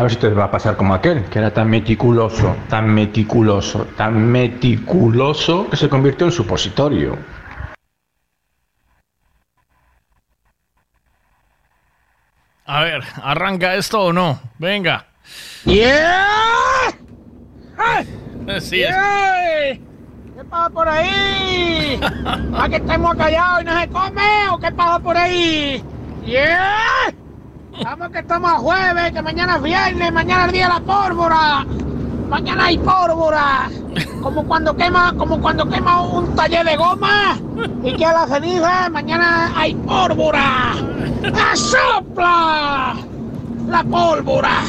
A ver si te va a pasar como aquel, que era tan meticuloso, tan meticuloso, tan meticuloso, que se convirtió en supositorio. A ver, ¿arranca esto o no? Venga. ¡Yeah! Sí, es. ¿Qué pasa por ahí? ¿A que estamos callados y no se come o qué pasa por ahí? ¡Yeah! Vamos que estamos a jueves, que mañana es viernes, mañana es día de la pólvora. Mañana hay pólvora. Como cuando quema, como cuando quema un taller de goma y queda la ceniza, mañana hay pólvora. ¡Asopla! La pólvora.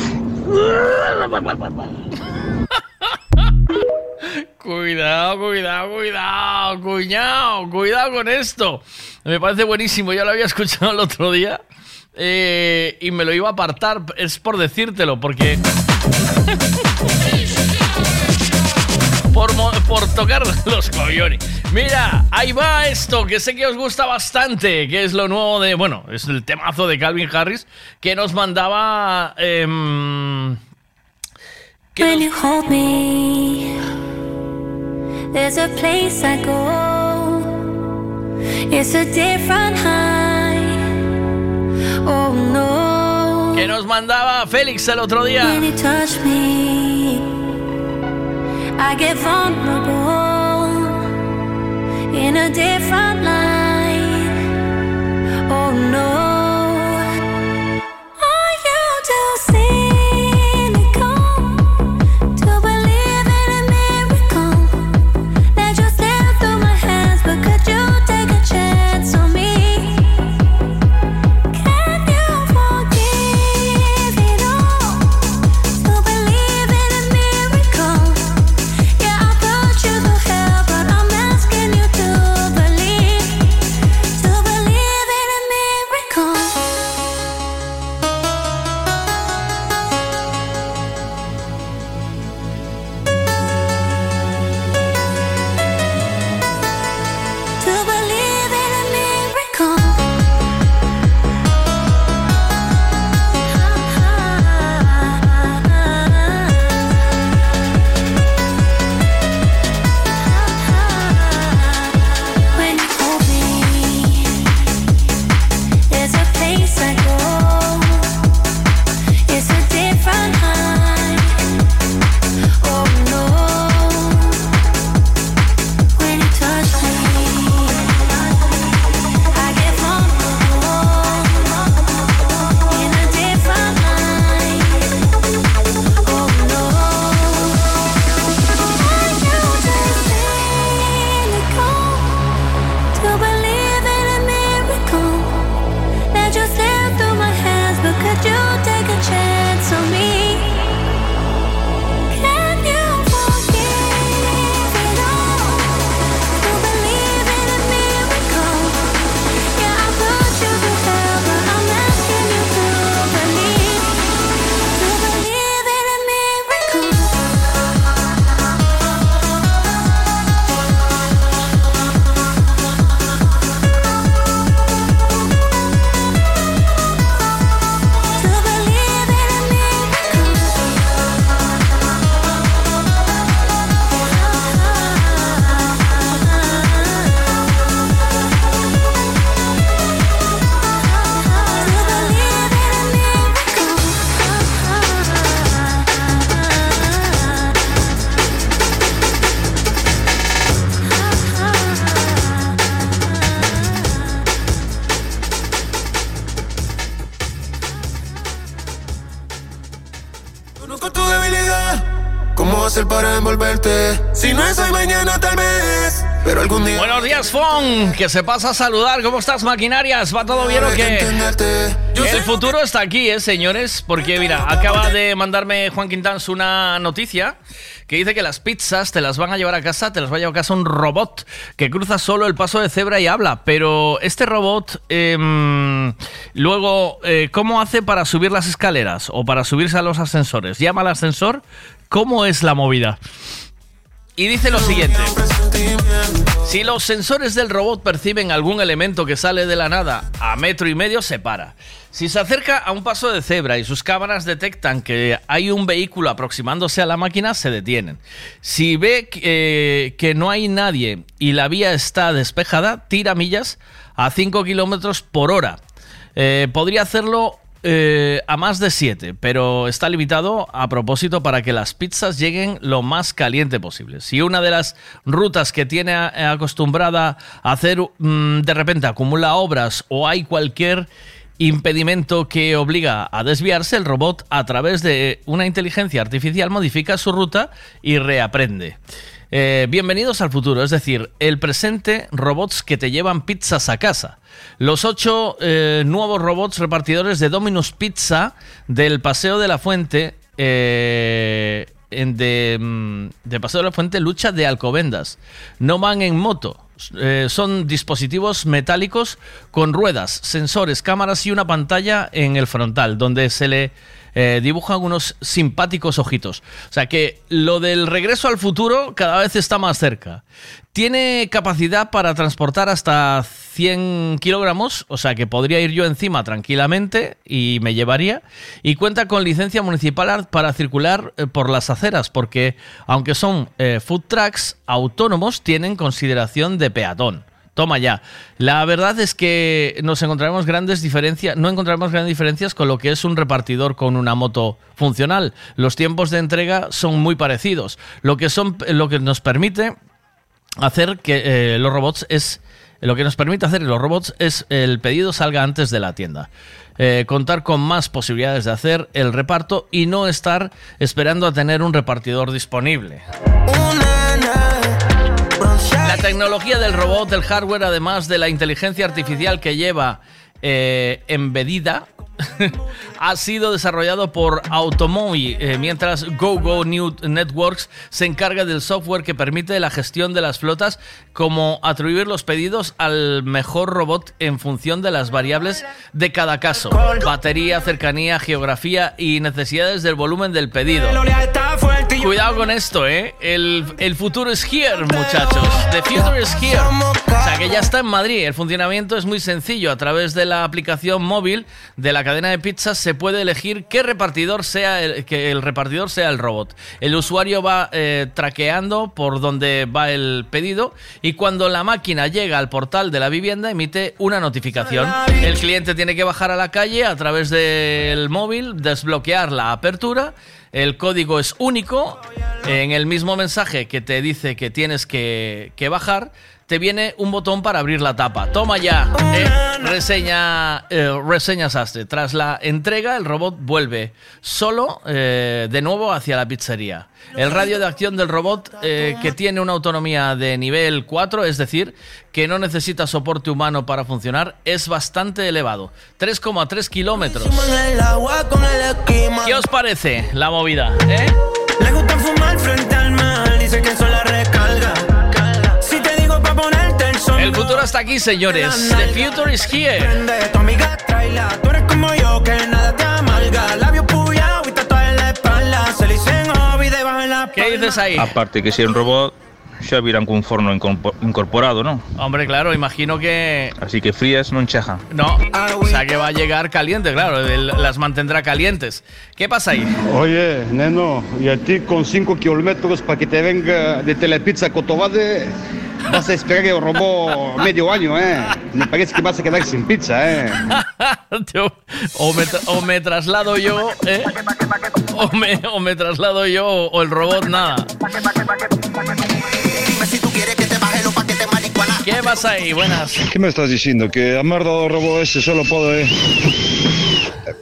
Cuidado, cuidado, cuidado, cuñado, cuidado con esto. Me parece buenísimo, ya lo había escuchado el otro día eh, y me lo iba a apartar, es por decírtelo, porque... por, por tocar los coyones. Mira, ahí va esto, que sé que os gusta bastante, que es lo nuevo de, bueno, es el temazo de Calvin Harris, que nos mandaba... When you hold me, there's a place I go. It's a different high. Oh no. que nos mandaba Félix el otro día. When you touch me, I get vulnerable in a different light. Oh no. Fon, que se pasa a saludar. ¿Cómo estás, maquinarias? ¿Va todo bien o qué? El futuro está aquí, ¿eh, señores? Porque, mira, acaba de mandarme Juan Quintans una noticia que dice que las pizzas te las van a llevar a casa, te las va a llevar a casa un robot que cruza solo el paso de cebra y habla. Pero este robot, em, luego, eh, ¿cómo hace para subir las escaleras o para subirse a los ascensores? ¿Llama al ascensor? ¿Cómo es la movida? Y dice lo siguiente. Si los sensores del robot perciben algún elemento que sale de la nada a metro y medio, se para. Si se acerca a un paso de cebra y sus cámaras detectan que hay un vehículo aproximándose a la máquina, se detienen. Si ve que, que no hay nadie y la vía está despejada, tira millas a 5 kilómetros por hora. Eh, podría hacerlo eh, a más de 7, pero está limitado a propósito para que las pizzas lleguen lo más caliente posible. Si una de las rutas que tiene eh, acostumbrada a hacer mm, de repente acumula obras o hay cualquier impedimento que obliga a desviarse, el robot a través de una inteligencia artificial modifica su ruta y reaprende. Eh, bienvenidos al futuro, es decir, el presente, robots que te llevan pizzas a casa. Los ocho eh, nuevos robots repartidores de Domino's Pizza del Paseo de la Fuente eh, mm, de Paseo de la Fuente lucha de Alcobendas. No van en moto. Eh, son dispositivos metálicos con ruedas, sensores, cámaras y una pantalla en el frontal, donde se le eh, dibujan unos simpáticos ojitos. O sea que lo del regreso al futuro cada vez está más cerca. Tiene capacidad para transportar hasta 100 kilogramos, o sea que podría ir yo encima tranquilamente y me llevaría. Y cuenta con licencia municipal para circular eh, por las aceras, porque aunque son eh, food trucks autónomos, tienen consideración de peatón. Toma ya. La verdad es que nos encontraremos grandes diferencias, no encontraremos grandes diferencias con lo que es un repartidor con una moto funcional. Los tiempos de entrega son muy parecidos. Lo que son, lo que nos permite hacer que eh, los robots es lo que nos permite hacer los robots es el pedido salga antes de la tienda. Eh, contar con más posibilidades de hacer el reparto y no estar esperando a tener un repartidor disponible. La tecnología del robot, del hardware, además de la inteligencia artificial que lleva eh, embedida, ha sido desarrollado por Automoi, eh, mientras GoGo New Networks se encarga del software que permite la gestión de las flotas, como atribuir los pedidos al mejor robot en función de las variables de cada caso, batería, cercanía, geografía y necesidades del volumen del pedido. Cuidado con esto, ¿eh? El, el futuro es here, muchachos. The future is here. O sea, que ya está en Madrid. El funcionamiento es muy sencillo. A través de la aplicación móvil de la cadena de pizzas se puede elegir qué repartidor sea el, que el repartidor sea el robot. El usuario va eh, traqueando por donde va el pedido y cuando la máquina llega al portal de la vivienda emite una notificación. El cliente tiene que bajar a la calle a través del móvil, desbloquear la apertura. El código es único. En el mismo mensaje que te dice que tienes que, bajar, te viene un botón para abrir la tapa. Toma ya. eh, reseña, eh, reseña Sastre. Tras la entrega, el robot vuelve solo eh, de nuevo hacia la pizzería. El radio de acción del robot, eh, que tiene una autonomía de nivel 4, es decir, que no necesita soporte humano para funcionar, es bastante elevado. 3,3 kilómetros. ¿Qué os parece la movida? ¿eh? Le gusta fumar frente al mar, dice que eso el futuro está aquí, señores. The future is here. Prende, tu amiga tráela. Tú eres como yo, que nada te amarga. Labio puya y tatuaje en la espalda. Se le dicen hobby debajo en la ¿Qué dices ahí? Aparte que si é un robot xa virán cun forno incorpo- incorporado, non? Hombre, claro, imagino que Así que frías non chejan. No, o sea que va a llegar caliente, claro, las mantendrá calientes. ¿Qué pasa ahí? Oye, neno, y a ti con 5 kilómetros para que te venga de Telepizza a Cotobade, vas a esperar el robot medio año, ¿eh? Me parece que vas a quedar sin pizza, ¿eh? O, me o me traslado yo, ¿eh? O me, o me traslado yo o el robot nada. ¿Qué pasa ahí? Buenas. ¿Qué me estás diciendo? ¿Que a merda do robot ese solo pode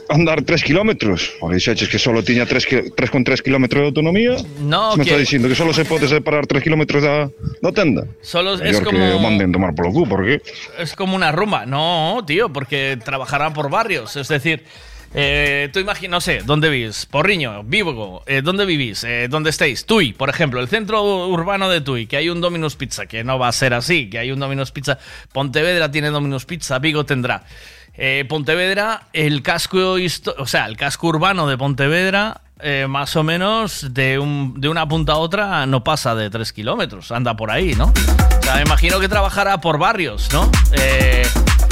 andar 3 kilómetros? O dixeches que solo tiña 3,3 kilómetros de autonomía? No, me que- estás dicindo que solo se pode separar 3 kilómetros da, da tenda? Solo es Mellor que o como, manden tomar polo cu, porque... es como una rumba. No, tío, porque trabajarán por barrios. Es decir, eh, tú imaginas, no sé, ¿dónde vivís? Porriño, Vigo, eh, ¿dónde vivís? Eh, ¿Dónde estáis? Tui, por ejemplo, el centro urbano de Tui, que hay un Domino's Pizza, que no va a ser así, que hay un Domino's Pizza. Pontevedra tiene Domino's Pizza, Vigo tendrá. Eh, Pontevedra, el casco, o sea, el casco urbano de Pontevedra, eh, más o menos de, un- de una punta a otra no pasa de 3 kilómetros, anda por ahí, ¿no? O sea, me imagino que trabajará por barrios, ¿no? Eh,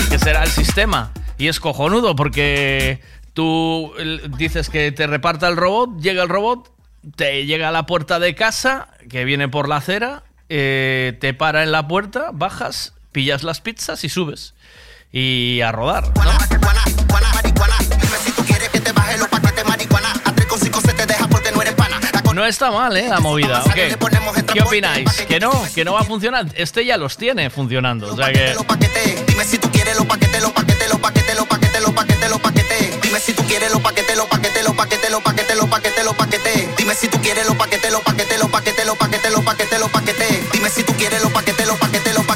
que será el sistema. Y es cojonudo porque tú dices que te reparta el robot, llega el robot, te llega a la puerta de casa, que viene por la acera, te para en la puerta, bajas, pillas las pizzas y subes. Y a rodar. ¿no? No está mal, ¿eh? La movida. ¿Qué opináis? ¿Que no? ¿Que no va a funcionar? Este ya los tiene funcionando. O sea que... Dime si tú quieres los paquetes, los paquetes, los paquetes, los paquetes, los paquetes, los paquetes. Dime si tú quieres los paquetes, los paquetes, los paquetes, los paquetes, los paquetes, los paquetes. Dime si tú quieres los paquetes, los paquetes, los paquetes, los paquetes, los paquetes, los paquetes. Dime si tú quieres los paquetes, los paquetes, los paquetes,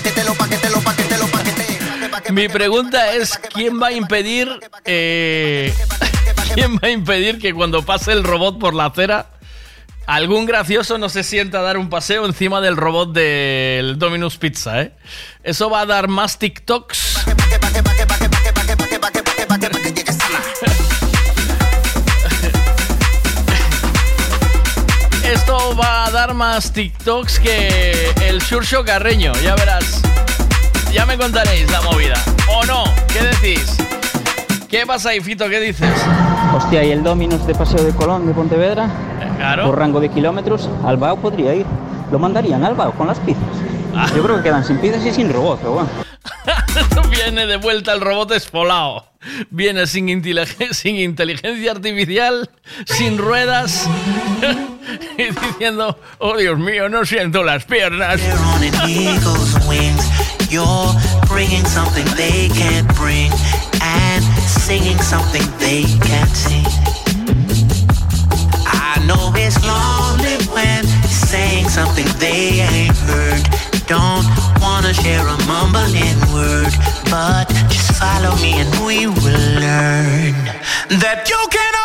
Mi pregunta es, ¿quién va a impedir... eh, ¿Quién va a impedir que cuando pase el robot por la acera Algún gracioso no se sienta a dar un paseo encima del robot del Dominus Pizza, ¿eh? Eso va a dar más TikToks. Esto va a dar más TikToks que el Shurcho Carreño, ya verás. Ya me contaréis la movida. ¿O no? ¿Qué decís? ¿Qué pasa ahí, Fito? ¿Qué dices? Hostia, ¿y el Dominus de Paseo de Colón de Pontevedra? claro. Por rango de kilómetros, Albao podría ir. Lo mandarían al Albao con las pizzas. Yo creo que quedan sin pizzas y sin robot, pero bueno. Viene de vuelta el robot esfolao. Viene sin, inteligen- sin inteligencia artificial, sin ruedas. y diciendo, oh Dios mío, no siento las piernas. You're bringing something they can't bring and singing something they can't sing. I know it's lonely when saying something they ain't heard. Don't wanna share a mumbling word, but just follow me and we will learn that you can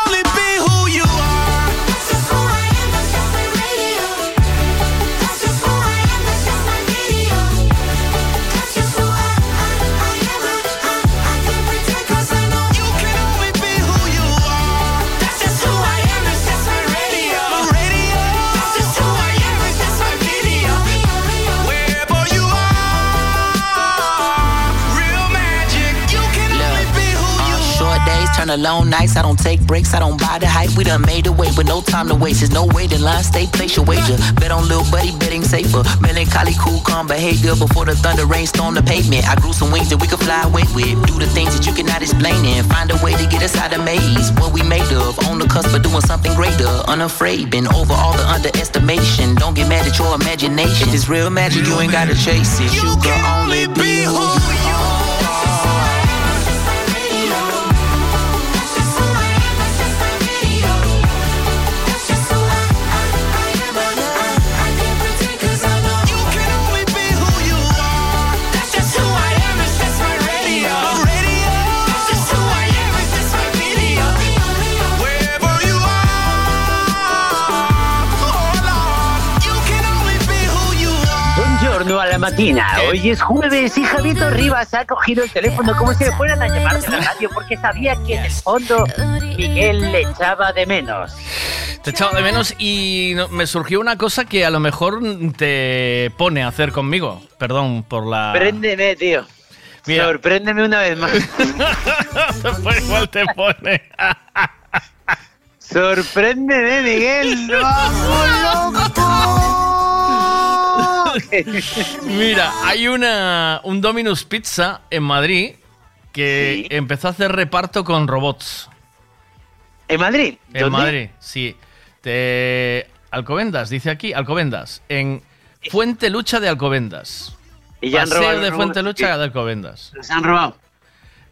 Days long nights. I don't take breaks. I don't buy the hype. We done made the away with no time to waste. There's no waiting line. Stay place your wager. Bet on little buddy, betting safer. Melancholy, cool, calm behavior. Before the thunder rain storm the pavement. I grew some wings that we could fly away with. Do the things that you cannot explain and find a way to get us out of maze. What we made of. On the cusp of doing something greater. Unafraid. Been over all the underestimation. Don't get mad at your imagination. If it's real magic, you ain't gotta chase it. You can only be who you Buongiorno la máquina. Hoy es jueves y Javito Rivas ha cogido el teléfono como si le fueran a llamar de la radio porque sabía que en el fondo Miguel le echaba de menos. Te echaba de menos y no- me surgió una cosa que a lo mejor te pone a hacer conmigo. Perdón por la... Préndeme, tío. Mira. Sorpréndeme una vez más. Pues igual te pone. Sorpréndeme, Miguel. ¡Vamos, Mira, hay una un Domino's Pizza en Madrid que empezó a hacer reparto con robots. ¿En Madrid? En ¿Dónde? Madrid, sí. Te... Alcobendas, dice aquí, Alcobendas. En Fuente Lucha de Alcobendas. Y ya han Paseo robado de los Fuente robots, Lucha de Alcobendas. Se han robado.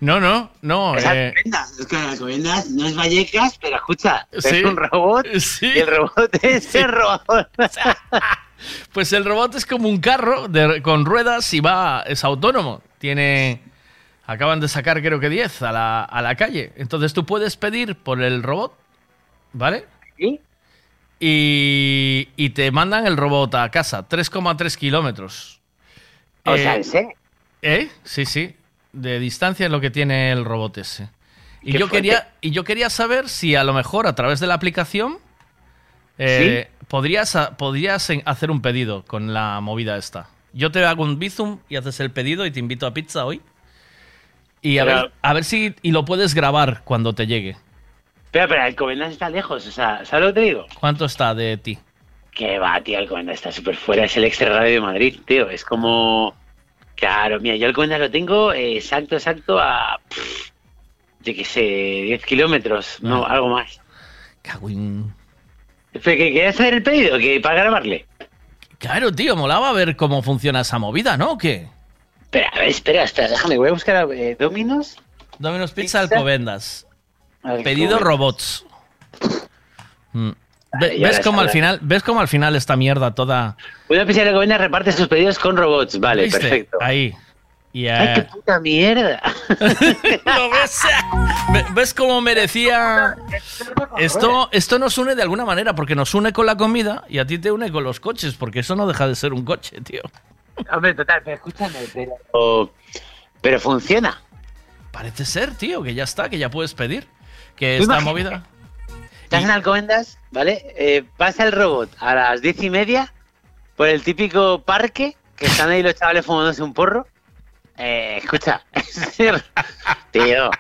No, no, no. Es eh, Alcobendas, es que Alcobendas no es Vallecas, pero escucha, Sí. es un robot Sí. y el robot es Sí. el robot. Pues el robot es como un carro de- con ruedas y va, es autónomo. Tiene, acaban de sacar creo que 10 a la, a la calle. Entonces tú puedes pedir por el robot, ¿vale? Y, y te mandan el robot a casa, 3,3 kilómetros. O Eh, sea, ¿en serio? ¿Eh? Sí, sí. De distancia es lo que tiene el robot ese. Y yo, fuerte. quería, y yo quería saber si a lo mejor a través de la aplicación eh, podrías, a- podrías hacer un pedido con la movida esta. Yo te hago un bizum y haces el pedido y te invito a pizza hoy. Y a, Pero- ver, a ver si y lo puedes grabar cuando te llegue. Pero, pero Alcobendas está lejos, o sea, ¿sabes lo que te digo? ¿Cuánto está de ti? Que va, tío, Alcobendas está súper fuera, es el extra radio de Madrid, tío, es como... Claro, mira, yo Alcobendas lo tengo eh, exacto, exacto a... pff, yo qué sé, 10 kilómetros, no, algo más. Cagüín. Pero que querías hacer el pedido, que para grabarle. Claro, tío, molaba ver cómo funciona esa movida, ¿no? ¿O qué? Espera, a ver, espera, espera, déjame, voy a buscar eh, Dominos. Domino's Pizza, Pizza. Alcobendas. Alcobendas. Pedido robots. Mm. Y ¿Ves cómo al final, ves cómo al final esta mierda toda Una pizza de Alcobendas reparte sus pedidos con robots, vale, ¿Viste? perfecto. Ahí. Y, ¡Ay, qué eh, puta mierda! ¿Lo ves? Ve- ¿Ves cómo merecía? Esto, esto nos une de alguna manera, porque nos une con la comida y a ti te une con los coches, porque eso no deja de ser un coche, tío. Hombre, total, pero escúchame, pero... Pero funciona. Parece ser, tío, que ya está, que ya puedes pedir. Que está imagínate. movida. Estás en Alcobendas, ¿vale? Eh, pasa el robot a las diez y media por el típico parque que están ahí los chavales fumándose un porro. Eh, escucha, tío.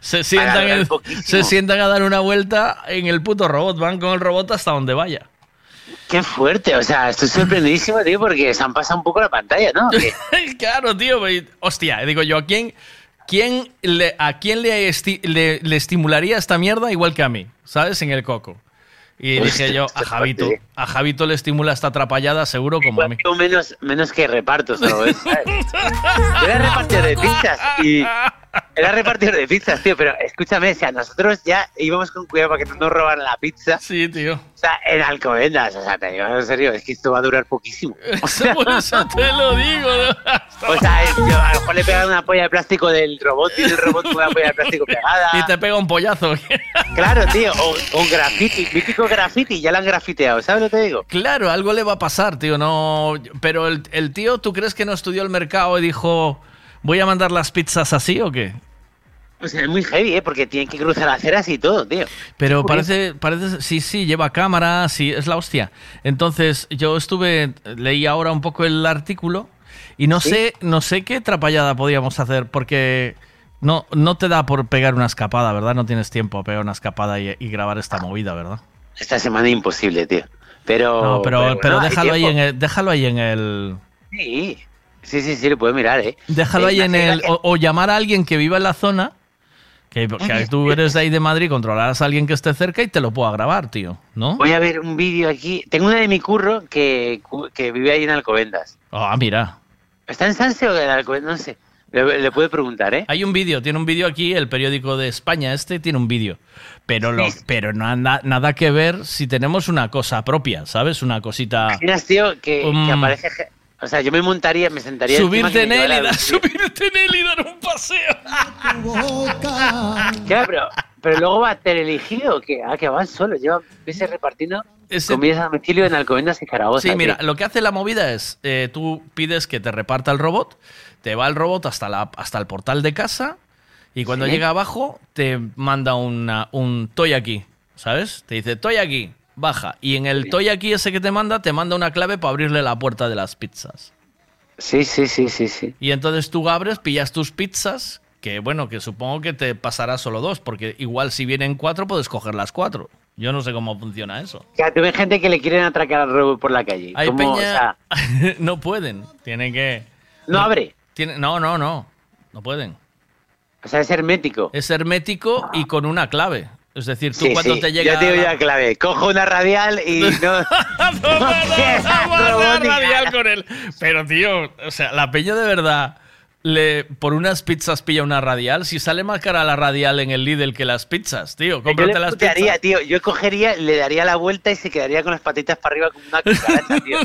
Se sientan, se sientan a dar una vuelta en el puto robot. Van con el robot hasta donde vaya. Qué fuerte, o sea, estoy sorprendidísimo, tío, porque se han pasado un poco la pantalla, ¿no? Claro, tío. Hostia, digo yo, ¿a quién, quién le, ¿a quién le, esti- le, le estimularía esta mierda igual que a mí? ¿Sabes? En el coco. Y dije yo, a Javito, a Javito le estimula esta atrapallada seguro como a mí. Menos, menos que repartos, ¿no? Era repartidor de pizzas y... Era repartidor de pizzas, tío, pero escúchame, o sea, nosotros ya íbamos con cuidado para que no nos robaran la pizza. Sí, tío. En Alcobendas, o sea, te digo en serio, es que esto va a durar poquísimo. O sea, Por eso te lo digo. ¿no? o sea, es- yo, a lo mejor le pegan una polla de plástico del robot y el robot con una polla de plástico pegada. Y te pega un pollazo. Claro, tío, o, o graffiti, mítico graffiti, ya lo han grafiteado, ¿sabes lo que te digo? Claro, algo le va a pasar, tío. No, pero el, el tío, ¿tú crees que no estudió el mercado y dijo, voy a mandar las pizzas así o qué? O sea, es muy heavy, ¿eh? Porque tienen que cruzar aceras y todo, tío. Pero parece, parece, sí, sí, lleva cámara, sí, es la hostia. Entonces, yo estuve, leí ahora un poco el artículo y no sé, no sé qué trapallada podíamos hacer porque no, no te da por pegar una escapada, ¿verdad? No tienes tiempo a pegar una escapada y, y grabar esta movida, ¿verdad? Esta semana imposible, tío. Pero. No, pero, pero, bueno, déjalo ahí en el, déjalo ahí en el, Sí, sí, sí, sí, lo puedes mirar, ¿eh? déjalo Eh, ahí me en el, o llamar a alguien que viva en la zona. Que, que tú eres de ahí de Madrid, controlarás a alguien que esté cerca y te lo pueda grabar, tío, ¿no? Voy a ver un vídeo aquí. Tengo una de mi curro que, que vive ahí en Alcobendas. Ah, mira. ¿Está en Sanse o en Alcobendas? No sé. Le, le puede preguntar, ¿eh? Hay un vídeo, tiene un vídeo aquí, el periódico de España este tiene un vídeo. Pero, lo, pero nada, nada que ver si tenemos una cosa propia, ¿sabes? Una cosita... Imaginas, tío, que, que Um, aparece. O sea, yo me montaría, me sentaría. Subirte en me él, y dar, un- subirte en él y dar un paseo. Claro, pero, pero luego va teleelegido, que ah, que van solos, llevan meses repartiendo comidas a domicilio en Alcobendas y Zaragoza. Sí, mira, tío. lo que hace la movida es, eh, tú pides que te reparta el robot, te va el robot hasta, la, hasta el portal de casa y cuando Sí. llega abajo te manda una, un toy aquí, ¿sabes? Te dice, toy aquí, baja. Y en el toy aquí ese que te manda, te manda una clave para abrirle la puerta de las pizzas. Sí, sí, sí, sí, sí. Y entonces tú abres, pillas tus pizzas, que bueno, que supongo que te pasará solo dos, porque igual si vienen cuatro puedes coger las cuatro. Yo no sé cómo funciona eso. O sea, tú ves gente que le quieren atracar al robot por la calle. Hay Como, o peña... sea, no pueden, tienen que... no abre. Tiene- No, no, no, no pueden. O sea, es hermético. Es hermético y con una clave. Es decir, tú Sí, cuando sí, te llega... Yo te doy la- la clave. Cojo una radial y no. Vamos a hacer radial con él. Pero, tío, o sea, la peña de verdad, le, por unas pizzas pilla una radial. Si sale más cara la radial en el Lidl que las pizzas, tío, Yo cómprate le las pizzas. tío. Yo cogería, le daría la vuelta y se quedaría con las patitas para arriba como una cucaracha, tío.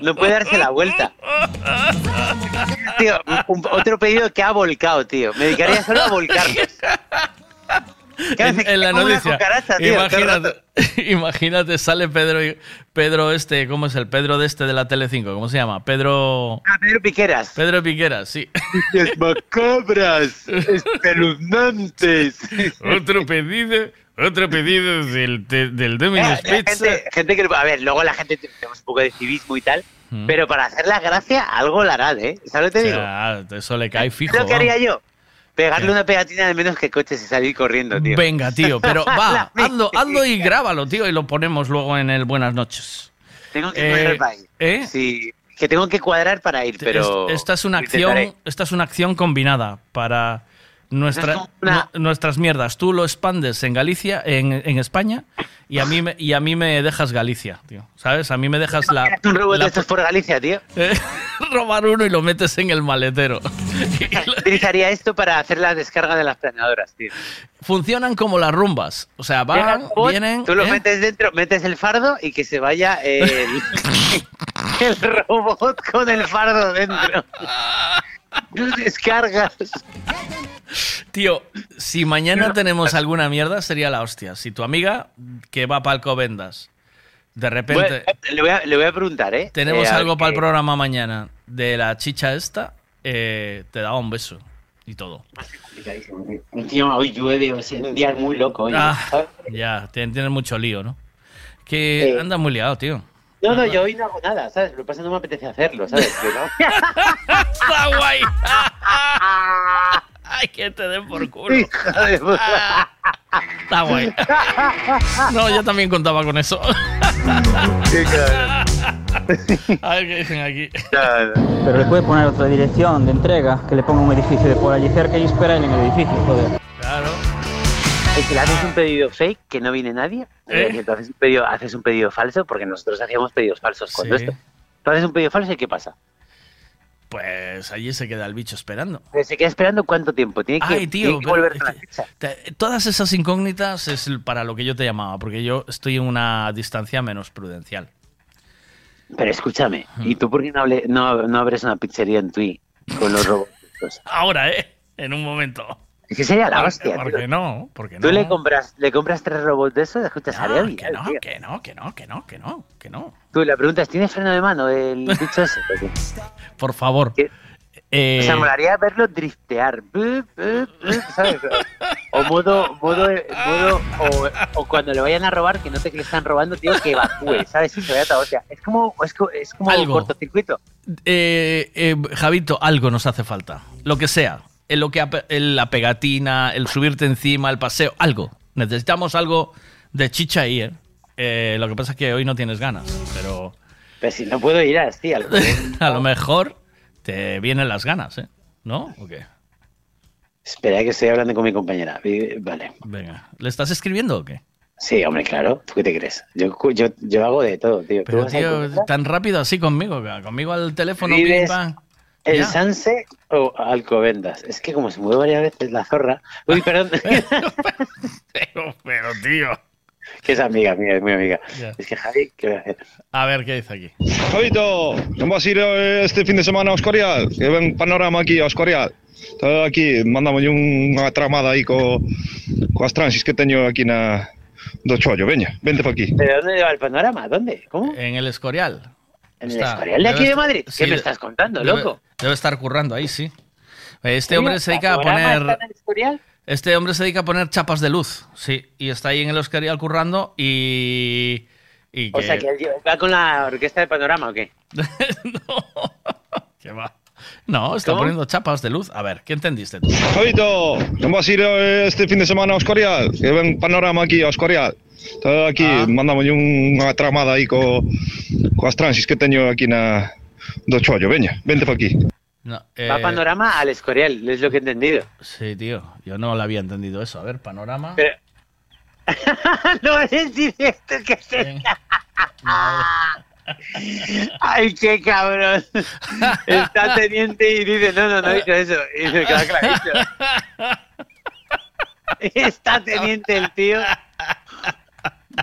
No puede darse la vuelta. Tío, un- otro pedido que ha volcado, tío. Me dedicaría solo a volcarlos. En, en la noticia. tío, imagínate, imagínate, sale Pedro, y- Pedro este, ¿cómo es el Pedro de este de la Telecinco? ¿Cómo se llama? Pedro... Ah, Pedro Piqueras. Pedro Piqueras, sí. macabras, espeluznantes. otro pedido, otro pedido del, de- del Domino's Eh, Pizza. gente, gente que, a ver, luego la gente tenemos un poco de civismo y tal, Mm. pero para hacer la gracia algo la hará, ¿eh? ¿Sabes lo que te digo? O sea, eso le cae fijo. ¿Sabes lo que vamos. haría yo? Pegarle una pegatina de menos que coches y salir corriendo, tío. Venga, tío, pero va, hazlo, hazlo y grábalo, tío, y lo ponemos luego en el Buenas noches. Tengo que Eh, cuadrar para ir. ¿eh? Sí, que tengo que cuadrar para ir, pero... Es- esta es una acción, esta es una acción combinada para nuestra, una- nu- nuestras mierdas. Tú lo expandes en Galicia, en, en España, y a mí me, y a mí me dejas Galicia, tío. ¿Sabes? A mí me dejas la, un robot la- de estos por Galicia, tío. eh, robar uno y lo metes en el maletero. Utilizaría esto para hacer la descarga de las planeadoras, tío. Funcionan como las rumbas. O sea, van, robot, vienen. Tú lo ¿eh? metes dentro, metes el fardo y que se vaya el, el robot con el fardo dentro. Los descargas. Tío, si mañana tenemos alguna mierda, sería la hostia. Si tu amiga, que va para Alcobendas, de repente Bueno, le, voy a, le voy a preguntar, ¿eh? tenemos Eh, algo para el programa mañana de la chicha esta, eh, te daba un beso y todo. Tío hoy llueve, o sea, un día muy loco. Ah, ya, tien- tienes mucho lío, ¿no? Que Eh. anda muy liado, tío. No, no, yo hoy no hago nada, ¿sabes? Lo que pasa es que no me apetece hacerlo, ¿sabes? Está guay. Ay, que te den por culo. Hija de puta. Está guay. No, yo también contaba con eso. A ver qué dicen aquí. Pero le puede poner otra dirección de entrega, que le ponga un edificio de por allí cerca y espera él en el edificio, joder. Claro. Es que le haces un pedido fake que no viene nadie. ¿Eh? eh, que tú haces un, pedido, haces un pedido falso porque nosotros hacíamos pedidos falsos con Sí. esto. Tú haces un pedido falso y ¿qué pasa? Pues allí se queda el bicho esperando. Se queda esperando cuánto tiempo. Tiene que, Ay, tío, tiene que volver la pizza. Te- Todas esas incógnitas es para lo que yo te llamaba, porque yo estoy en una distancia menos prudencial. Pero escúchame. ¿y tú por qué no, hable- no, no abres una pizzería en Tui con los robots? Ahora, ¿eh? En un momento. Es que sería la ¿Por- hostia. ¿Por qué no? ¿Por qué Tú no? le compras, le compras tres robots de esos, escuchas, No, haría que viral, no, tío. que no, que no, que no, que no, que no. Tú le preguntas, ¿tienes freno de mano el bicho ese? ¿O qué? Por favor. Eh, O sea, molaría verlo driftear. ¿sabes? O modo, modo, modo o, o cuando le vayan a robar, que note que le están robando, tío, que evacúe, ¿sabes? Y se vaya. O sea, es como, es como, es como Algo. cortocircuito. eh, eh, Javito, algo nos hace falta. Lo que sea. En lo que en la pegatina, el subirte encima, el paseo, algo. Necesitamos algo de chicha ahí, ¿eh? Eh, lo que pasa es que hoy no tienes ganas, pero Pero si no puedo ir así, al a lo mejor te vienen las ganas, ¿eh? ¿No? ¿O qué? Espera, que estoy hablando con mi compañera. Vale. Venga, ¿le estás escribiendo o qué? Sí, hombre, claro. ¿Tú qué te crees? Yo, yo, yo hago de todo, tío. ¿Tú Pero vas a tan rápido así conmigo, conmigo al teléfono, pim, pam. ¿El Ya. Sanse o Alcobendas? Es que como se mueve varias veces la zorra. Uy, perdón. Pero, pero, tío. que es amiga mía, es muy amiga. Ya. Es que Javi, ¿qué voy a hacer? A ver qué dice aquí. Javito, vamos a ir este fin de semana a Escorial, que ven panorama aquí a Escorial. Está aquí, mandamos unha tramada aí co, coas transis que teño aquí na do chollo, veña, vente pa aquí. ¿Pero dónde va el panorama? ¿Dónde? ¿Cómo? En el Escorial. ¿En el. Escorial de aquí de Madrid? sí, ¿Qué me estás contando, debe- loco? Debe estar currando ahí, sí. Este hombre se dedica a ¿Panorama poner. Este hombre se dedica a poner chapas de luz, sí. Y está ahí en el Escorial currando y. y O sea, que va con la orquesta de panorama o qué? que va. No, está ¿Cómo? poniendo chapas de luz. A ver, ¿qué entendiste tú? Javito, vamos a ir este fin de semana a Escorial, que ven panorama aquí a Escorial. Está aquí, mandamos unha tramada aí co, coas transis que teño aquí na do chollo, veña, vente pa aquí. No, Va eh, panorama al Escorial, es lo que he entendido. Sí, tío. Yo no lo había entendido eso. A ver, panorama. Pero... no es directo que se... Ay, qué cabrón. Está teniente y dice, no, no, no he dicho eso. Y me queda clarito. Está teniente el tío.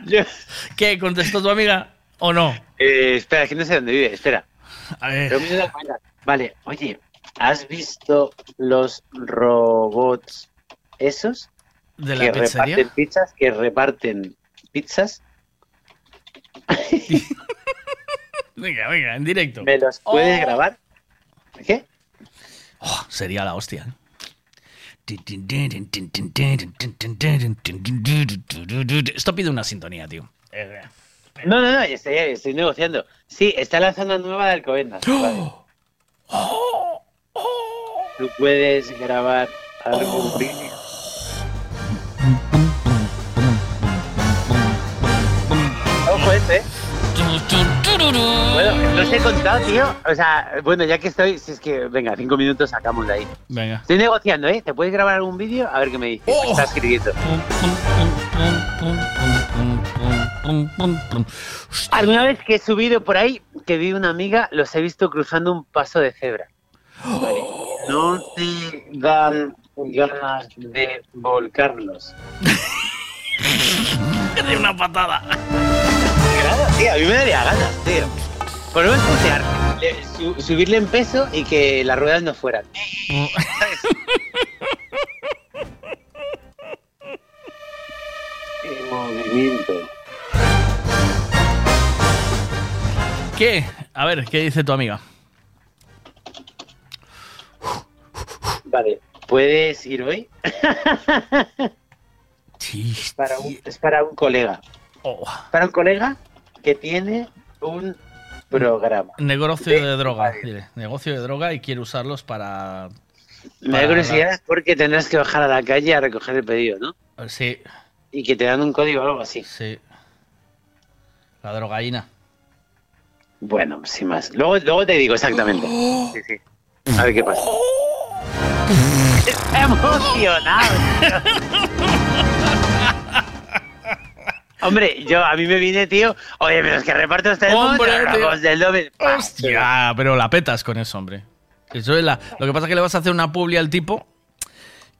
Yo- ¿Qué? ¿Contestó tu amiga o no? Eh, espera, es que no sé dónde vive, espera. A ver. Pero. Vale, oye, ¿has visto los robots esos? ¿De la que pizzería? reparten pizzas, que reparten pizzas. Venga, venga, en directo. ¿Me los puedes Oh. grabar? ¿Qué? Oh, sería la hostia. Esto pide una sintonía, tío. Eh, No, no, no, estoy, estoy negociando. Sí, está la zona nueva de Alcobendas. vale. Tú puedes grabar algún vídeo. Ojo este. Bueno, no os he contado, tío. O sea, bueno, ya que estoy, si es que, venga, cinco minutos sacamos de ahí. Venga. Estoy negociando, ¿eh? ¿Te puedes grabar algún vídeo? A ver qué me dice. Me está escribiendo. Alguna vez que he subido por ahí, que vi una amiga, los he visto cruzando un paso de cebra. Vale. No te dan ganas de volcarlos. De una patada. Tío, a mí me daría ganas, tío. Por no putearte. le- su- subirle en peso y que las ruedas no fueran. Qué movimiento. ¿Qué? A ver, ¿qué dice tu amiga? Vale, ¿puedes ir hoy? Sí. Para un- es para un colega. Oh. Para un colega que tiene un programa. Negocio de droga, dile. Negocio de droga y quiere usarlos para. Me da para curiosidad porque tendrás que bajar a la calle a recoger el pedido, ¿no? dar- Sí, Y que te dan un código o algo así. sí. La drogaína. Bueno, sin más. Luego, luego te digo exactamente. Sí, sí. A ver qué pasa. Está emocionado. Hombre, yo a mí me vine, tío. Oye, pero es que reparto este Hombre, del doble. Hostia, pero la petas con eso, hombre. Eso es la... Lo que pasa es que le vas a hacer una publi al tipo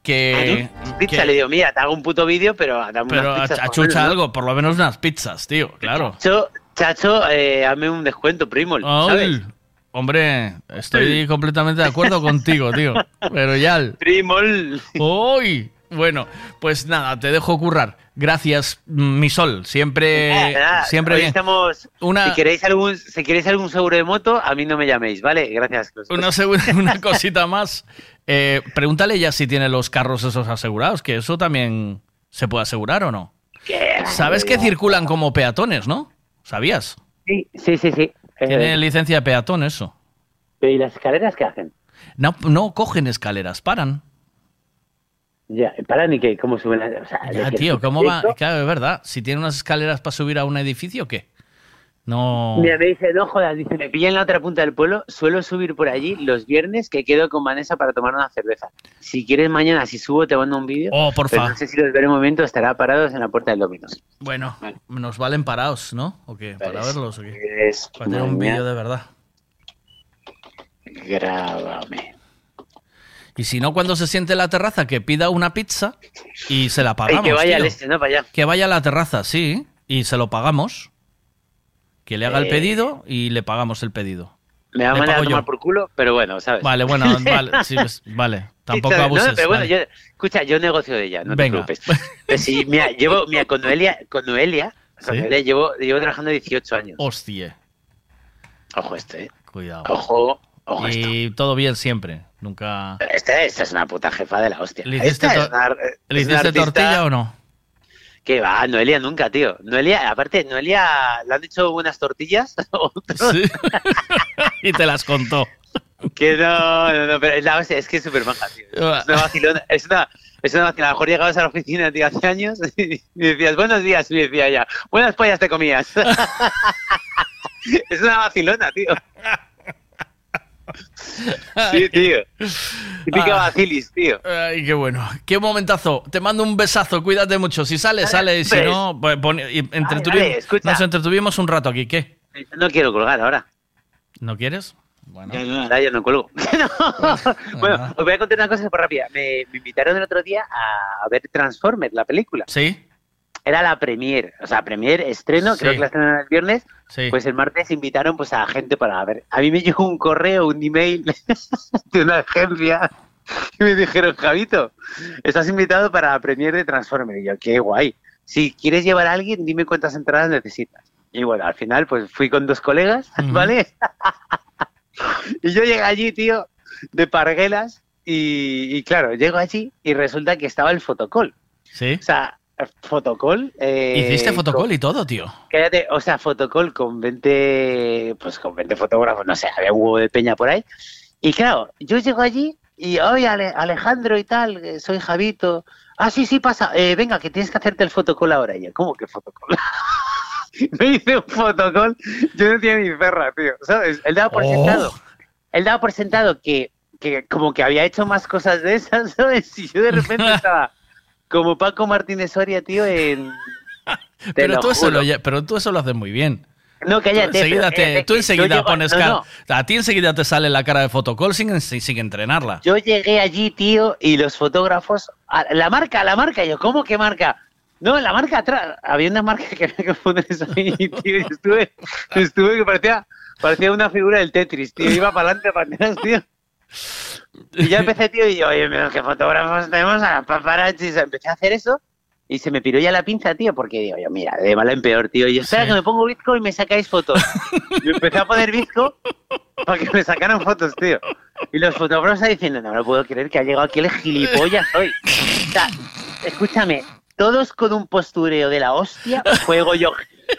que. Pizza, que- le digo, mira, te hago un puto vídeo, pero dame pero unas pizzas. achucha algo, por lo menos unas pizzas, tío, claro. Chacho, chacho eh, hazme un descuento, primo. hombre, estoy completamente de acuerdo contigo, tío. Pero ya. Primol. Uy. Bueno, pues nada, te dejo currar. Gracias, mi sol. Siempre, Nada, nada, siempre hoy bien. estamos- Una- Si queréis algún, si queréis algún seguro de moto, a mí no me llaméis, ¿vale? Gracias. Una, una cosita más. Eh, pregúntale ya si tiene los carros esos asegurados, que eso también se puede asegurar o no. Sabes que circulan como peatones, ¿no? ¿Sabías? Sí, sí, sí. sí. Tiene Eh, licencia de peatón eso. ¿Y las escaleras qué hacen? No, no cogen escaleras, paran. Ya, paran y que cómo suben las... O sea, Ya, tío, ¿cómo va? Claro, es verdad. Si tiene unas escaleras para subir a un edificio, ¿qué? No. Mira, me dice, no jodas, dice, me pilla en la otra punta del pueblo, suelo subir por allí los viernes que quedo con Vanessa para tomar una cerveza. Si quieres mañana, si subo, te mando un vídeo. Oh, porfa. Pero no sé si los veré un momento, estará parados en la puerta del Dominos. Bueno, nos valen parados, ¿no? ¿O qué? ¿Para verlos o qué? Es Para tener un vídeo de verdad. Grábame. Y si no, cuando se siente en la terraza, que pida una pizza y se la pagamos. que vaya al este, ¿no? Para allá. Que vaya a la terraza, sí, y se lo pagamos. Que le haga el Eh. pedido y le pagamos el pedido. Me va a mandar a yo. tomar por culo, pero bueno, ¿sabes? Vale, bueno, vale, sí, pues, vale. Tampoco abuses. No, pero bueno, vale. yo, escucha, yo negocio de ella, no Venga. te preocupes. Pero sí, mira, llevo, mira, con Noelia, con Noelia, con Sí. Noelia llevo, llevo trabajando 18 años. Hostia, Ojo este, ¿eh? cuidado. Ojo, ojo esto. y todo bien siempre. Nunca. Esta, esta es una puta jefa de la hostia. ¿Le hiciste, Esta to- es una- ¿le es una hiciste artista tortilla o no? Que va, Noelia nunca, tío. Noelia, aparte, Noelia le han hecho buenas tortillas. Sí. y te las contó. que no, no, no, pero es la hostia, es que es súper maja, tío. Es una vacilona, es una, es una vacilona. A lo mejor llegabas a la oficina, tío, hace años y decías, buenos días, y decía ella, buenas pollas te comías. es una vacilona, tío. Sí, tío. Típica Ah. tío. Ay, qué bueno. Qué momentazo. Te mando un besazo. Cuídate mucho. Si sale, sale. Y si no, pues pon- vale, escucha. nos entretuvimos un rato aquí. ¿Qué? No quiero colgar ahora. ¿No quieres? Bueno. Ya, no, ahora ya no cuelgo. No. Bueno, os voy a contar una cosa súper rápida. Me, me invitaron el otro día a ver Transformers, la película. Sí. Era la premier, o sea, premier, estreno, Sí. creo que la estrenaron el viernes. Sí. Pues el martes invitaron pues a gente para ver. A mí me llegó un correo, un email de una agencia y me dijeron, Javito, estás invitado para la premier de Transformers. Y yo, qué guay. Si quieres llevar a alguien, dime cuántas entradas necesitas. Y bueno, al final pues fui con dos colegas, ¿vale? y yo llegué allí, tío, de parguelas y, y claro, llego allí y resulta que estaba el fotocall. Sí. O sea, fotocall. eh, Hiciste con- fotocall y todo, tío. Cállate, o sea, fotocall con 20, pues con 20 fotógrafos, no sé, había un huevo de peña por ahí. Y claro, yo llego allí y, oye, Ale- Alejandro y tal, soy Javito. Ah, sí, sí, pasa. Eh, venga, que tienes que hacerte el fotocall ahora. Y yo, ¿cómo que fotocall? Me hice un fotocall, yo no tenía ni perra, tío, ¿sabes? Él daba por Oh. sentado, él daba por sentado que, que como que había hecho más cosas de esas, ¿sabes? Y yo de repente estaba como Paco Martínez Soria, tío, en... Pero tú, eso lo, pero tú eso lo haces muy bien. No, cállate. Tú enseguida, pero, te- cállate, tú enseguida llego- pones no, cara. no. A ti enseguida te sale la cara de fotocall sin, sin, entrenarla. Yo llegué allí, tío, y los fotógrafos, a- la marca, la marca, yo, ¿cómo que marca? No, la marca atrás, había una marca que poner eso ahí, tío, y estuve, estuve que parecía Parecía una figura del Tetris, tío. Iba para adelante, para atrás, tío. Y ya empecé, tío, y yo, oye, mira, qué fotógrafos tenemos a paparazzis. Empecé a hacer eso y se me piró ya la pinza, tío, porque digo, yo, mira, de mal en peor, tío. Y yo, espera, que me pongo bizco y me sacáis fotos. Y empecé a poner bizco para que me sacaran fotos, tío. Y los fotógrafos ahí diciendo, no me lo puedo creer que ha llegado aquí el gilipollas hoy. O sea, escúchame, todos con un postureo de la hostia. Fue Goyo,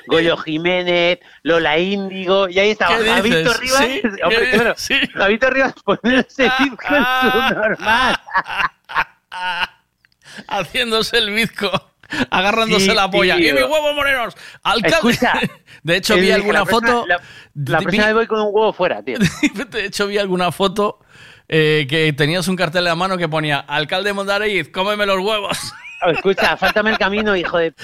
Goyo Jiménez, Lola Índigo, y ahí estaba ¿Qué Javito? Rivas. ¿Sí? Hombre, ¿Qué claro? Sí. Javito Rivas poniéndose bizco en su normal. Haciéndose el bizco. Agarrándose Sí, la polla. tío. ¡Y mis huevos morenos! Alcalde. Escucha, de hecho, vi alguna la foto. La, la vi- vez voy con un huevo fuera, tío. De hecho, vi alguna foto eh, que tenías un cartel en la mano que ponía Alcalde Mondariz, cómeme los huevos. Escucha, faltame el camino, hijo de...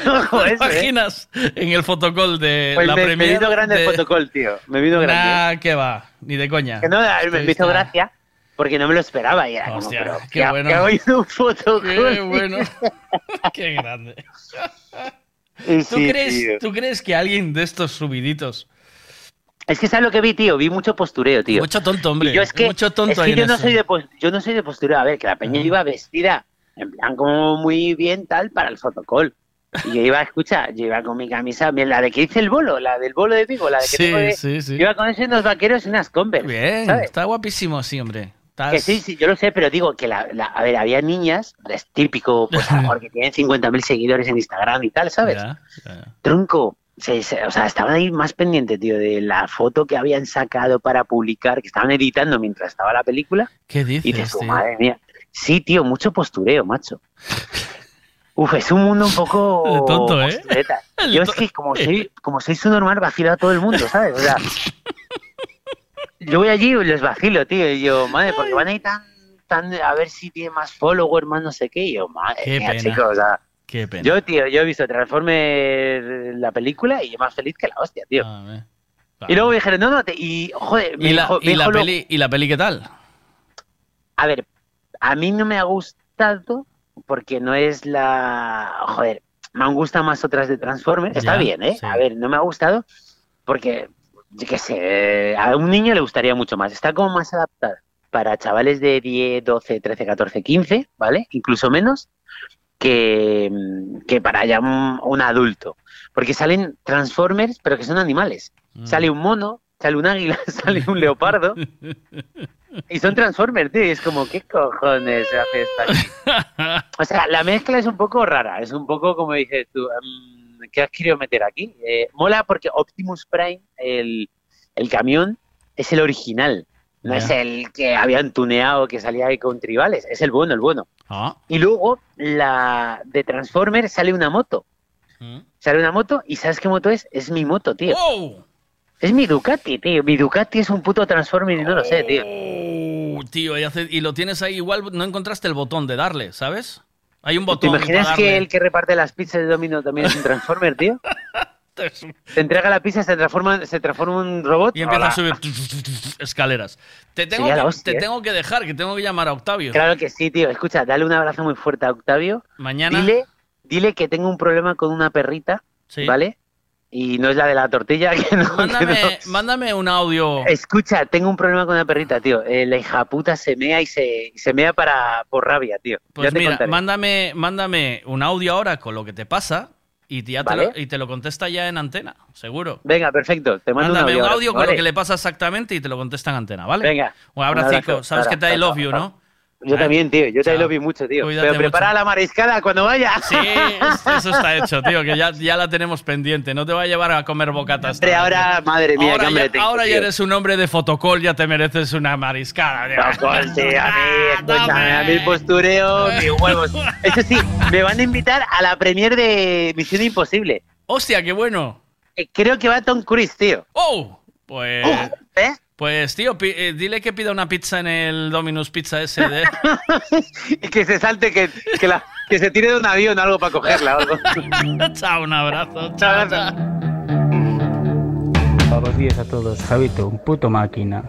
¿Te ¿eh? imaginas en el fotocall de Pues la me, me premier vino grande de- el protocolo, tío. Me vino grande. Nah, que va, ni de coña. Que no, me hizo gracia porque no me lo esperaba. Y era como, pero, qué ¿qué, bueno. ¿qué en un protocolo? Qué bueno. Qué grande. Sí, ¿Tú, crees, tío. ¿Tú crees que alguien de estos subiditos... Es que sabes lo que vi, tío. Vi mucho postureo, tío. Mucho tonto, hombre. Y yo es que, Mucho tonto es ahí que yo no soy de yo no soy de postureo. A ver, que la peña iba vestida en plan como muy bien tal para el protocolo. Y yo iba, escucha, yo iba con mi camisa, bien, la de que hice el bolo, la del bolo de Vigo, la de que Sí, tengo de- sí, sí. Yo iba con eso y unos vaqueros y unas Converse. Bien, ¿sabes? está guapísimo así, hombre. Estás- Que sí, sí, yo lo sé, pero digo que, la, la- a ver, había niñas, es típico, pues a lo mejor que tienen 50.000 seguidores en Instagram y tal, ¿sabes? Ya, ya. Tronco, se- se- o sea, estaban ahí más pendientes, tío, de la foto que habían sacado para publicar, que estaban editando mientras estaba la película. ¿Qué Y dices, tío? madre mía. Sí, tío, mucho postureo, macho. Uf, es un mundo un poco... Tonto, ¿eh? Yo es que como soy, como soy su normal, vacilo a todo el mundo, ¿sabes? O sea, yo voy allí y les vacilo, tío, y yo, madre, porque van ahí tan, tan, a ver si tiene más followers, más no sé qué, y yo, madre Qué mía, pena. chicos, o sea... Qué pena. Yo, tío, yo he visto Transformers la película y yo más feliz que la hostia, tío. Y luego me dijeron, no, no, te- y joder, me ¿Y la, dijo- me y, la dijo peli, ¿Y la peli qué tal? a ver, a mí no me ha gustado porque no es la. Joder, me han gustado más otras de Transformers. Está Ya, bien, ¿eh? sí. A ver, no me ha gustado porque, yo qué sé, a un niño le gustaría mucho más. Está como más adaptada para chavales de 10, 12, 13, 14, 15, ¿vale? Incluso menos que, que para ya un, un adulto. Porque salen Transformers, pero que son animales. Mm. Sale un mono, sale un águila, sale un leopardo. Y son Transformers, tío. y es como, ¿qué cojones se hace esto aquí? O sea, la mezcla es un poco rara. Es un poco como dices tú, em, ¿qué has querido meter aquí? Eh, mola porque Optimus Prime, el, el camión, es el original. No es el que habían tuneado, que salía ahí con tribales. Es el bueno, el bueno. Ah, Y luego, la de Transformers sale una moto. Mm. Sale una moto y ¿sabes qué moto es? Es mi moto, tío. ¡Oh! Es mi Ducati, tío. Mi Ducati es un puto Transformer y no lo sé, tío. Oh, tío, y, hace- y lo tienes ahí igual, no encontraste el botón de darle, ¿sabes? Hay un ¿Te botón imaginas para que darle. el que reparte las pizzas de Domino también es un Transformer, tío? Te entrega la pizza, se transforma, se transforma en un robot. Y empieza Hola. a subir escaleras. Te tengo, que, hostia, te ¿eh? tengo que dejar, que tengo que llamar a Octavio. Claro que sí, tío. Escucha, dale un abrazo muy fuerte a Octavio. Mañana. Dile, dile que tengo un problema con una perrita, Sí. ¿vale? Y no es la de la tortilla, que no. que Mándame, no. mándame un audio. Escucha, tengo un problema con una perrita, tío. Eh, la hija puta se mea y se, y se mea para, por rabia, tío. Pues ya te mira, contaré. mándame, mándame un audio ahora con lo que te pasa y ya te, lo, y te lo contesta ya en antena, seguro. Venga, perfecto. Te mando Mándame un un audio. audio ahora, con lo que le pasa exactamente y te lo contesta en antena, ¿vale? Venga. Un abracico. abrazo. Sabes que te I love chao, you, chao. ¿no? Yo también, tío. Yo te Chao. lo vi mucho, tío. Cuídate Pero prepara mucho. la mariscada cuando vaya. Sí, eso está hecho, tío, que ya, ya la tenemos pendiente. No te va a llevar a comer bocatas. Hombre, ahora, madre mía, ahora ya, tengo, ahora ya tío. eres un hombre de fotocall, ya te mereces una mariscada. tío. Fotocall, sí, a mí, escúchame, a mí postureo, mis huevos. Eso sí, me van a invitar a la premier de Misión Imposible. Hostia, qué bueno. Eh, Creo que va Tom Cruise, tío. ¡Oh! Pues. ¿Eh? Pues, tío, eh, dile que pida una pizza en el Domino's Pizza ese de. Y que se salte, que, que, la- que se tire de un avión o algo para cogerla. o algo. chao, un abrazo. Chao, chao. Buenos días a todos. Javito, un puto máquina.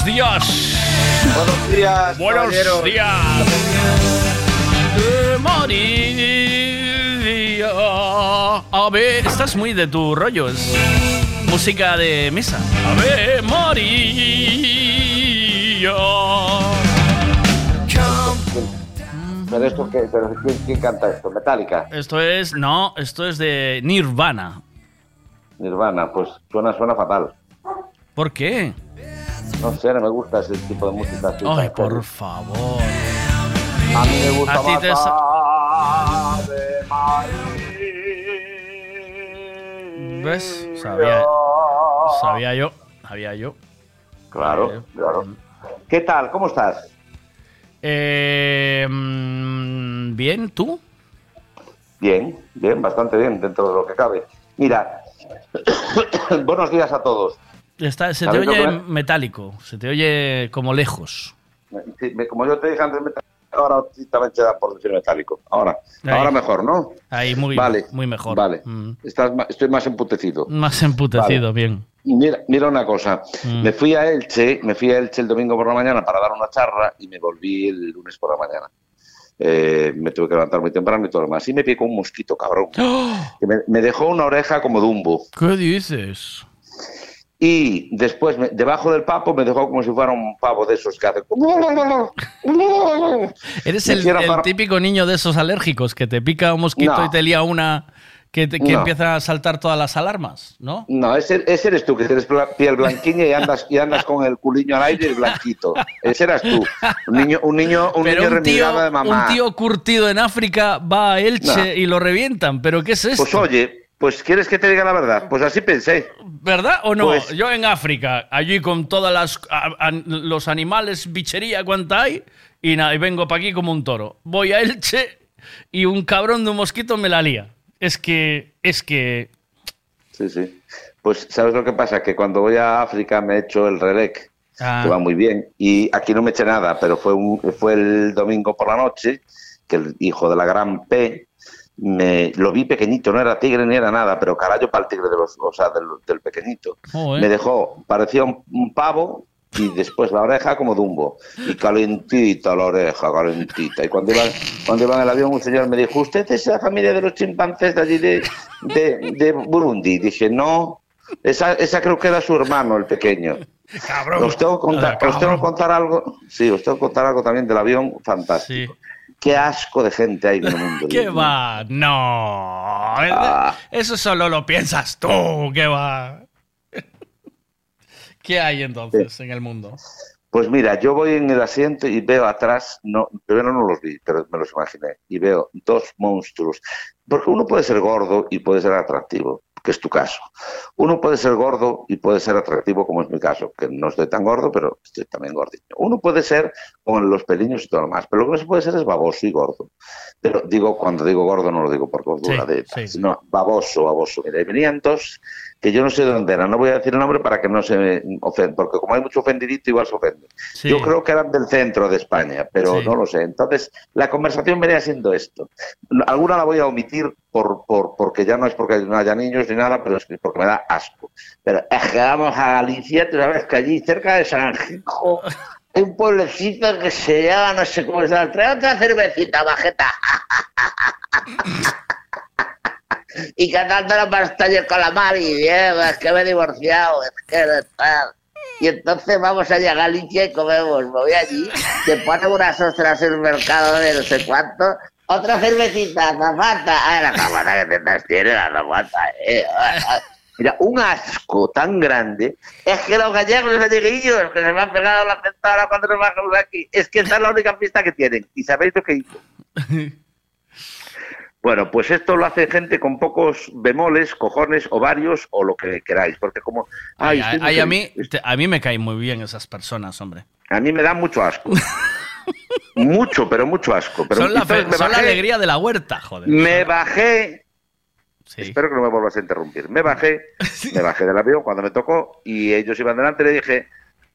Buenos días. Buenos días. Buenos caballeros. días. A ver, estás muy de tu rollo. Es música de misa. Ave María. Pero esto qué, pero ¿quién, quién canta esto? Metallica, Esto es, no, esto es de Nirvana. Nirvana, pues suena, suena fatal. ¿Por qué? No sé, no me gusta ese tipo de música. así Ay, por favor. A mí me gusta más te Ave ¿Ves? Sabía, sabía yo, sabía yo. Claro, claro. ¿Qué tal? ¿Cómo estás? Eh, mm, Bien, ¿tú? Bien, bien, bastante bien dentro de lo que cabe. Mira, buenos días a todos. Está, se te ¿Sabes lo oye que- metálico, se te oye como lejos. Sí, como yo te dije antes, ahora también te da por decir metálico. Ahora, Ahí. ahora mejor, ¿no? Ahí muy, Vale, muy mejor. Vale. Mm. Estás estoy más emputecido. Más emputecido, bien. Mira, mira una cosa, Mm. me fui a Elche, me fui a Elche el domingo por la mañana para dar una charla y me volví el lunes por la mañana. Eh, me tuve que levantar muy temprano y todo lo demás. Y me picó un mosquito, cabrón. Que me, me dejó una oreja como Dumbo. ¿Qué dices? Y después, me- debajo del papo, me dejó como si fuera un pavo de esos que hacen... Eres el, típico niño de esos alérgicos que te pica un mosquito No. y te lía una que, te- que No. empieza a saltar todas las alarmas, ¿no? No, ese, ese eres tú, que tienes piel blanquiña y andas, y andas con el culiño al aire y el blanquito. Ese eras tú. Un niño, un niño, un Pero niño un tío, de mamá. un tío curtido en África va a Elche No. y lo revientan. ¿Pero qué es esto? Pues oye, pues ¿quieres que te diga la verdad? Pues así pensé. ¿Verdad o no? Pues- Yo en África, allí con todas las a- a- los animales, bichería cuanta hay, y nada, y vengo para aquí como un toro. Voy a Elche y un cabrón de un mosquito me la lía. Es que, es que, Sí, sí. Pues ¿sabes lo que pasa? Que cuando voy a África me he hecho el relec, Ah. que va muy bien. Y aquí no me eché nada, pero fue, un, fue el domingo por la noche que el hijo de la gran P me lo vi pequeñito, no era tigre ni era nada, pero carajo para el tigre de los, o sea, del, del pequeñito. Me dejó, parecía un, un pavo y después la oreja como Dumbo. Y calentita la oreja, calentita. Y cuando iba, cuando iba en el avión un señor me dijo, ¿usted es la familia de los chimpancés de allí de, de, de Burundi? Dije, no, esa, esa creo que era su hermano, el pequeño. Cabrón. Os tengo, que contar, Ah, tengo contar algo, sí, os tengo que contar algo también del avión fantástico. Qué asco de gente hay en el mundo. ¿qué va? No. Ah. Eso solo lo piensas tú, ¿qué va? ¿Qué hay entonces en el mundo? Pues mira, yo voy en el asiento y veo atrás, no, primero no los vi, pero me los imaginé, y veo dos monstruos. Porque uno puede ser gordo y puede ser atractivo, que es tu caso. Uno puede ser gordo y puede ser atractivo, como es mi caso, que no estoy tan gordo, pero estoy también gordito. Uno puede ser con los peliños y todo lo más, pero lo que no se puede ser es baboso y gordo. Pero digo, cuando digo gordo no lo digo por gordura, Sí, de, sí. sino baboso, baboso. Mira, venían dos que yo no sé de dónde eran, no voy a decir el nombre para que no se ofenda, porque como hay mucho ofendidito igual se ofende. Sí. Yo creo que eran del centro de España, pero Sí. no lo sé. Entonces, la conversación venía siendo esto. Alguna la voy a omitir por, por, porque ya no es porque no haya niños ni nada, pero es que porque me da asco. Pero es que vamos a Galicia, tú sabes que allí cerca de San Gijo hay un pueblecito que se llama, no sé cómo se llama, trae otra cervecita, bajeta. Y cantando la pasta y el calamar y Diego, es que me he divorciado, es que de tal. Y entonces vamos allá a Galicia y comemos. Me voy allí, te ponen unas ostras en el mercado de no sé cuánto, otra cervecita, zapata. Ah, la zapata que tetas tiene la zapata, eh. Mira, un asco tan grande. Es que los gallegos, los galleguillos, que se me han pegado la ahora cuando nos bajamos de aquí, es que esa es la única pista que tienen. ¿Y sabéis lo que hizo? Bueno, pues esto lo hace gente con pocos bemoles, cojones, ovarios o lo que queráis, porque como... Ay, a, mí, a mí me caen muy bien esas personas, hombre. A mí me da mucho asco. mucho, pero mucho asco. Pero son la, entonces fe- me son la bajé- alegría de la huerta, joder. Me bajé. Espero que no me vuelvas a interrumpir. Me bajé, me bajé del avión cuando me tocó y ellos iban delante. Le dije,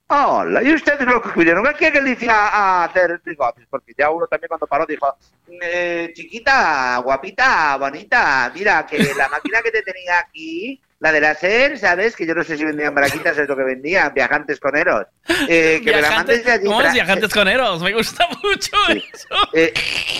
Hola, y ustedes lo que vinieron aquí a Galicia a hacer negocios, porque ya uno también cuando paró dijo, "Eh, chiquita, guapita, bonita, mira que la máquina que te tenía aquí, la de la SER, ¿sabes? Que yo no sé si vendían braquitas, es lo que vendían, viajantes coneros. Eh, que me la mandes de allí. ¿Cómo es viajantes coneros? Me gusta mucho eso. eh,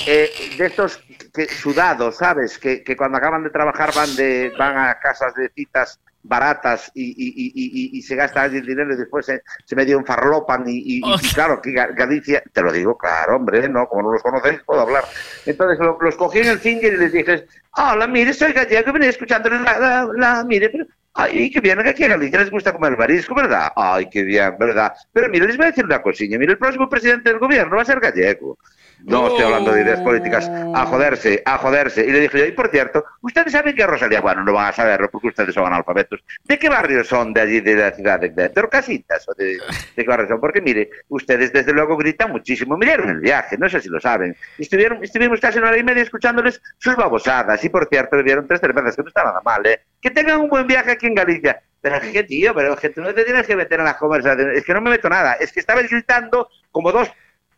eh, de estos que, sudados, ¿sabes? Que, que cuando acaban de trabajar van de van a casas de citas baratas y, y, y, y- y se gastan allí el dinero y después se, se medio enfarlopan y, claro, que Ga- Galicia, te lo digo, claro, hombre, no, como no los conocéis, puedo hablar. Entonces lo- los cogí en el finger y les dije, hola, mire, soy gallego, venía escuchando la, la, la- mire, pero, ay, qué bien, que aquí a Galicia les gusta comer marisco, ¿verdad? Ay, qué bien, ¿verdad? Pero mire, les voy a decir una cosilla, mire, el próximo presidente del gobierno va a ser gallego. No estoy hablando de ideas políticas. A joderse, a joderse. Y le dije yo, y por cierto, ustedes saben que Rosalía, bueno, no van a saberlo porque ustedes son analfabetos. ¿De qué barrio son de allí, de la ciudad de, de Torcasitas? ¿O de, de qué barrio son? Porque mire, ustedes desde luego gritan muchísimo. Miraron el viaje, no sé si lo saben. Estuvieron, estuvimos casi una hora y media escuchándoles sus babosadas. Y por cierto, bebieron tres cervezas, que no está nada mal, ¿eh? Que tengan un buen viaje aquí en Galicia. Pero que, tío, pero es que tú no te tienes que meter en las conversaciones. Es que no me meto nada. Es que estabais gritando como dos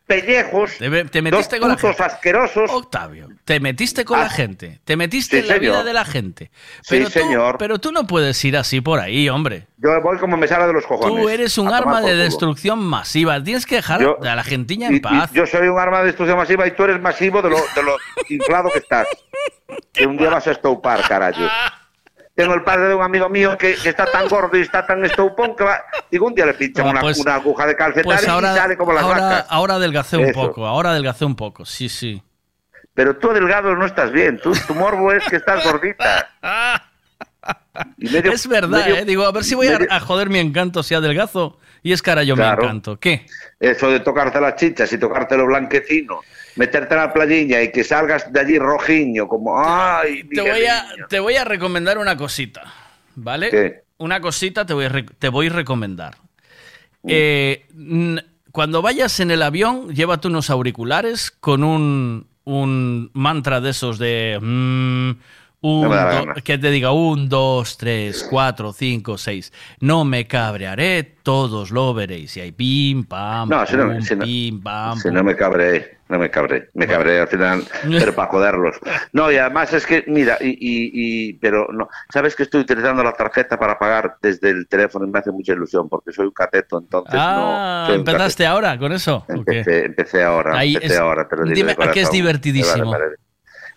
pellejos, Te, te metiste dos con la putos gente. asquerosos. Octavio, te metiste con Ah. la gente. Te metiste Sí, en la señor. vida de la gente. Sí, Pero tú, señor. Pero tú no puedes ir así por ahí, hombre. Yo voy como me sale de los cojones. Tú eres un arma de destrucción masiva. Tienes que dejar Yo- a la gentiña Y- en paz. y yo soy un arma de destrucción masiva y tú eres masivo de lo, de lo inflado que estás. Que un día vas a estoupar, carajo. Tengo el padre de un amigo mío que, que está tan gordo y está tan estoupón que va... Digo, un día le pinchan Ah, una, pues- una aguja de calcetar Pues y ahora, sale como las ahora, vacas. ahora adelgacé un poco. Ahora adelgacé un poco. Sí, sí. Pero tú delgado no estás bien. Tú, tu morbo es que estás gordita. Y medio- es verdad, medio- ¿eh? Digo, a ver si voy a, medio- a joder mi encanto si adelgazo. Y es cara yo Claro. mi encanto. ¿Qué? Eso de tocarte las chichas y tocarte lo blanquecino, meterte en la playilla y que salgas de allí rojiño, como, ay, Te voy, a, te voy a recomendar una cosita, ¿vale? ¿Qué? Una cosita te voy a, te voy a recomendar. Mm. Eh, cuando vayas en el avión, llévate unos auriculares con un, un mantra de esos de... mm, un, No do- que te diga un, dos, tres, cuatro, cinco, seis. No me cabrearé, todos lo veréis. Y hay pim, pam, No, si no, pum, si no- pim, pam, Si pum. no me cabré, no me cabré, me cabré al final, pero para joderlos. No, y además es que, mira, y, y, y- pero no, sabes que estoy utilizando la tarjeta para pagar desde el teléfono y me hace mucha ilusión porque soy un cateto, entonces Ah, no. ¿empezaste ahora con eso? Empecé, empecé ahora, Ahí empecé es- ahora, te lo digo dime, de ¿a qué es divertidísimo?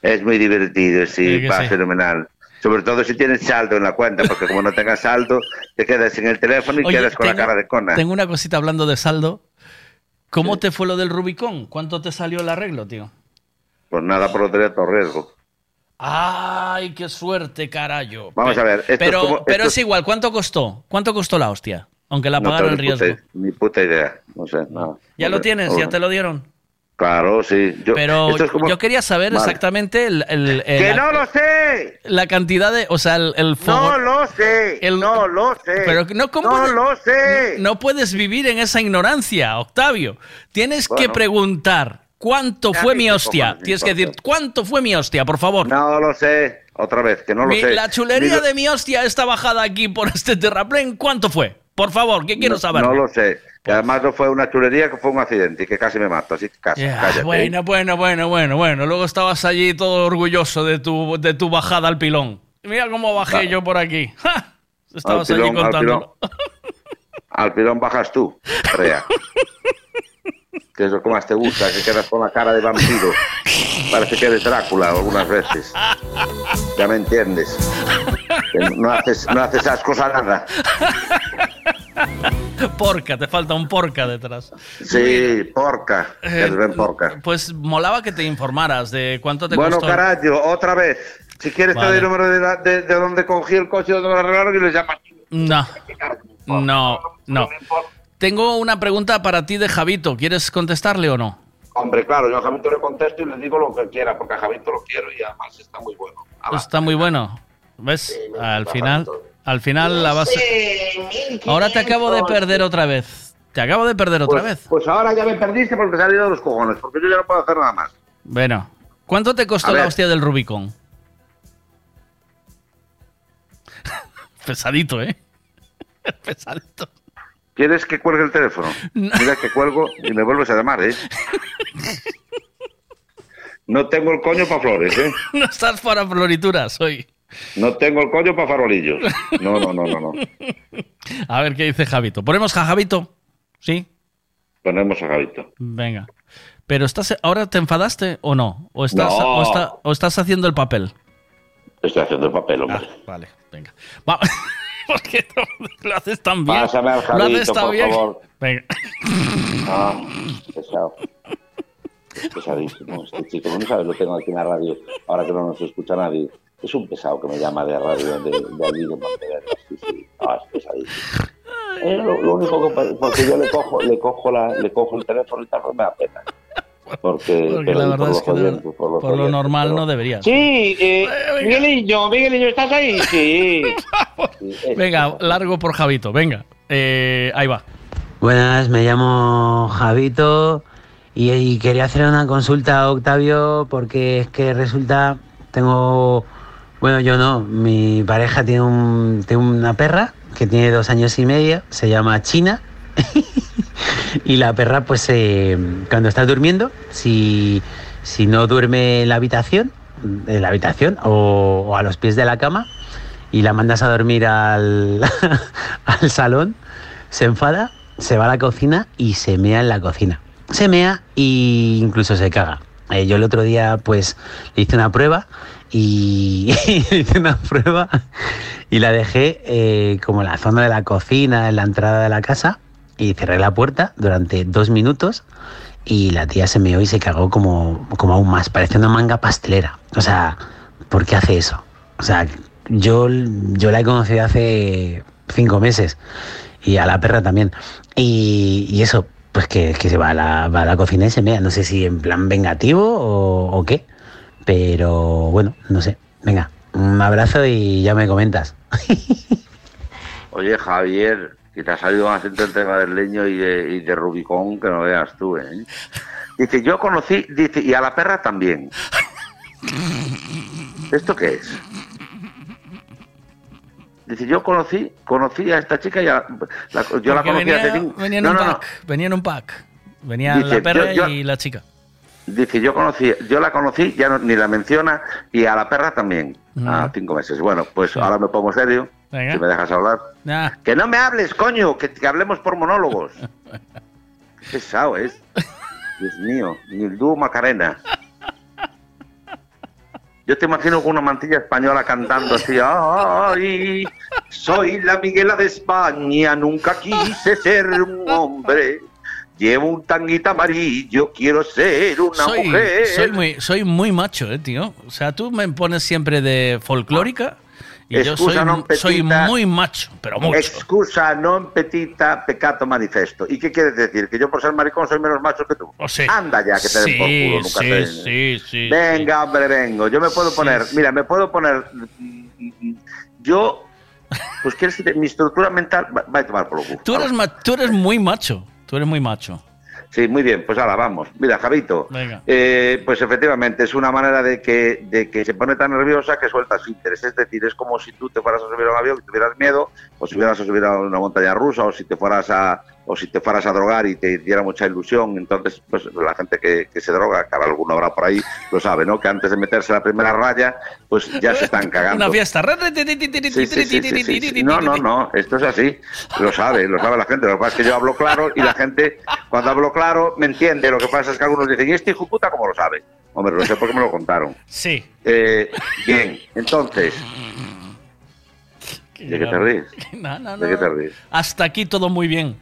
Es muy divertido, sí, va sí. fenomenal. Sobre todo si tienes saldo en la cuenta, porque como no tengas saldo, te quedas sin el teléfono y Oye, quedas con la cara de cona. Tengo una cosita hablando de saldo. ¿Cómo te fue lo del Rubicón? ¿Cuánto te salió el arreglo, tío? Pues nada, por todo riesgo. Ay, qué suerte, carayo. Vamos a ver, esto es pero, como- pero esto es igual, ¿cuánto costó? ¿Cuánto costó la hostia? Aunque la No pagaron tengo el ni puta- riesgo. Ni puta idea, no sé, nada. ¿Ya No lo tienes? no ¿Ya te lo dieron? Claro, sí. Yo, Pero esto es como- yo quería saber Vale. exactamente el, el- el- ¡Que la, no lo sé! la cantidad de... O sea, el... el ¡No lo sé! el- ¡No lo sé! Pero no, ¿cómo ¡No puedes- lo sé! No puedes vivir en esa ignorancia, Octavio. Tienes que preguntar cuánto fue mi qué hostia. Tienes que decir cuánto fue mi hostia, por favor. No lo sé. Otra vez, que no lo Mi- sé. la chulería Ni de mi hostia está bajada aquí por este terraplén. ¿Cuánto fue? Por favor, que quiero no, saber. No lo sé. Que además no fue una chulería, que fue un accidente y que casi me mato. Así que casi, cállate. bueno, bueno, bueno, bueno, bueno. Luego estabas allí todo orgulloso de tu, de tu bajada al pilón. Mira cómo bajé yo por aquí. ¡Ja! Estabas Al pilón, allí al contándolo. Al pilón bajas tú, Rea. que es lo que más te gusta, que quedas con la cara de vampiro. Parece que eres Drácula algunas veces. Ya me entiendes. No haces, no haces esas cosas nada. Porca, te falta un porca detrás. Sí, porca. Que Eh, porca. Pues molaba que te informaras de cuánto te Bueno, costó. carajo, otra vez. Si quieres te doy el número de, la- de, de donde cogí el coche, donde lo arreglaron y le llamas. No, no, no. Tengo una pregunta para ti de Javito. ¿Quieres contestarle o no? Hombre, claro, yo a Javito le contesto y le digo lo que quiera, porque a Javito lo quiero y además está muy bueno. Está muy bueno. ¿Ves? Al final, al final la vas a... Ahora te acabo de perder otra vez. Te acabo de perder otra Pues- vez. Pues ahora ya me perdiste porque ido de los cojones, porque yo ya no puedo hacer nada más. Bueno, ¿cuánto te costó la hostia del Rubicón? Pesadito, ¿eh? Pesadito. ¿Quieres que cuelgue el teléfono? Mira que cuelgo y me vuelves a llamar, ¿eh? No tengo el coño para flores, ¿eh? no estás para florituras hoy. No tengo el coño para farolillos. No, no, no, no, no. A ver qué dice Javito. ¿Ponemos a Javito? Sí. Ponemos a Javito. Venga. Pero estás, ¿ahora te enfadaste o no? ¿O estás, No. o está- o estás haciendo el papel? Estoy haciendo el papel, hombre. vale, venga. Va- ¿Por qué no lo haces tan bien? Pásame al lo Javito, haces tan por bien. favor. Venga. Ah, pesado. Es pesadísimo este chico. No sabes, lo tengo aquí en la radio, ahora que no nos escucha nadie. Es un pesado que me llama de radio de, de allí de. Sí, sí. Ah, es pesadísimo. Lo, lo único que porque yo le cojo, le cojo la, le cojo el teléfono y tal, me da pena. Porque, la por verdad los es que no- oyentes, por, por lo normal pero- no deberías. Sí, eh, Miguelillo, Miguelillo, ¿estás ahí? Sí. Venga, largo por Javito. Venga. Eh, ahí va. Buenas, me llamo Javito y, y quería hacer una consulta a Octavio porque es que resulta, tengo, bueno, yo no, mi pareja tiene, un, una perra que tiene dos años y medio, se llama China y la perra pues eh, cuando está durmiendo, si, no duerme en la habitación, en la habitación o, a los pies de la cama y la mandas a dormir al, al salón, se enfada, se va a la cocina y se mea en la cocina. Se mea e incluso se caga. Eh, yo el otro día pues le hice una prueba y hice una prueba y la dejé eh, como en la zona de la cocina, en la entrada de la casa y cerré la puerta durante dos minutos y la tía se meó y se cagó como, como aún más, parecía una manga pastelera. O sea, ¿por qué hace eso? O sea, yo, yo la he conocido hace cinco meses y a la perra también. Y, y eso, pues que, que se va a, la, va a la cocina y se mea. No sé si en plan vengativo o qué, pero bueno, no sé. Venga, un abrazo y ya me comentas. Oye, Javier, que te ha salido un acento entre madrileño y de, y de Rubicón que no veas tú, ¿eh? Dice, yo conocí, dice, y a la perra también. ¿Esto qué es? Dice, yo conocí, conocí a esta chica y a la, la- yo la conocí hace venía, cinco... venía en No, un no, no. pack. Venía en un pack. Venía Dice, la perra yo- yo- y la chica. Dice, yo conocí, yo la conocí, ya no- ni la menciona, y a la perra también, a cinco meses. Bueno, pues ahora me pongo serio, Venga. si me dejas hablar. Ah, Que no me hables, coño, que, que hablemos por monólogos. Qué pesado es. Dios mío, ni el dúo Macarena. Yo te imagino con una mantilla española cantando así, ay, soy la Miguela de España, nunca quise ser un hombre. Llevo un tanguita amarillo, quiero ser una soy, mujer. soy muy, soy muy macho, eh, tío. O sea, tú me pones siempre de folclórica y yo soy, Excusa non soy muy macho, pero mucho. Excusa non petita, peccato manifesto. ¿Y qué quieres decir? ¿Que yo por ser maricón soy menos macho que tú? Anda ya, que te den por Sí, culo. Nunca sí, te- sí, sí, Venga, hombre, vengo. Yo me puedo poner, mira, me puedo poner. Yo, pues quieres que mi estructura mental va, va a tomar por lo culo. Tú eres, ma- tú eres muy macho. Tú eres muy macho. Sí, muy bien, pues ahora vamos. Mira, Javito, eh, pues efectivamente es una manera de que, de que se pone tan nerviosa que suelta su interés. Es decir, es como si tú te fueras a subir a un avión y tuvieras miedo, o si fueras a subir a una montaña rusa, o si te fueras a, o si te fueras a drogar y te diera mucha ilusión. Entonces, pues la gente que, que se droga, que alguno habrá por ahí, lo sabe, ¿no? Que antes de meterse la primera raya, pues ya se están cagando. Una fiesta. Sí, sí. No, no, no, esto es así. Lo sabe, lo sabe la gente. Lo que pasa es que yo hablo claro y la gente, cuando hablo claro, me entiende. Lo que pasa es que algunos dicen, ¿y este hijo puta cómo lo sabe? Hombre, lo sé porque me lo contaron. Sí. Eh, bien, entonces. ¿De qué te ríes? No, no, ¿De qué te ríes? Hasta aquí todo muy bien.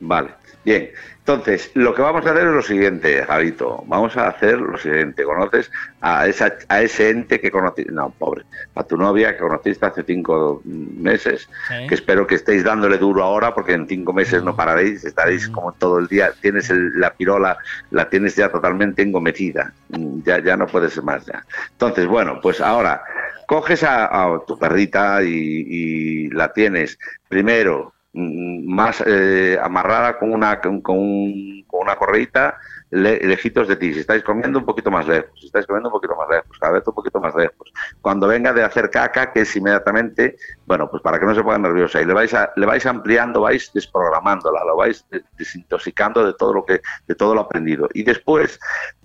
Vale, bien. Entonces, lo que vamos a hacer es lo siguiente, Javito. Vamos a hacer lo siguiente. ¿Conoces a, esa, a ese ente que conociste? No, pobre. A tu novia que conociste hace cinco meses. Que espero que estéis dándole duro ahora porque en cinco meses no pararéis. Estaréis como todo el día. Tienes el- la pirola, la tienes ya totalmente engometida. Mm, Ya, ya no puedes más ya. Entonces, bueno, pues ahora coges a, a tu perrita y, y la tienes primero mm, más eh, amarrada con una con, un- una correita le- lejitos de ti. Si estáis comiendo, un poquito más lejos. Si estáis comiendo, un poquito más lejos. Cada vez un poquito más lejos. Cuando venga de hacer caca, que es inmediatamente, bueno, pues para que no se ponga nerviosa. Y le vais, a- le vais ampliando, vais desprogramándola, lo vais de- desintoxicando de todo lo que, de todo lo aprendido. Y después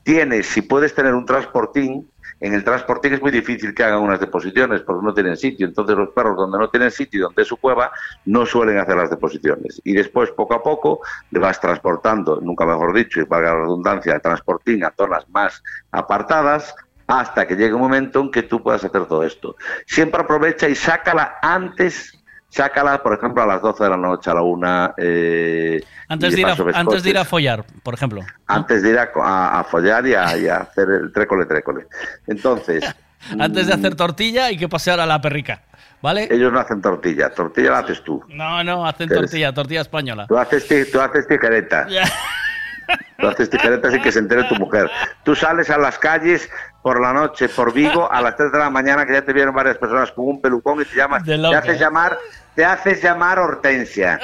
tienes, si puedes tener un transportín, en el transportín es muy difícil que hagan unas deposiciones porque no tienen sitio. Entonces los perros donde no tienen sitio, donde es su cueva, no suelen hacer las deposiciones. Y después, poco a poco, le vas transportando, nunca mejor dicho, y valga la redundancia, el transportín a zonas más apartadas hasta que llegue un momento en que tú puedas hacer todo esto. Siempre aprovecha y sácala antes, sácala, por ejemplo, a las 12 de la noche, a la una. eh, Antes y de, ir a, antes de ir a follar, por ejemplo. antes de ir a, a- a follar y a, y a hacer el trécole trécole. Entonces, Antes de hacer tortilla hay que pasear a la perrica, ¿vale? ellos no hacen tortilla, tortilla la haces tú. No, no, hacen Eres- tortilla, tortilla española. Tú haces, tú haces tijereta. Tú haces tijereta sin que se entere tu mujer. Tú sales a las calles por la noche, por Vigo, a las 3 de la mañana, que ya te vieron varias personas con un pelucón y te llamas. Te haces llamar, te haces llamar Hortensia.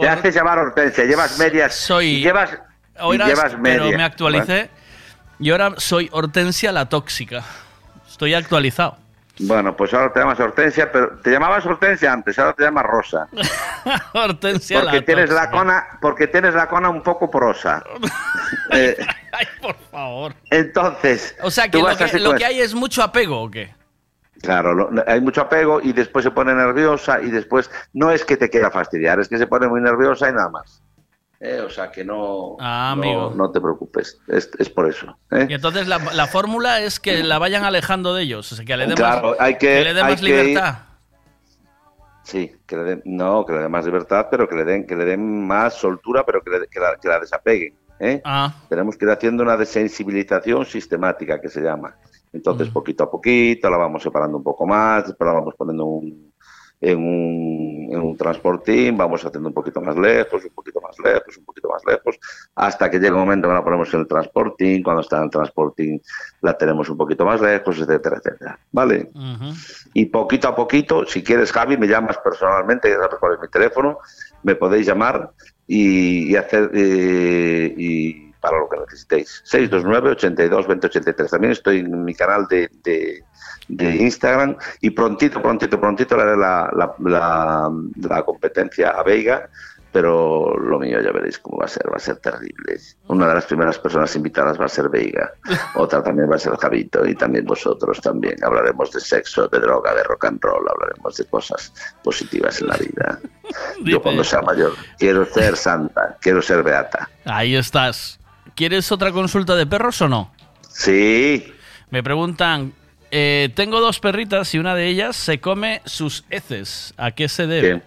Te haces llamar Hortensia. Llevas medias. Soy. y llevas. y llevas pero medias. me actualicé y ahora soy Hortensia la tóxica. Estoy actualizado. Bueno, pues ahora te llamas Hortensia, pero te llamabas Hortensia antes, ahora te llamas Rosa. Hortensia Porque la tienes la cona, porque tienes la cona un poco porosa. Eh, Ay, por favor. entonces, O sea, que lo, vas que lo hay es mucho apego, ¿o qué? Claro, lo- hay mucho apego y después se pone nerviosa y después no es que te quiera fastidiar, es que se pone muy nerviosa y nada más. Eh, o sea que no, Ah, no, amigo. no te preocupes, es, es por eso. ¿eh? Y entonces la, la fórmula es que la vayan alejando de ellos, o sea, que le dé Claro, más, hay que- le hay más que libertad. Sí, que le den, no, que le den más libertad, pero que le den, que le den más soltura, pero que, le- que la, la desapeguen. ¿eh? Ah, Tenemos que ir haciendo una desensibilización sistemática que se llama. Entonces, poquito a poquito, la vamos separando un poco más, después la vamos poniendo un- en, un, en un transportín, vamos haciendo un poquito más lejos, un poquito más lejos, un poquito más lejos, hasta que llega un momento que la ponemos en el transportín, cuando está en el transportín la tenemos un poquito más lejos, etcétera, etcétera. ¿Vale? Y poquito a poquito, si quieres, Javi, me llamas personalmente, ya sabes cuál es mi teléfono, me podéis llamar y, y hacer eh, y para lo que necesitéis. 629 82 20 83. También estoy en mi canal de, de, de Instagram y prontito, prontito, prontito le haré la, la, la, la competencia a Veiga. Pero lo mío ya veréis cómo va a ser, va a ser terrible. Una de las primeras personas invitadas va a ser Veiga, otra también va a ser Javito y también vosotros también. Hablaremos de sexo, de droga, de rock and roll, hablaremos de cosas positivas en la vida. Yo cuando sea mayor quiero ser santa, quiero ser beata. ahí estás. ¿Quieres otra consulta de perros o no? Sí. Me preguntan, eh, tengo dos perritas y una de ellas se come sus heces. ¿A qué se debe?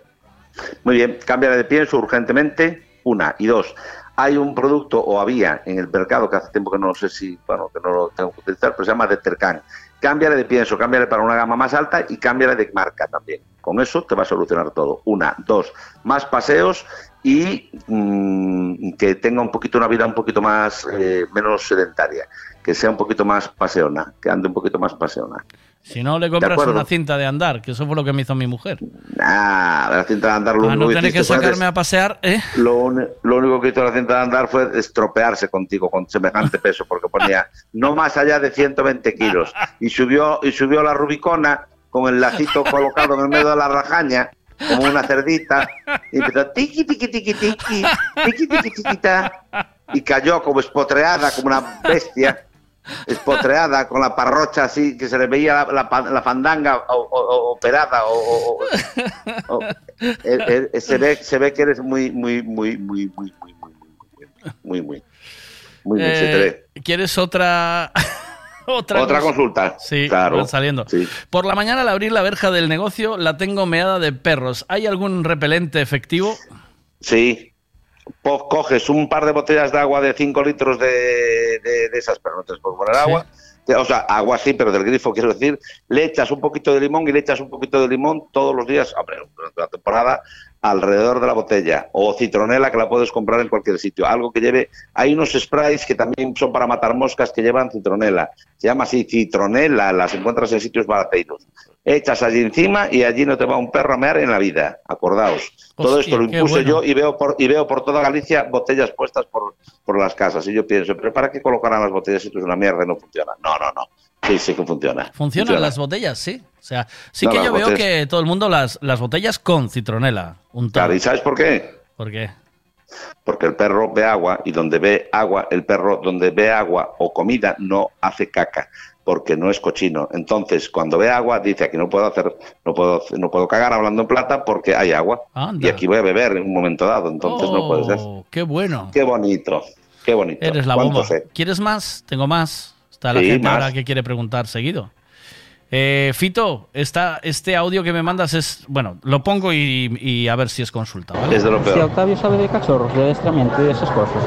Muy bien, cámbiale de pienso urgentemente, una. Y dos, hay un producto, o había en el mercado, que hace tiempo que no sé si, bueno, que no lo tengo que utilizar, pero se llama Detercan. Cámbiale de pienso, cámbiale para una gama más alta y cámbiale de marca también. Con eso te va a solucionar todo. Una, dos, más paseos y mm, que tenga un poquito una vida un poquito más, eh, menos sedentaria. Que sea un poquito más paseona, que ande un poquito más paseona. Si no, le compras una cinta de andar, que eso fue lo que me hizo mi mujer. Ah, la cinta de andar lo Para no tener que sacarme a pasear, ¿eh? Lo, lo único que hizo la cinta de andar fue estropearse contigo con semejante peso, porque ponía no más allá de 120 kilos. Y subió, y subió la Rubicona con el lacito colocado en el medio de la rajaña, como una cerdita, y empezó tiqui, tiqui, tiqui, tiqui, tiqui, tiqui, tiquita, y cayó como espotreada, como una bestia, espotreada, con la parrocha así, que se le veía la, la la fandanga o- o- o- operada, o, o- o- o- eh, eh, se ve se ve que eres muy muy muy muy muy muy muy muy muy muy ve. Eh, ¿Quieres otra otra, otra cons- consulta Sí, claro van saliendo. Por la mañana al abrir la verja del negocio la tengo meada de perros. ¿Hay algún repelente efectivo? sí Po- coges un par de botellas de agua de 5 litros de, de, de esas pero no te puedes poner agua. O sea, agua sí, pero del grifo, quiero decir, le echas un poquito de limón y le echas un poquito de limón todos los días, hombre, durante la temporada, alrededor de la botella o citronela que la puedes comprar en cualquier sitio. Algo que lleve. Hay unos sprays que también son para matar moscas que llevan citronela. Se llama así citronela, las encuentras en sitios barateiros. Echas allí encima y allí no te va un perro a mear en la vida. Acordaos. Todo esto lo impuse bueno. yo y veo por y veo por toda Galicia botellas puestas por, por las casas. Y yo pienso, ¿pero para qué colocarán las botellas si esto es una mierda y no funciona? No, no, no. Sí, sí que funciona. ¿Funcionan las botellas? Sí. O sea, sí No, que yo veo que todo el mundo las, las botellas con citronela. Un Claro, ¿y sabes por qué? ¿Por qué? Porque el perro ve agua y donde ve agua, el perro donde ve agua o comida no hace caca, porque no es cochino. Entonces, cuando ve agua, dice aquí no puedo hacer, no puedo, no puedo cagar hablando en plata porque hay agua. Anda. Y aquí voy a beber en un momento dado, entonces no puede ser. Oh, qué bueno. Qué bonito, qué bonito. Eres la ¿Cuánto bomba. sé? ¿Quieres más? Tengo más. Está la Sí, gente más. ahora que quiere preguntar seguido. Eh, Fito, esta, este audio que me mandas es. Bueno, lo pongo y, y a ver si es consulta. ¿vale? Si Octavio sabe de cachorros, de adiestramiento y de esas cosas,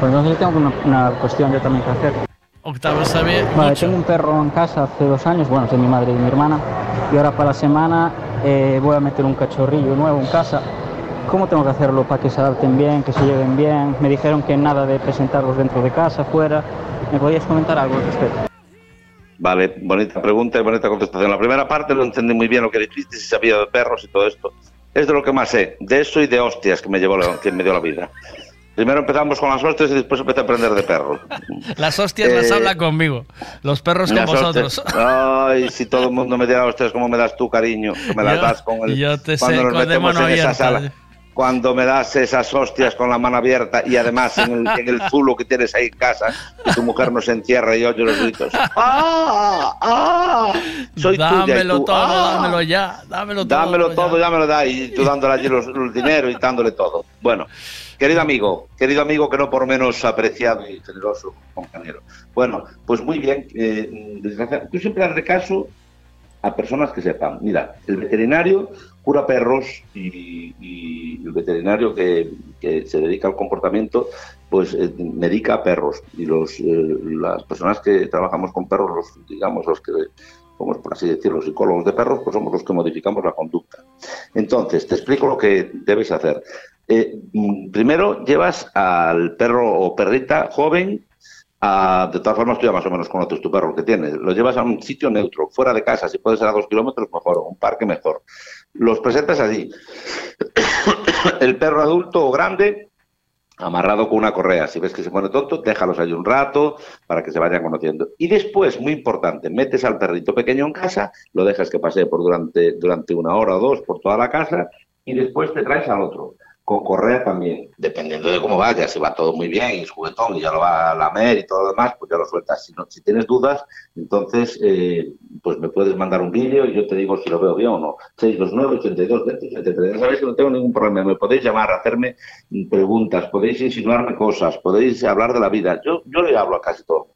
pues entonces le tengo una, una cuestión yo también que hacer. Octavio sabe. Vale, mucho. tengo un perro en casa hace dos años, bueno, es de mi madre y de mi hermana, y ahora para la semana eh, voy a meter un cachorrillo nuevo en casa. ¿Cómo tengo que hacerlo para que se adapten bien, que se lleven bien? Me dijeron que nada de presentarlos dentro de casa, fuera. ¿Me podías comentar algo al respecto? Vale, bonita pregunta y bonita contestación. La primera parte no entendí muy bien lo que dijiste, si sabía de perros y todo esto. Es de lo que más sé, de eso y de hostias que me, llevó la- que me dio la vida. Primero empezamos con las hostias y después empecé a aprender de perros. Las hostias las Eh, habla conmigo. Los perros con Las vosotros. hostias. Ay, si todo el mundo me diera hostias como me das tú, cariño, que me las Yo- das con el... yo te cuando sé, nos con metemos en esa sala. Cuando me das esas hostias con la mano abierta y además en el, en el zulo que tienes ahí en casa y tu mujer nos encierra y oye los gritos. ¡Ah! ¡Ah! Soy tuya dámelo tú, todo, ¡ah! dámelo ya. Dámelo todo. Dámelo todo, ya me lo da y tú dándole allí los, los dinero y dándole todo. Bueno, querido amigo, querido amigo que no por menos apreciado y generoso compañero. Bueno, pues muy bien. eh, tú siempre das caso a personas que sepan. Mira, el veterinario cura perros y, y el veterinario que, se dedica al comportamiento, pues eh, medica a perros. Y los, eh, las personas que trabajamos con perros, los, digamos, los que somos, por así decirlo, psicólogos de perros, pues somos los que modificamos la conducta. Entonces, te explico lo que debes hacer. Eh, mm, primero, llevas al perro o perrita joven a- de todas formas, tú ya más o menos conoces tu perro que tienes. Lo llevas a un sitio neutro, fuera de casa. Si puede ser a dos kilómetros, mejor. Un parque, mejor. Los presentas allí. El perro adulto o grande, amarrado con una correa. Si ves que se pone tonto, déjalos allí un rato para que se vayan conociendo. Y después, muy importante, metes al perrito pequeño en casa, lo dejas que pase por durante, durante una hora o dos por toda la casa y después te traes al otro. Con correa también, dependiendo de cómo vaya, si va todo muy bien y juguetón y ya lo va a lamer y todo lo demás, pues ya lo sueltas. Si, no, si tienes dudas, entonces eh, pues me puedes mandar un vídeo y yo te digo si lo veo bien o no. 629 82 20 73. Ya sabéis que no tengo ningún problema. Me podéis llamar, hacerme preguntas, podéis insinuarme cosas, podéis hablar de la vida. Yo, yo le hablo a casi todo.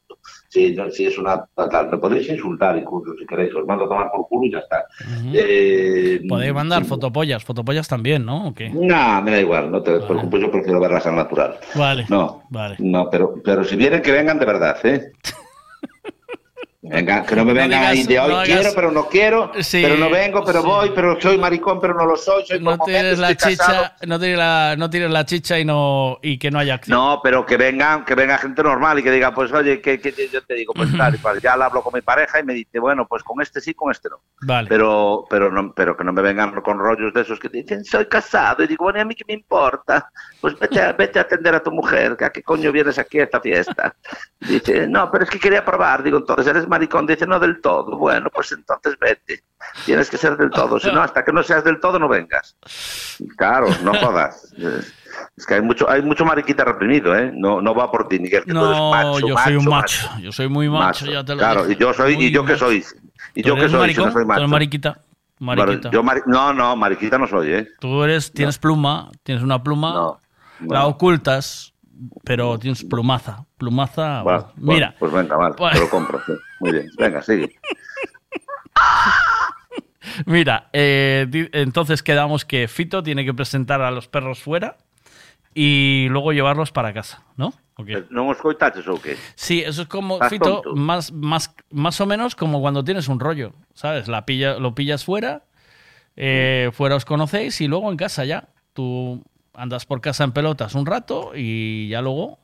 Si, si es una tal, me podéis insultar incluso si queréis, os mando a tomar por culo y ya está. Eh, Podéis mandar fotopollas, fotopollas también, ¿no? ¿O qué? no, me da igual, no te preocupes, yo prefiero verlas al natural. Vale. No, Vale. no, pero, pero si vienen, que vengan de verdad, ¿eh? Venga, que no me vengan ahí de hoy no hagas- quiero, pero no quiero, Sí, pero no vengo, pero sí. voy, pero soy maricón, pero no lo soy, soy No tienes la chicha, no tienes la, no tienes la chicha y no y que no haya acción. No, pero que vengan, que venga gente normal y que diga, pues oye, que, que yo te digo, pues tal y cual. Ya lo hablo con mi pareja y me dice, bueno, pues con este sí, con este no. Vale. Pero, pero no, pero que no me vengan con rollos de esos que dicen, soy casado. Y digo, bueno, ¿y a mí qué me importa? Pues vete a, vete a atender a tu mujer, que a qué coño vienes aquí a esta fiesta. Dice, no, pero es que quería probar. Digo, entonces eres maricón. Dice, no del todo. Bueno, pues entonces vete. Tienes que ser del todo. Si no, hasta que no seas del todo, no vengas. Claro, no jodas. Es que hay mucho, hay mucho mariquita reprimido, ¿eh? No, no va por ti, Miguel, que tú eres No, macho, yo soy un macho, macho. Yo soy muy macho, ya te lo Claro, dije. y yo soy, Muy y yo que soy, y ¿Tú yo que soy, si maricón? no soy ¿Tú macho. eres mariquita? Mariquita. yo mari- no, no, mariquita no soy, ¿eh? Tú eres, tienes pluma, tienes una pluma, la ocultas, pero tienes plumaza. Plumaza, Bueno, bueno, mira. pues venga, vale, Bueno. te lo compro, sí. Muy bien, venga, sigue. Mira, eh, entonces quedamos que Fito tiene que presentar a los perros fuera y luego llevarlos para casa, ¿no? ¿O qué? ¿No hemos coitaches o qué? Sí, eso es como, Estás Fito, tonto. más, más, más o menos como cuando tienes un rollo, ¿sabes? La pilla, lo pillas fuera, eh, fuera os conocéis y luego en casa ya. tú andas por casa en pelotas un rato y ya luego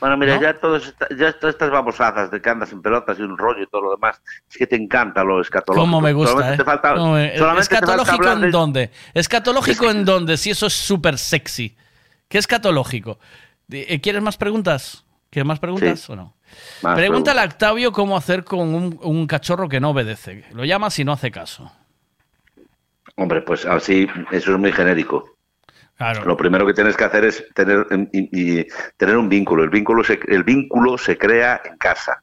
Bueno, mira, ¿No? ya, todos esta- ya todas estas babosazas de que andas en pelotas y un rollo y todo lo demás, es que te encanta lo escatológico. ¿Cómo me gusta? Solamente eh? te falta- ¿Cómo me- solamente te falta ¿Escatológico en de- dónde? ¿Escatológico en dónde? Si eso es súper sexy. ¿Qué escatológico? Eh, ¿Quieres más preguntas? ¿Quieres más preguntas Sí. o no? Más Pregúntale a. Octavio cómo hacer con un, un cachorro que no obedece. Lo llamas y no hace caso. Hombre, pues así, eso es muy genérico. Lo primero que tienes que hacer es tener, y tener un vínculo. El vínculo, se, el vínculo se crea en casa.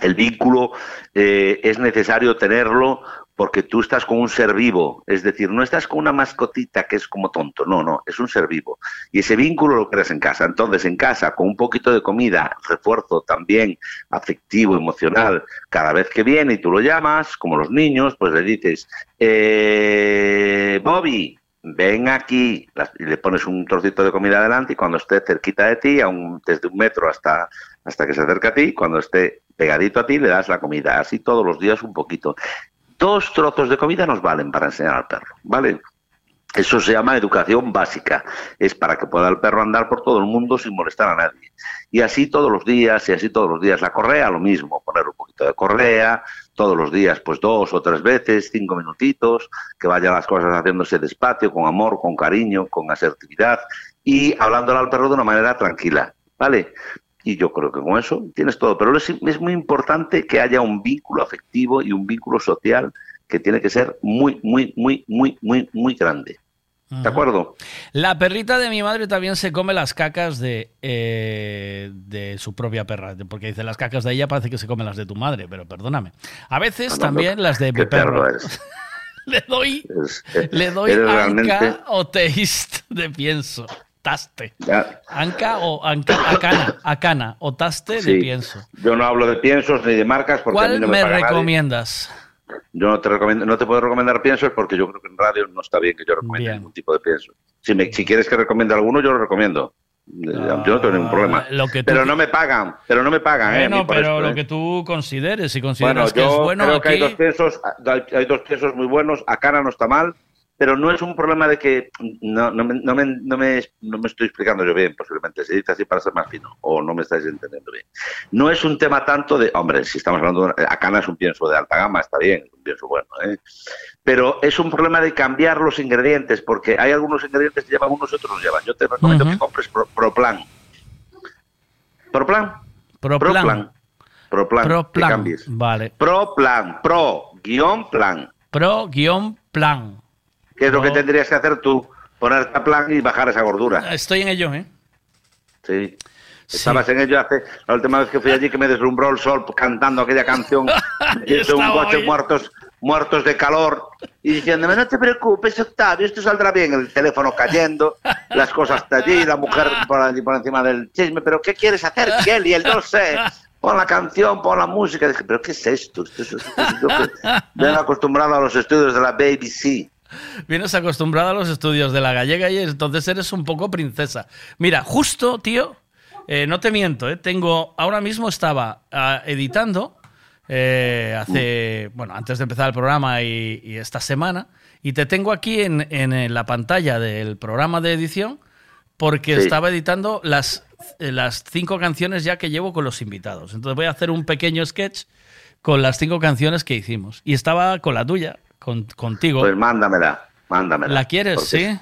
El vínculo eh, es necesario tenerlo porque tú estás con un ser vivo, es decir, no estás con una mascotita que es como tonto, no, no, es un ser vivo. Y ese vínculo lo creas en casa. Entonces, en casa, con un poquito de comida, refuerzo también afectivo, emocional, cada vez que viene y tú lo llamas, como los niños, pues le dices, eh, Bobby, ven aquí, y le pones un trocito de comida adelante y cuando esté cerquita de ti, a un- desde un metro hasta, hasta que se acerca a ti, cuando esté pegadito a ti, le das la comida, así todos los días un poquito. Dos trozos de comida nos valen para enseñar al perro, ¿vale? Eso se llama educación básica. Es para que pueda el perro andar por todo el mundo sin molestar a nadie. Y así todos los días, y así todos los días. La correa, lo mismo, poner un poquito de correa, todos los días, pues dos o tres veces, cinco minutitos, que vayan las cosas haciéndose despacio, con amor, con cariño, con asertividad y hablándole al perro de una manera tranquila, ¿vale? Y yo creo que con eso tienes todo. Pero es, es muy importante que haya un vínculo afectivo y un vínculo social que tiene que ser muy, muy, muy, muy, muy, muy grande. ¿De acuerdo? La perrita de mi madre también se come las cacas de, eh, de su propia perra. Porque dice, las cacas de ella parece que se comen las de tu madre, pero perdóname. A veces No, no, también no. las de mi ¿Qué perro perro. le doy, Es- eh, le doy anca realmente- o taste de pienso. Taste. Ya, Anca o anca, acana, acana o taste de pienso. Yo no hablo de piensos ni de marcas porque a mí ¿Cuál no me, me paga nadie. Yo no te recomiendo, no te puedo recomendar piensos porque yo creo que en radio no está bien que yo recomiende ningún tipo de pienso. Si, me, si quieres que recomiende alguno, yo lo recomiendo. yo no tengo ningún problema. lo que tú- Pero no me pagan, pero no me pagan, ¿eh? a Bueno, pero esto, lo ¿eh? que tú consideres, si Bueno, consideras que es bueno creo que hay aquí, dos piensos, hay, dos piensos muy buenos. Acana no está mal, pero no es un problema de que no, no, me, no, me, no, me, no me estoy explicando yo bien, posiblemente se dice así para ser más fino, o no me estáis entendiendo bien. No es un tema tanto de, hombre, si estamos hablando, de, Acana es un pienso de alta gama, está bien, es un pienso bueno, ¿eh? pero es un problema de cambiar los ingredientes, porque hay algunos ingredientes que llevan unos y otros no llevan. Yo te recomiendo que compres Pro- Proplan. ¿Proplan? Proplan. Proplan. Proplan. Pro que plan. cambies. Vale. Pro plan, pro guion plan. Pro guion plan. ¿Qué es lo que tendrías que hacer tú? Ponerte a plan y bajar esa gordura. Estoy en ello, ¿eh? Sí. Estabas en ello hace la última vez que fui allí que me deslumbró el sol cantando aquella canción desde un coche muertos muertos de calor y diciéndome no te preocupes Octavio esto saldrá bien el teléfono cayendo las cosas hasta allí la mujer por, allí por encima del chisme pero ¿qué quieres hacer Kelly? El no sé pon la canción pon la música dije pero ¿qué es esto? Esto es- esto es- yo que vengo acostumbrado a los estudios de la BBC Vienes acostumbrado a los estudios de la gallega y entonces eres un poco princesa. Mira, justo, tío, eh, no te miento, eh, tengo, ahora mismo estaba ah, editando eh, hace, bueno, antes de empezar el programa y, y esta semana, y te tengo aquí en, en, la pantalla del programa de edición porque Sí. estaba editando las, eh, las cinco canciones ya que llevo con los invitados. Entonces voy a hacer un pequeño sketch con las cinco canciones que hicimos. Y estaba con la tuya, con, contigo. pues mándamela mándamela ¿La quieres? Sí.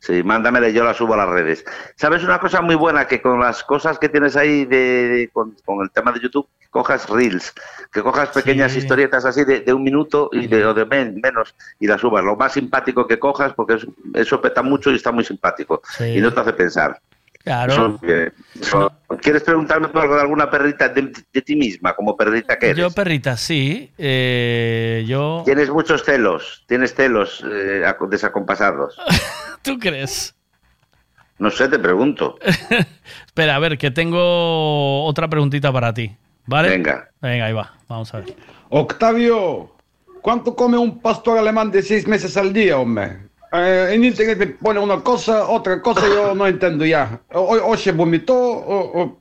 Sí, mándamela y yo la subo a las redes. ¿Sabes una cosa muy buena? Que con las cosas que tienes ahí de, de- con, con el tema de YouTube, cojas reels, que cojas pequeñas Sí. historietas así de, de un minuto y de, o de men- menos y las subas. Lo más simpático que cojas, porque es- eso peta mucho y está muy simpático. Sí. Y no te hace pensar. Claro. Eso, eso- ¿Quieres preguntarme por algo de alguna perrita de, de ti misma, como perrita que eres? Yo, perrita, sí. Eh, yo. Tienes muchos celos, tienes celos eh, ac- desacompasados. ¿Tú crees? No sé, te pregunto. Espera, a ver, que tengo otra preguntita para ti. ¿Vale? Venga. Venga, ahí va. Vamos a ver. Octavio, ¿cuánto come un pastor alemán de seis meses al día, hombre? Eh, en internet pone una cosa, otra cosa, yo no entiendo ya. O, o- se vomitó, o, o-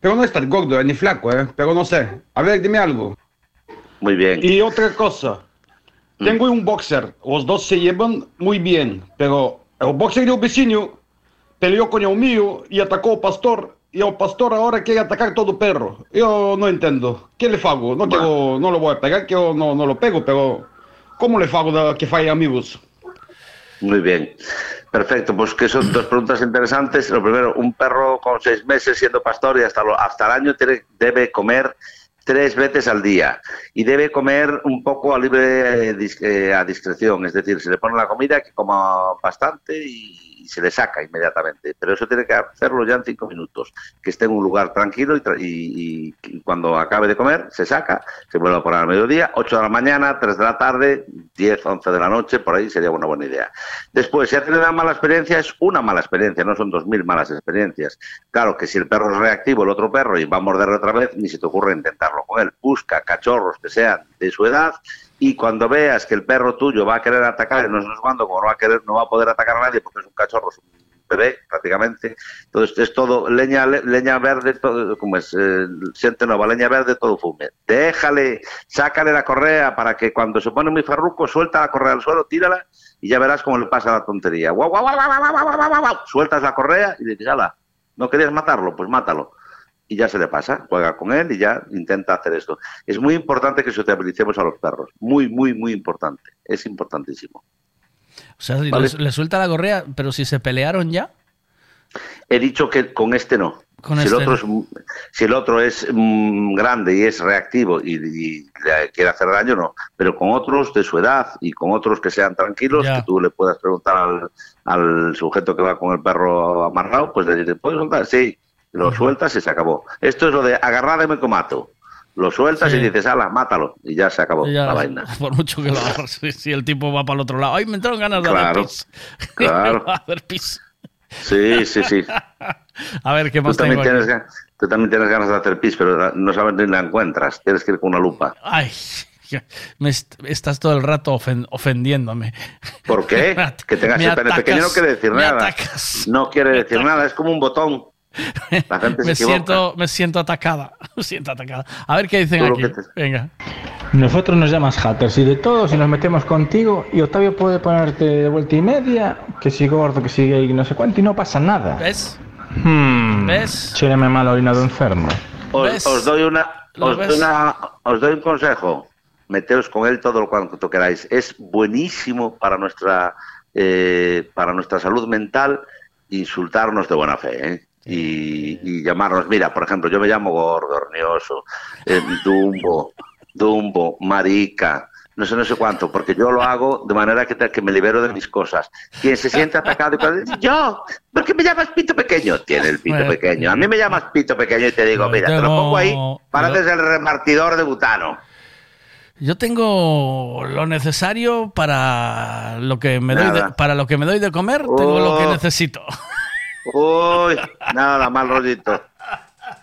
Pero no está gordo, eh, ni flaco, ¿eh? Pero no sé. A ver, dime algo. Muy bien. Y otra cosa. Tengo un boxer, los dos se llevan muy bien, pero El boxer del vecino peleó con el mío y atacó al pastor. Y el pastor ahora quiere atacar todo perro. Yo no entiendo. ¿Qué le hago? No, tengo, no lo voy a pegar, que yo no, no lo pego, pero ¿cómo le hago de que falle amigos? Muy bien. Perfecto, pues que son dos preguntas interesantes. Lo primero, un perro con seis meses siendo pastor y hasta, lo- hasta el año tiene- debe comer tres veces al día y debe comer un poco a libre eh, eh, a discreción, es decir, se le pone la comida que coma bastante y, y se le saca inmediatamente, pero eso tiene que hacerlo ya en cinco minutos, que esté en un lugar tranquilo y, y cuando acabe de comer se saca, se vuelve a poner al mediodía, 8 de la mañana, 3 de la tarde, 10, 11 de la noche, por ahí sería una buena idea. Después, si ha tenido una mala experiencia, es una mala experiencia, no son dos mil malas experiencias. Claro que si el perro es reactivo, el otro perro, y va a morder otra vez, ni se te ocurre intentarlo con él. Busca cachorros que sean de su edad y cuando veas que el perro tuyo va a querer atacar, no se sé cuándo, como no va a querer, no va a poder atacar a nadie porque es un cachorro, es un bebé prácticamente, entonces es todo leña, leña verde, todo, es, eh, siente nueva, leña verde, todo fume. Déjale, sácale la correa para que cuando se pone muy farruco, suelta la correa al suelo, tírala y ya verás cómo le pasa la tontería. ¡Guau, guau, guau, guau, guau, guau, guau, guau! Sueltas la correa y dices, ala, ¿no querías matarlo? Pues mátalo y ya se le pasa, juega con él y ya intenta hacer esto. Es muy importante que sociabilicemos a los perros. Muy, muy, muy importante. Es importantísimo. O sea, Vale. le, le suelta la correa, pero si se pelearon ya. He dicho que con este no. Con si, este el otro es, si el otro es mm, grande y es reactivo y, y quiere hacer daño, no. Pero con otros de su edad y con otros que sean tranquilos, Ya. que tú le puedas preguntar al, al sujeto que va con el perro amarrado, pues le dices, ¿puedes soltar? Sí. Lo sueltas y se acabó. Esto es lo de agarrar y me comato. Lo sueltas Sí. y dices, ala, mátalo. Y ya se acabó Ya, la vaina. Por mucho que lo hagas, si, el tipo va para el otro lado. Ay, me entraron ganas de Claro, hacer pis. claro. hacer pis. Sí, sí, sí. A ver, ¿qué Tú más tengo también, tienes, tú también tienes ganas de hacer pis, pero no sabes ni la encuentras. Tienes que ir con una lupa. Ay, me est- estás todo el rato ofen- ofendiéndome. ¿Por qué? Que tengas el pene pequeño no quiere decir nada. atacas. No quiere decir nada, es como un botón. La gente se Me siento, me siento atacada. Me siento atacada. A ver qué dicen aquí. te- Venga. Nosotros nos llamas haters y de todos y nos metemos contigo y Octavio puede ponerte de vuelta y media, que si gordo, que si gay, no sé cuánto y no pasa nada. ¿Ves? Hmm. ¿Ves? Chéreme mal orinado enfermo. Os, os doy una, ¿Lo os, doy una- os doy un consejo. Meteos con él todo lo cuanto queráis. Es buenísimo para nuestra, eh, para nuestra salud mental insultarnos de buena fe. ¿eh? Y, y llamarnos, mira, por ejemplo, yo me llamo gordo, hornioso, eh, dumbo, dumbo, marica, no sé, no sé cuánto, porque yo lo hago de manera que, te- que me libero de mis cosas. Quien se siente atacado y cuando dice, yo, ¿por qué me llamas pito pequeño? Tiene el pito Bueno. pequeño. A mí me llamas pito pequeño y te digo, mira, te lo pongo ahí, desde el repartidor de butano. Yo tengo lo necesario para lo que me doy de, para lo que me doy de comer, tengo lo que Oh. necesito. Uy, nada, mal rollito.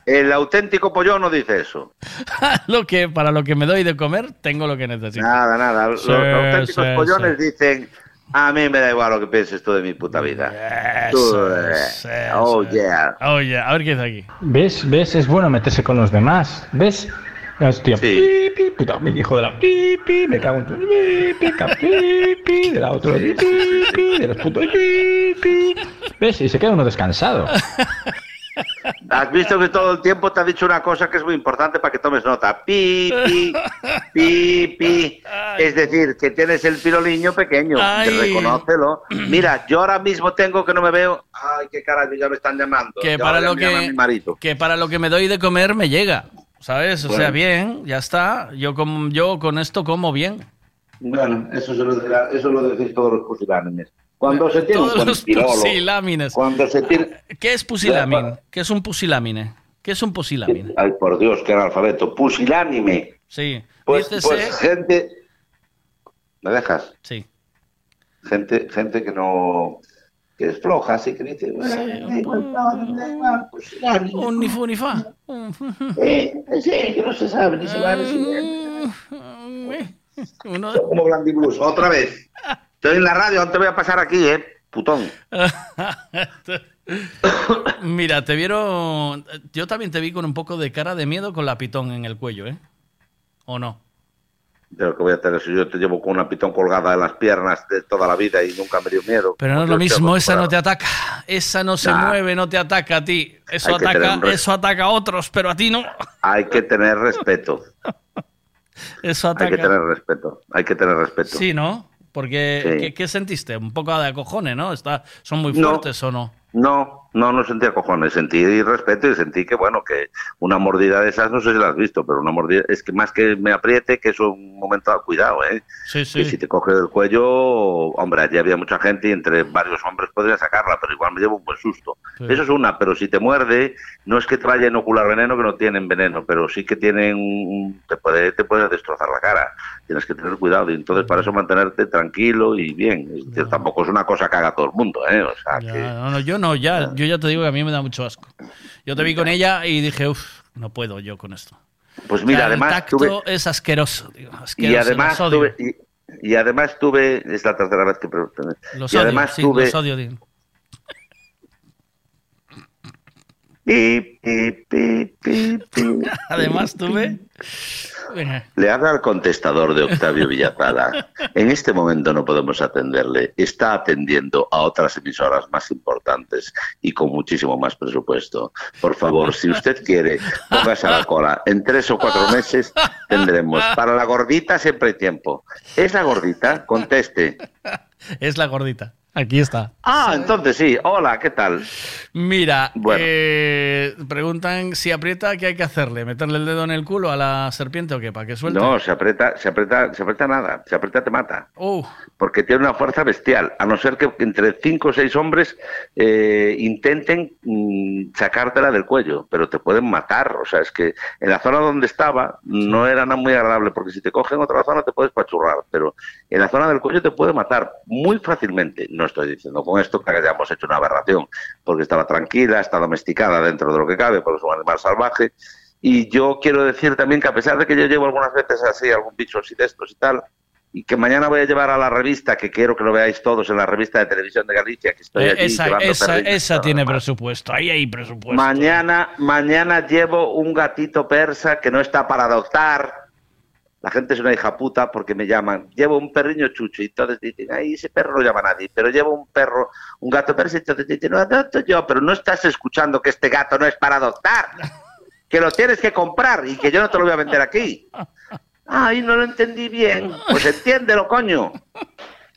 El auténtico pollón no dice eso. lo que para lo que me doy de comer, tengo lo que necesito. Nada, nada. Los Sí, auténticos sí, pollones sí. dicen, a mí me da igual lo que pienses tú de mi puta vida. Tú, Eso eh, es, eso oh, yeah. A ver qué dice aquí. ¿Ves? ¿Ves? Es bueno meterse con los demás. ¿Ves? Hostia, pi, pi, puta, mi hijo de la pi, pi, me cago en tu pi, de la otra pi, pi, de los putos pi, pi. ¿Ves? Y se queda uno descansado. Has visto que todo el tiempo te ha dicho una cosa que es muy importante para que tomes nota. Pi, pi, pi, pi. Es decir, que tienes el piroliño pequeño. Que Ay. reconócelo. Mira, yo ahora mismo tengo que no me veo. Ay, qué carajo, ya me están llamando. Que Ya para lo que mi que para lo que me doy de comer me llega, ¿sabes? O sea, bien, ya está. Yo como yo con esto como bien. Bueno, eso, se lo, dirá- eso lo decís todos los pusilánimes. Cuando se tiene Todos los pusilámines. Cuando se tiene... ¿Qué es pusilámine? ¿Qué es un pusilámine? ¿Qué es un pusilámine? Ay, por Dios, qué analfabeto. Pusilánime. Sí. Pues, Dícese- pues gente... ¿Me dejas? Sí. Gente, gente que no... Que es floja, así que dice... "Bueno, da igual, no, da igual, pusilánime". Un ni fu ni fa. Eh, sí, que no se sabe ni se va ni se Uno- Como. Otra vez. Estoy en la radio, no te voy a pasar aquí, ¿eh? Putón. Mira, te vieron. Yo también te vi con un poco de cara de miedo con la pitón en el cuello, ¿eh? ¿O no? De lo que voy a tener si yo te llevo con una pitón colgada en las piernas de toda la vida y nunca me dio miedo. Pero no es lo mismo, esa no te ataca. Esa no se Nah. mueve, no te ataca a ti. Eso ataca, eso ataca a otros, pero a ti no. Hay que tener respeto. Eso Hay que tener respeto. Hay que tener respeto. Sí, ¿no? Porque, Sí. ¿qué, qué sentiste? Un poco de acojones, ¿no? Está, ¿Son muy No. fuertes o no? No, no, no sentía cojones, sentí respeto y sentí que, bueno, que una mordida de esas, no sé si la has visto, pero una mordida, es que más que me apriete, que es un momento de cuidado, ¿eh? Sí, Que si te coge del cuello, hombre, allí había mucha gente y entre varios hombres podría sacarla, pero igual me llevo un buen susto. Sí. Eso es una, pero si te muerde, no es que te vaya a inocular veneno, que no tienen veneno, pero sí que tienen, un- te puede, te puede destrozar la cara. Tienes que tener cuidado y entonces para eso mantenerte tranquilo y bien. Tampoco es una cosa que haga todo el mundo, ¿eh? O sea, Ya, que... no, no, yo no, ya, yo ya te digo que a mí me da mucho asco. Yo te vi con ella y dije, uff, no puedo yo con esto. Pues mira, además el tacto tuve- es asqueroso, digo, y además tuve y, y además tuve es la tercera vez que Los y odio, además sí, tuve los odio, digo. Además tuve... Le habla al contestador de Octavio Villazada. En este momento no podemos atenderle. Está atendiendo a otras emisoras más importantes y con muchísimo más presupuesto. Por favor, si usted quiere, póngase a la cola. En tres o cuatro meses tendremos. Para la gordita siempre hay tiempo. ¿Es la gordita? Conteste. Es la gordita. Aquí está. Ah, entonces sí. Hola, ¿qué tal? Mira, Bueno. eh, preguntan si aprieta, ¿qué hay que hacerle? ¿Meterle el dedo en el culo a la serpiente o qué? ¿Para que suelte? No, se aprieta, se aprieta, se aprieta nada. Se aprieta te mata. Uh, porque tiene una fuerza bestial, a no ser que entre cinco o seis hombres eh, intenten mm, sacártela del cuello, pero te pueden matar. O sea, es que en la zona donde estaba no era nada muy agradable, porque si te cogen en otra zona te puedes pachurrar, pero en la zona del cuello te puede matar muy fácilmente. No estoy diciendo con esto que hayamos hecho una aberración, porque estaba tranquila, está domesticada dentro de lo que cabe, porque es un animal salvaje. Y yo quiero decir también que a pesar de que yo llevo algunas veces así, algún bicho así de estos y tal, y que mañana voy a llevar a la revista, que quiero que lo veáis todos en la revista de televisión de Galicia, que estoy eh, allí esa esa, esa tiene presupuesto. Ahí hay presupuesto. Mañana, mañana llevo un gatito persa que no está para adoptar. La gente es una hija puta porque me llaman. Llevo un perriño chucho y entonces dicen, ay, ese perro no llama a nadie. Pero llevo un perro, un gato persa y entonces dicen, no adopto yo. Pero no estás escuchando que este gato no es para adoptar. Que lo tienes que comprar y que yo no te lo voy a vender aquí. Ay, no lo entendí bien. Pues entiéndelo, coño.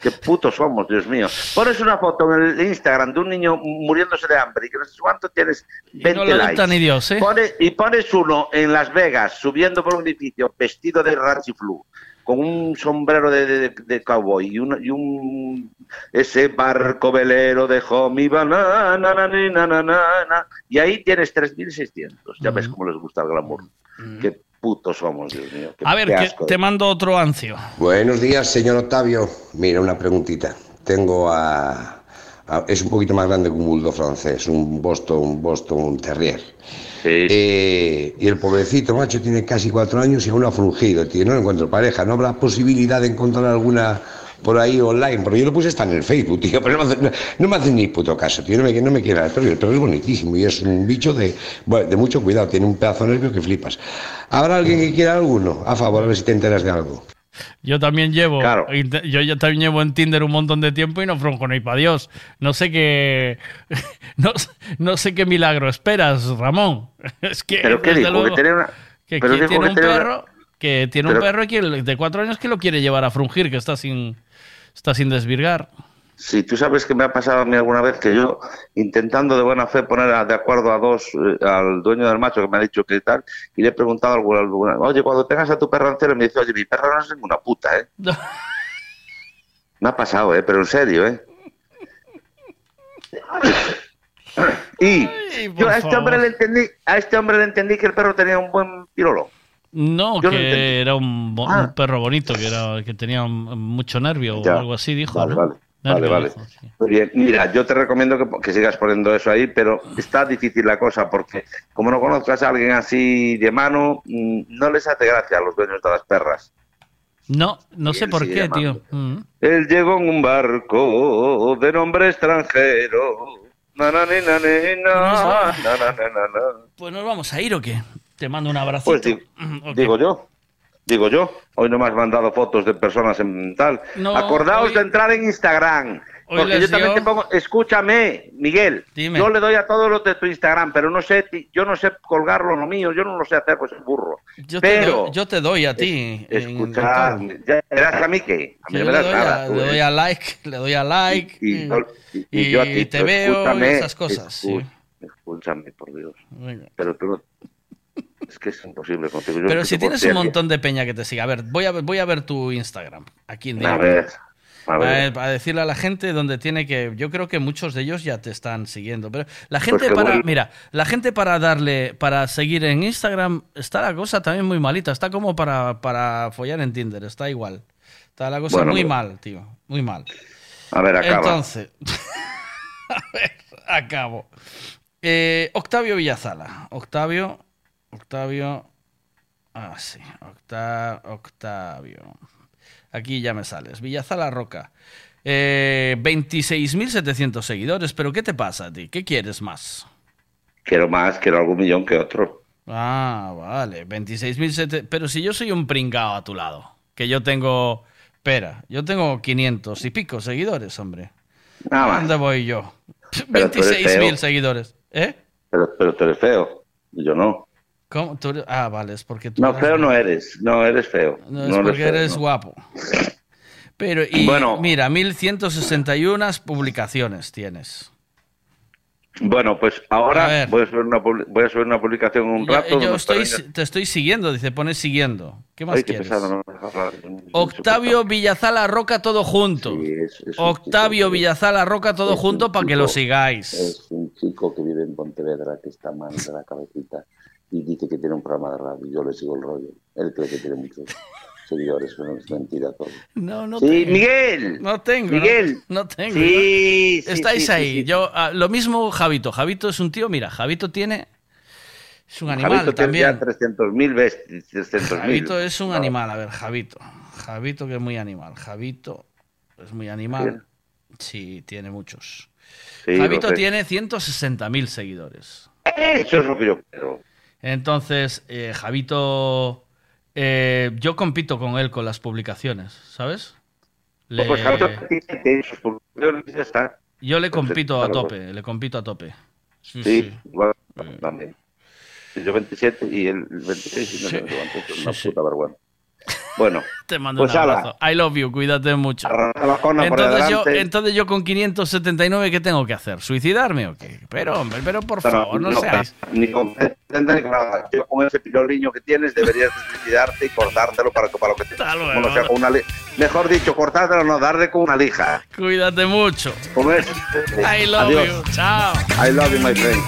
Qué putos somos, Dios mío. Pones una foto en el Instagram de un niño muriéndose de hambre y que no sé cuánto tienes 20 no lo likes. ni Dios, ¿eh? Pone- y pones uno en Las Vegas subiendo por un edificio vestido de rachiflu con un sombrero de, de, de cowboy y un, y un ese barco velero dejó mi banana na, na, na, na, na, na. y ahí tienes 3.600 ya ves cómo les gusta el glamour qué putos somos Dios mío qué- A ver, qué que asco. te mando otro ancio. Buenos días, señor Octavio. Mira, una preguntita. Tengo a, a- es un poquito más grande que un bulldog francés, un Boston, un Boston Terrier. Eh, y el pobrecito macho tiene casi cuatro años y aún no ha fungido, tío. No encuentro pareja. ¿No habrá posibilidad de encontrar alguna por ahí online? Porque yo lo puse hasta en el Facebook, tío, pero no me, hace, no, no me hace ni puto caso, tío. No me, no me quiera el perro. El perro es bonitísimo y es un bicho de, bueno, de mucho cuidado. Tiene un pedazo de nervio que flipas. ¿Habrá alguien que quiera alguno? A favor, a ver si te enteras de algo. Yo también llevo, inte- yo ya también llevo en Tinder un montón de tiempo y no fronco ni para Dios. No sé qué, no, no sé qué milagro esperas, Ramón. Es que pero qué dijo luego, que una que pero dijo tiene que un una- perro, que tiene un perro de cuatro años que lo quiere llevar a frungir, que está sin, está sin desvirgar. Sí, tú sabes que me ha pasado a mí alguna vez que yo, intentando de buena fe poner a- de acuerdo a dos, eh, al dueño del macho que me ha dicho que tal, y le he preguntado alguna, alguna oye, cuando tengas a tu perro entero, me dice, oye, mi perro no es ninguna puta, ¿eh? Me ha pasado, ¿eh? Pero en serio, ¿eh? Y yo a este hombre le entendí, a este hombre le entendí que el perro tenía un buen pirolo. No, Yo que era un, bo- Ah. un perro bonito, que era que tenía un- mucho nervio Ya. o algo así, dijo. Vale, ¿no? vale. Vale, Nervio, vale. dijo, sí. Muy bien. Mira, yo te recomiendo que, que sigas poniendo eso ahí, pero está difícil la cosa porque como no conozcas a alguien así de mano, mm, no les hace gracia a los dueños de las perras. No, no sé por qué, tío. Mm. Él llegó en un barco de nombre extranjero. Na, na, na. Pues nos vamos a ir o qué? Te mando un abrazo. Pues di- digo yo. digo yo. Hoy no me has mandado fotos de personas en tal. No, Acordaos hoy- de entrar en Instagram. Porque yo también dio- te pongo, escúchame, Miguel, Dime. yo le doy a todos los de tu Instagram, pero no sé, yo no sé colgarlo lo mío, yo no lo sé hacer, pues es burro. Yo, te pero, doy, yo te doy a ti. todo. ya verás a mí que a mí Yo me le doy, nada. a, tú, le ¿eh? doy a like, le doy a like. y, y- yo, y- y y yo a ti, te veo y escúchame, esas cosas, sí. escu- Escúchame, por Dios. Venga. Pero tú no... Es que es imposible. Yo Pero si tienes un montón de peña que te siga, a ver, voy a ver, voy a ver tu Instagram aquí en A ver, a ver. Para decirle a la gente donde tiene que. Yo creo que muchos de ellos ya te están siguiendo. Pero la gente que para. Mira, la gente para darle. Para seguir en Instagram. Está la cosa también muy malita. Está como para, para follar en Tinder. Está igual. Está la cosa Bueno, muy pues- mal, tío. Muy mal. A ver, acaba. Entonces. a ver, acabo. Eh, Octavio Villazala. Octavio. Octavio. Ah, sí. Octa- Octavio. Aquí ya me sales. Villazala Roca. Eh, 26.700 seguidores. ¿Pero qué te pasa a ti? ¿Qué quieres más? Quiero más, quiero algún millón que otro. Ah, vale. 26.700. Pero si yo soy un pringao a tu lado. Que yo tengo. Espera, yo tengo 500 y pico seguidores, hombre. Nada más. ¿Dónde voy yo? Pero tú eres 26.000 feo. seguidores. ¿Eh? Pero, pero tú eres feo. Y yo no. ¿Cómo? Tú eres- Ah, vale, es porque tú. No, eres- feo no eres. No, eres feo. No, es No porque feo, eres no. guapo. Pero, y Bueno. mira, 1161 publicaciones tienes. Bueno, pues ahora voy a, subir una, voy a subir una publicación un Yo, rato. yo estoy, te estoy siguiendo, dice, pones siguiendo. ¿Qué más Ay, qué quieres? pesado, no me dejas hablar. Octavio Villazala Roca todo junto. Octavio Villazala Roca todo junto para que lo sigáis. Es un chico que vive en Pontevedra que está mal de la cabecita y dice que tiene un programa de radio. Yo le sigo el rollo. Él cree que tiene muchos seguidores, pero es mentira todo. No, no Sí, tengo. Miguel. No tengo. Miguel. No, tengo. Sí, ¿no? sí, Estáis sí, ahí. Yo, ah, lo mismo Javito. Javito es un tío, mira, Javito tiene. Es un animal Javito también. ya 300.000 bestias. 300.000. Javito es un animal, a ver, Javito. Javito que es muy animal. Javito es muy animal. Sí, tiene muchos. Javito tiene 160.000 seguidores. Eso es lo que yo quiero. Entonces, eh, Javito, eh, yo compito con él con las publicaciones, ¿sabes? Le- Pues Javito tiene sus publicaciones y ya está. yo le compito a tope, le compito a tope. Sí, Sí, sí. igual también. Yo 27 y el 26 y no sé cuánto, es una puta vergüenza. Bueno, Te mando pues un ala, abrazo. I love you, cuídate mucho. Entonces yo, entonces yo con 579, ¿qué tengo que hacer? ¿Suicidarme o qué? Pero, hombre, pero por No, favor, no, no, seáis. Ni con nada. Yo con ese que tienes deberías de suicidarte y cortártelo para, que- para lo que te... luego. Bueno, o sea, con una li- Mejor dicho, cortártelo, no, darle con una lija. Cuídate mucho. Con eso. I love Adiós. you. Chao. I love you, my friend.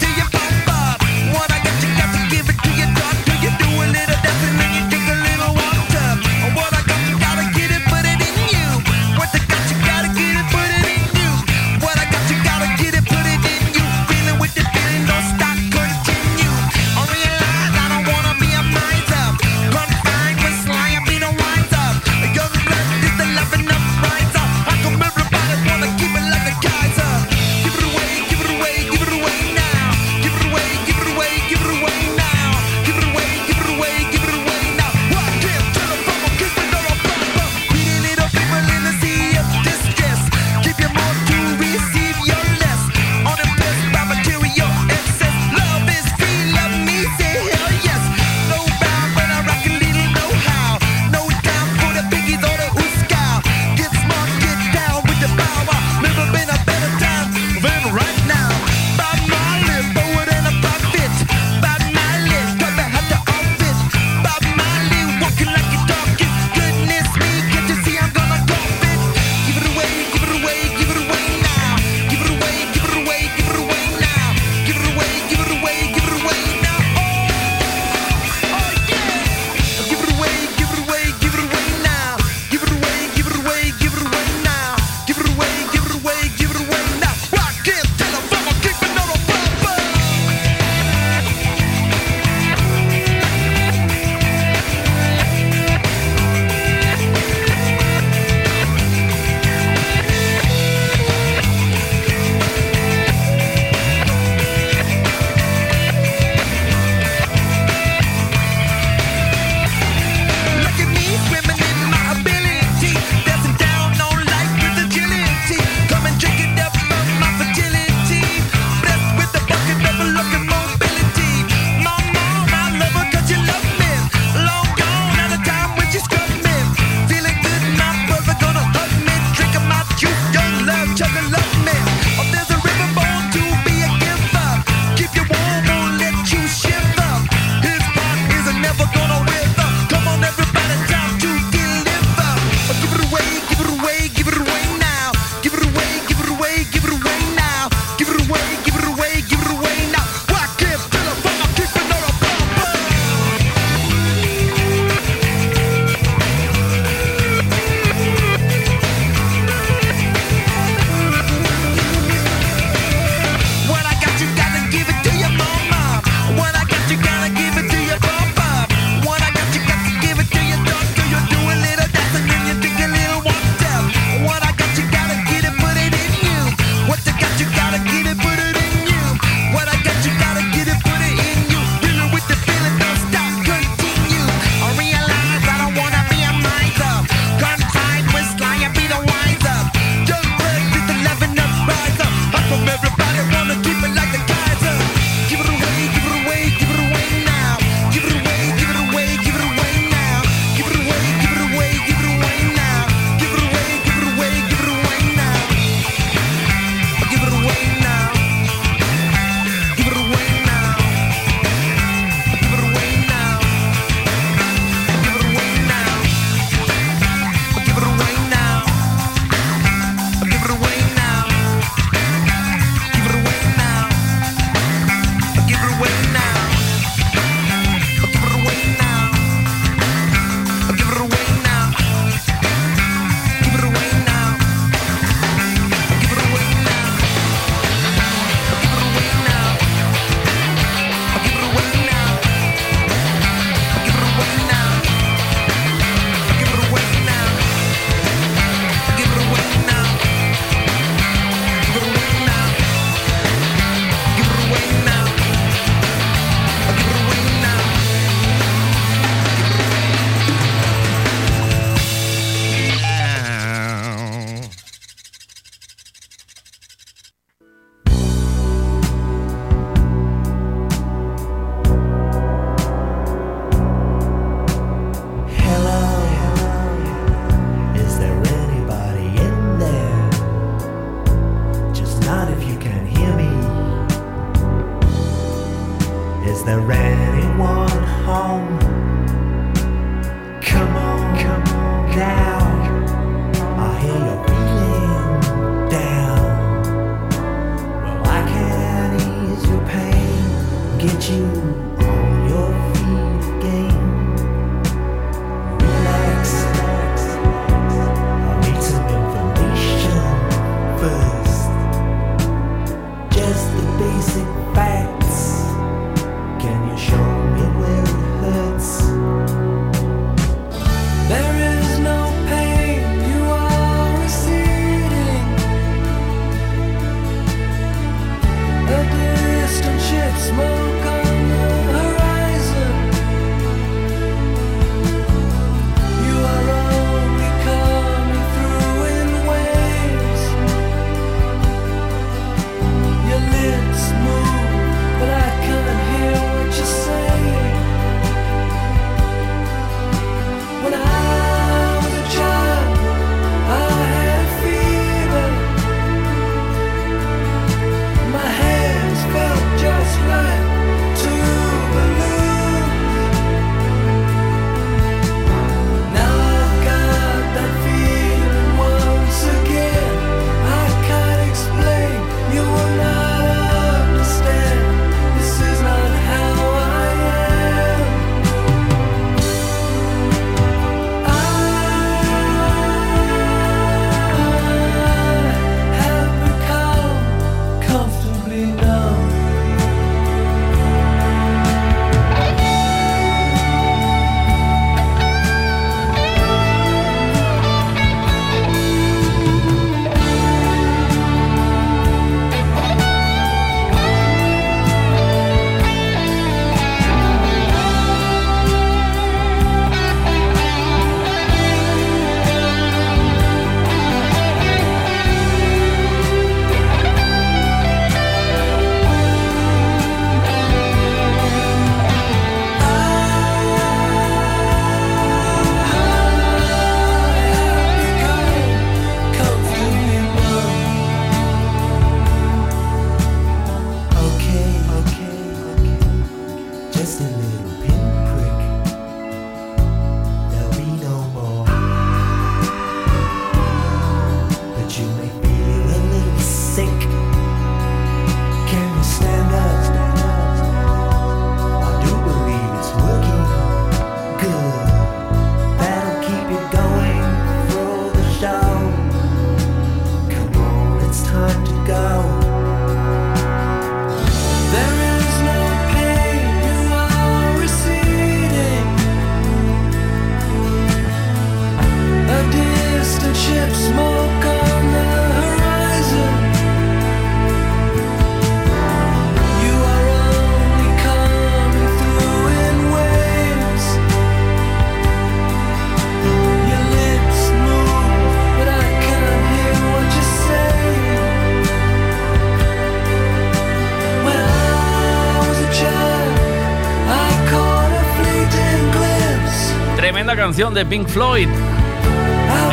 La canción de Pink Floyd.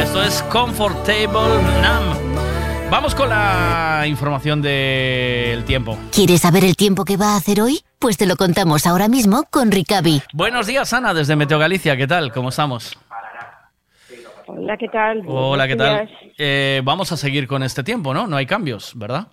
Esto es Comfortable Numb. Vamos con la información del tiempo. ¿Quieres saber el tiempo que va a hacer hoy? Pues te lo contamos ahora mismo con Ricavi. Buenos días, Ana, desde Meteo Galicia. ¿Qué tal? ¿Cómo estamos? Hola, ¿qué tal? Hola, ¿qué tal? Eh, vamos a seguir con este tiempo, ¿no? No hay cambios, ¿verdad?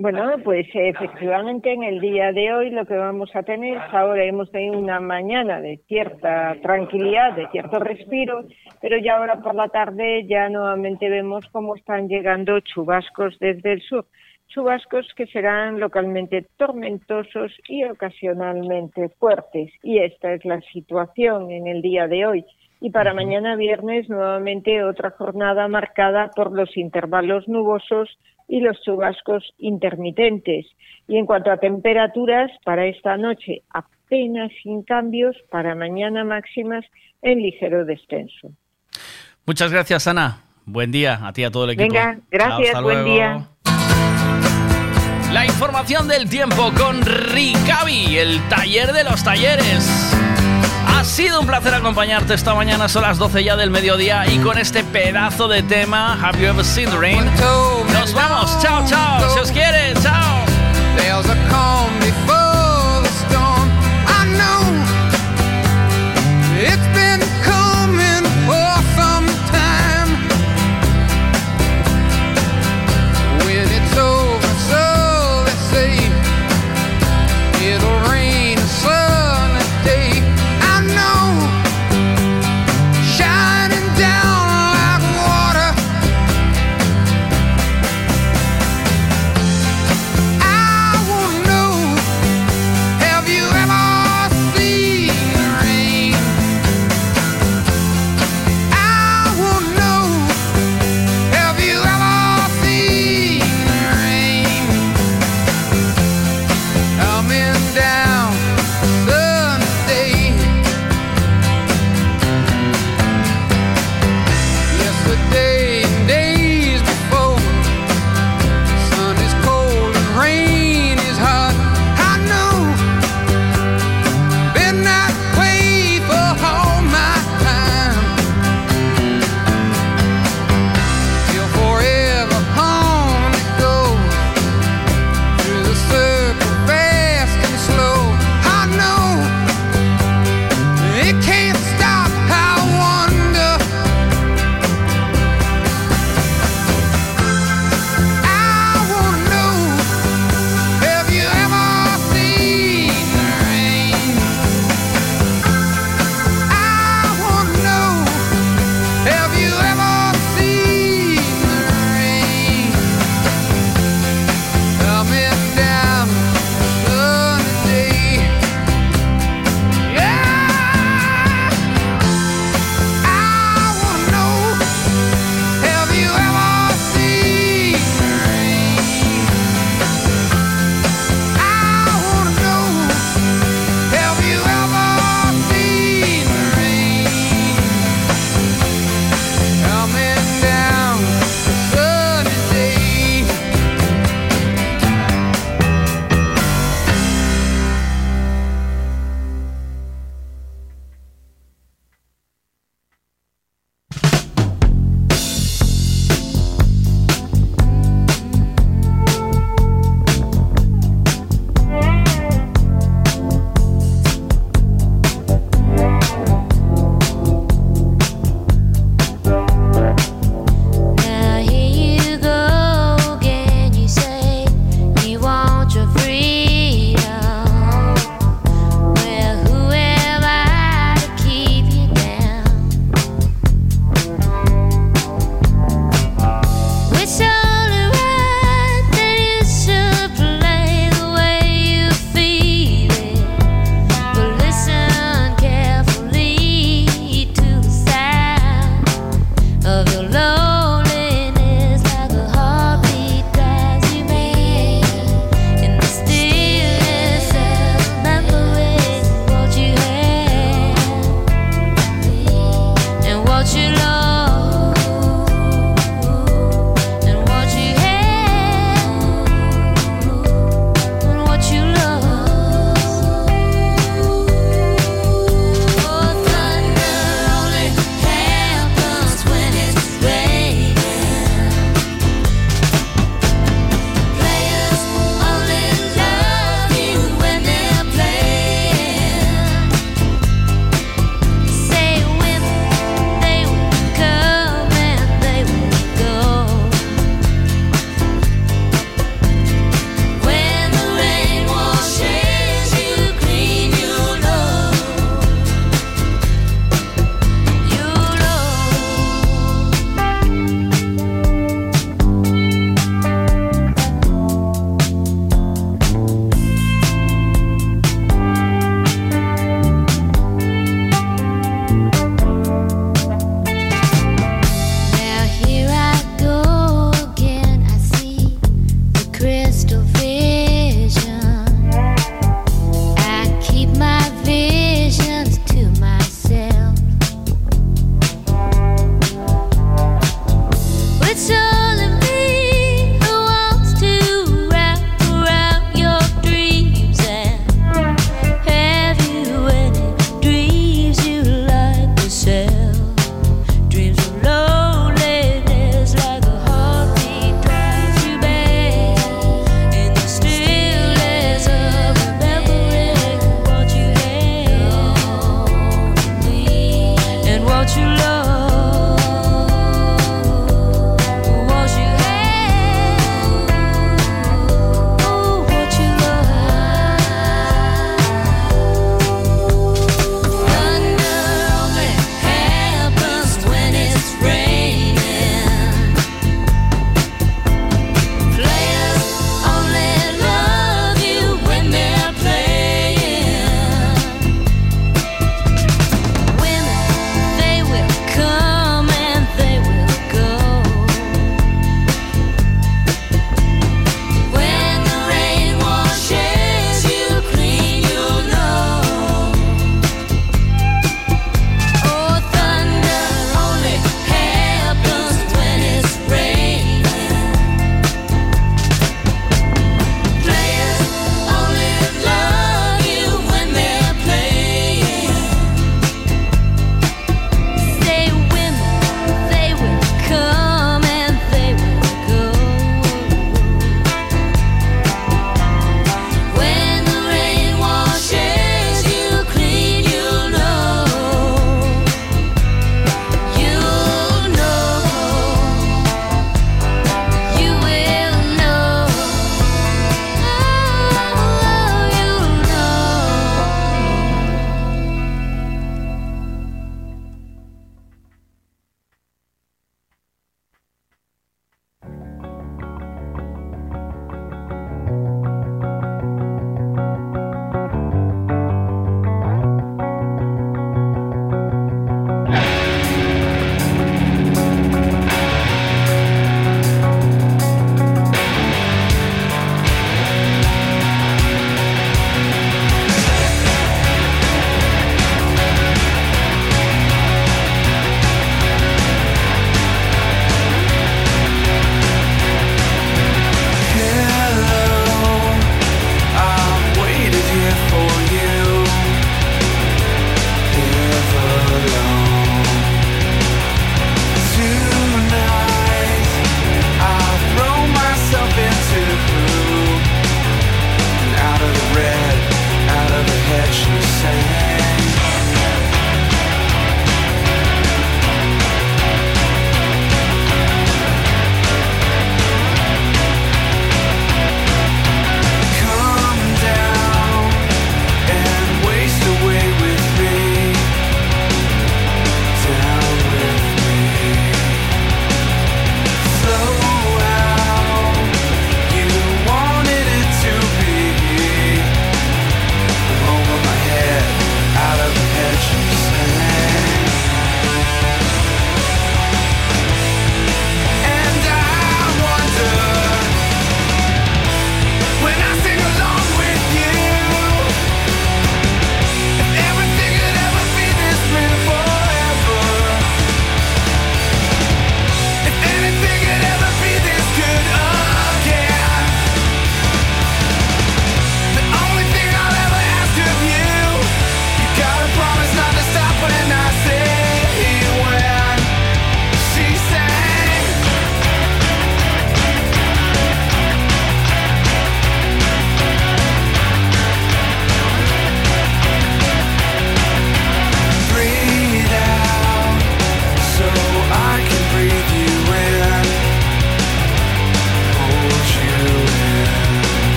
Bueno, pues efectivamente en el día de hoy lo que vamos a tener, ahora hemos tenido una mañana de cierta tranquilidad, de cierto respiro, pero ya ahora por la tarde ya nuevamente vemos cómo están llegando chubascos desde el sur. Chubascos que serán localmente tormentosos y ocasionalmente fuertes. Y esta es la situación en el día de hoy. Y para mañana viernes nuevamente otra jornada marcada por los intervalos nubosos y los chubascos intermitentes. Y en cuanto a temperaturas, para esta noche apenas sin cambios, para mañana máximas en ligero descenso. Muchas gracias, Ana. Buen día a ti y a todo el equipo. Venga, gracias, Hasta buen luego. día. La información del tiempo con Ricavi, el taller de los talleres. Ha sido un placer acompañarte esta mañana, son las 12 ya del mediodía y con este pedazo de tema, Have You Ever Seen the Rain? Nos vamos, chao, chao, si os quiere, chao.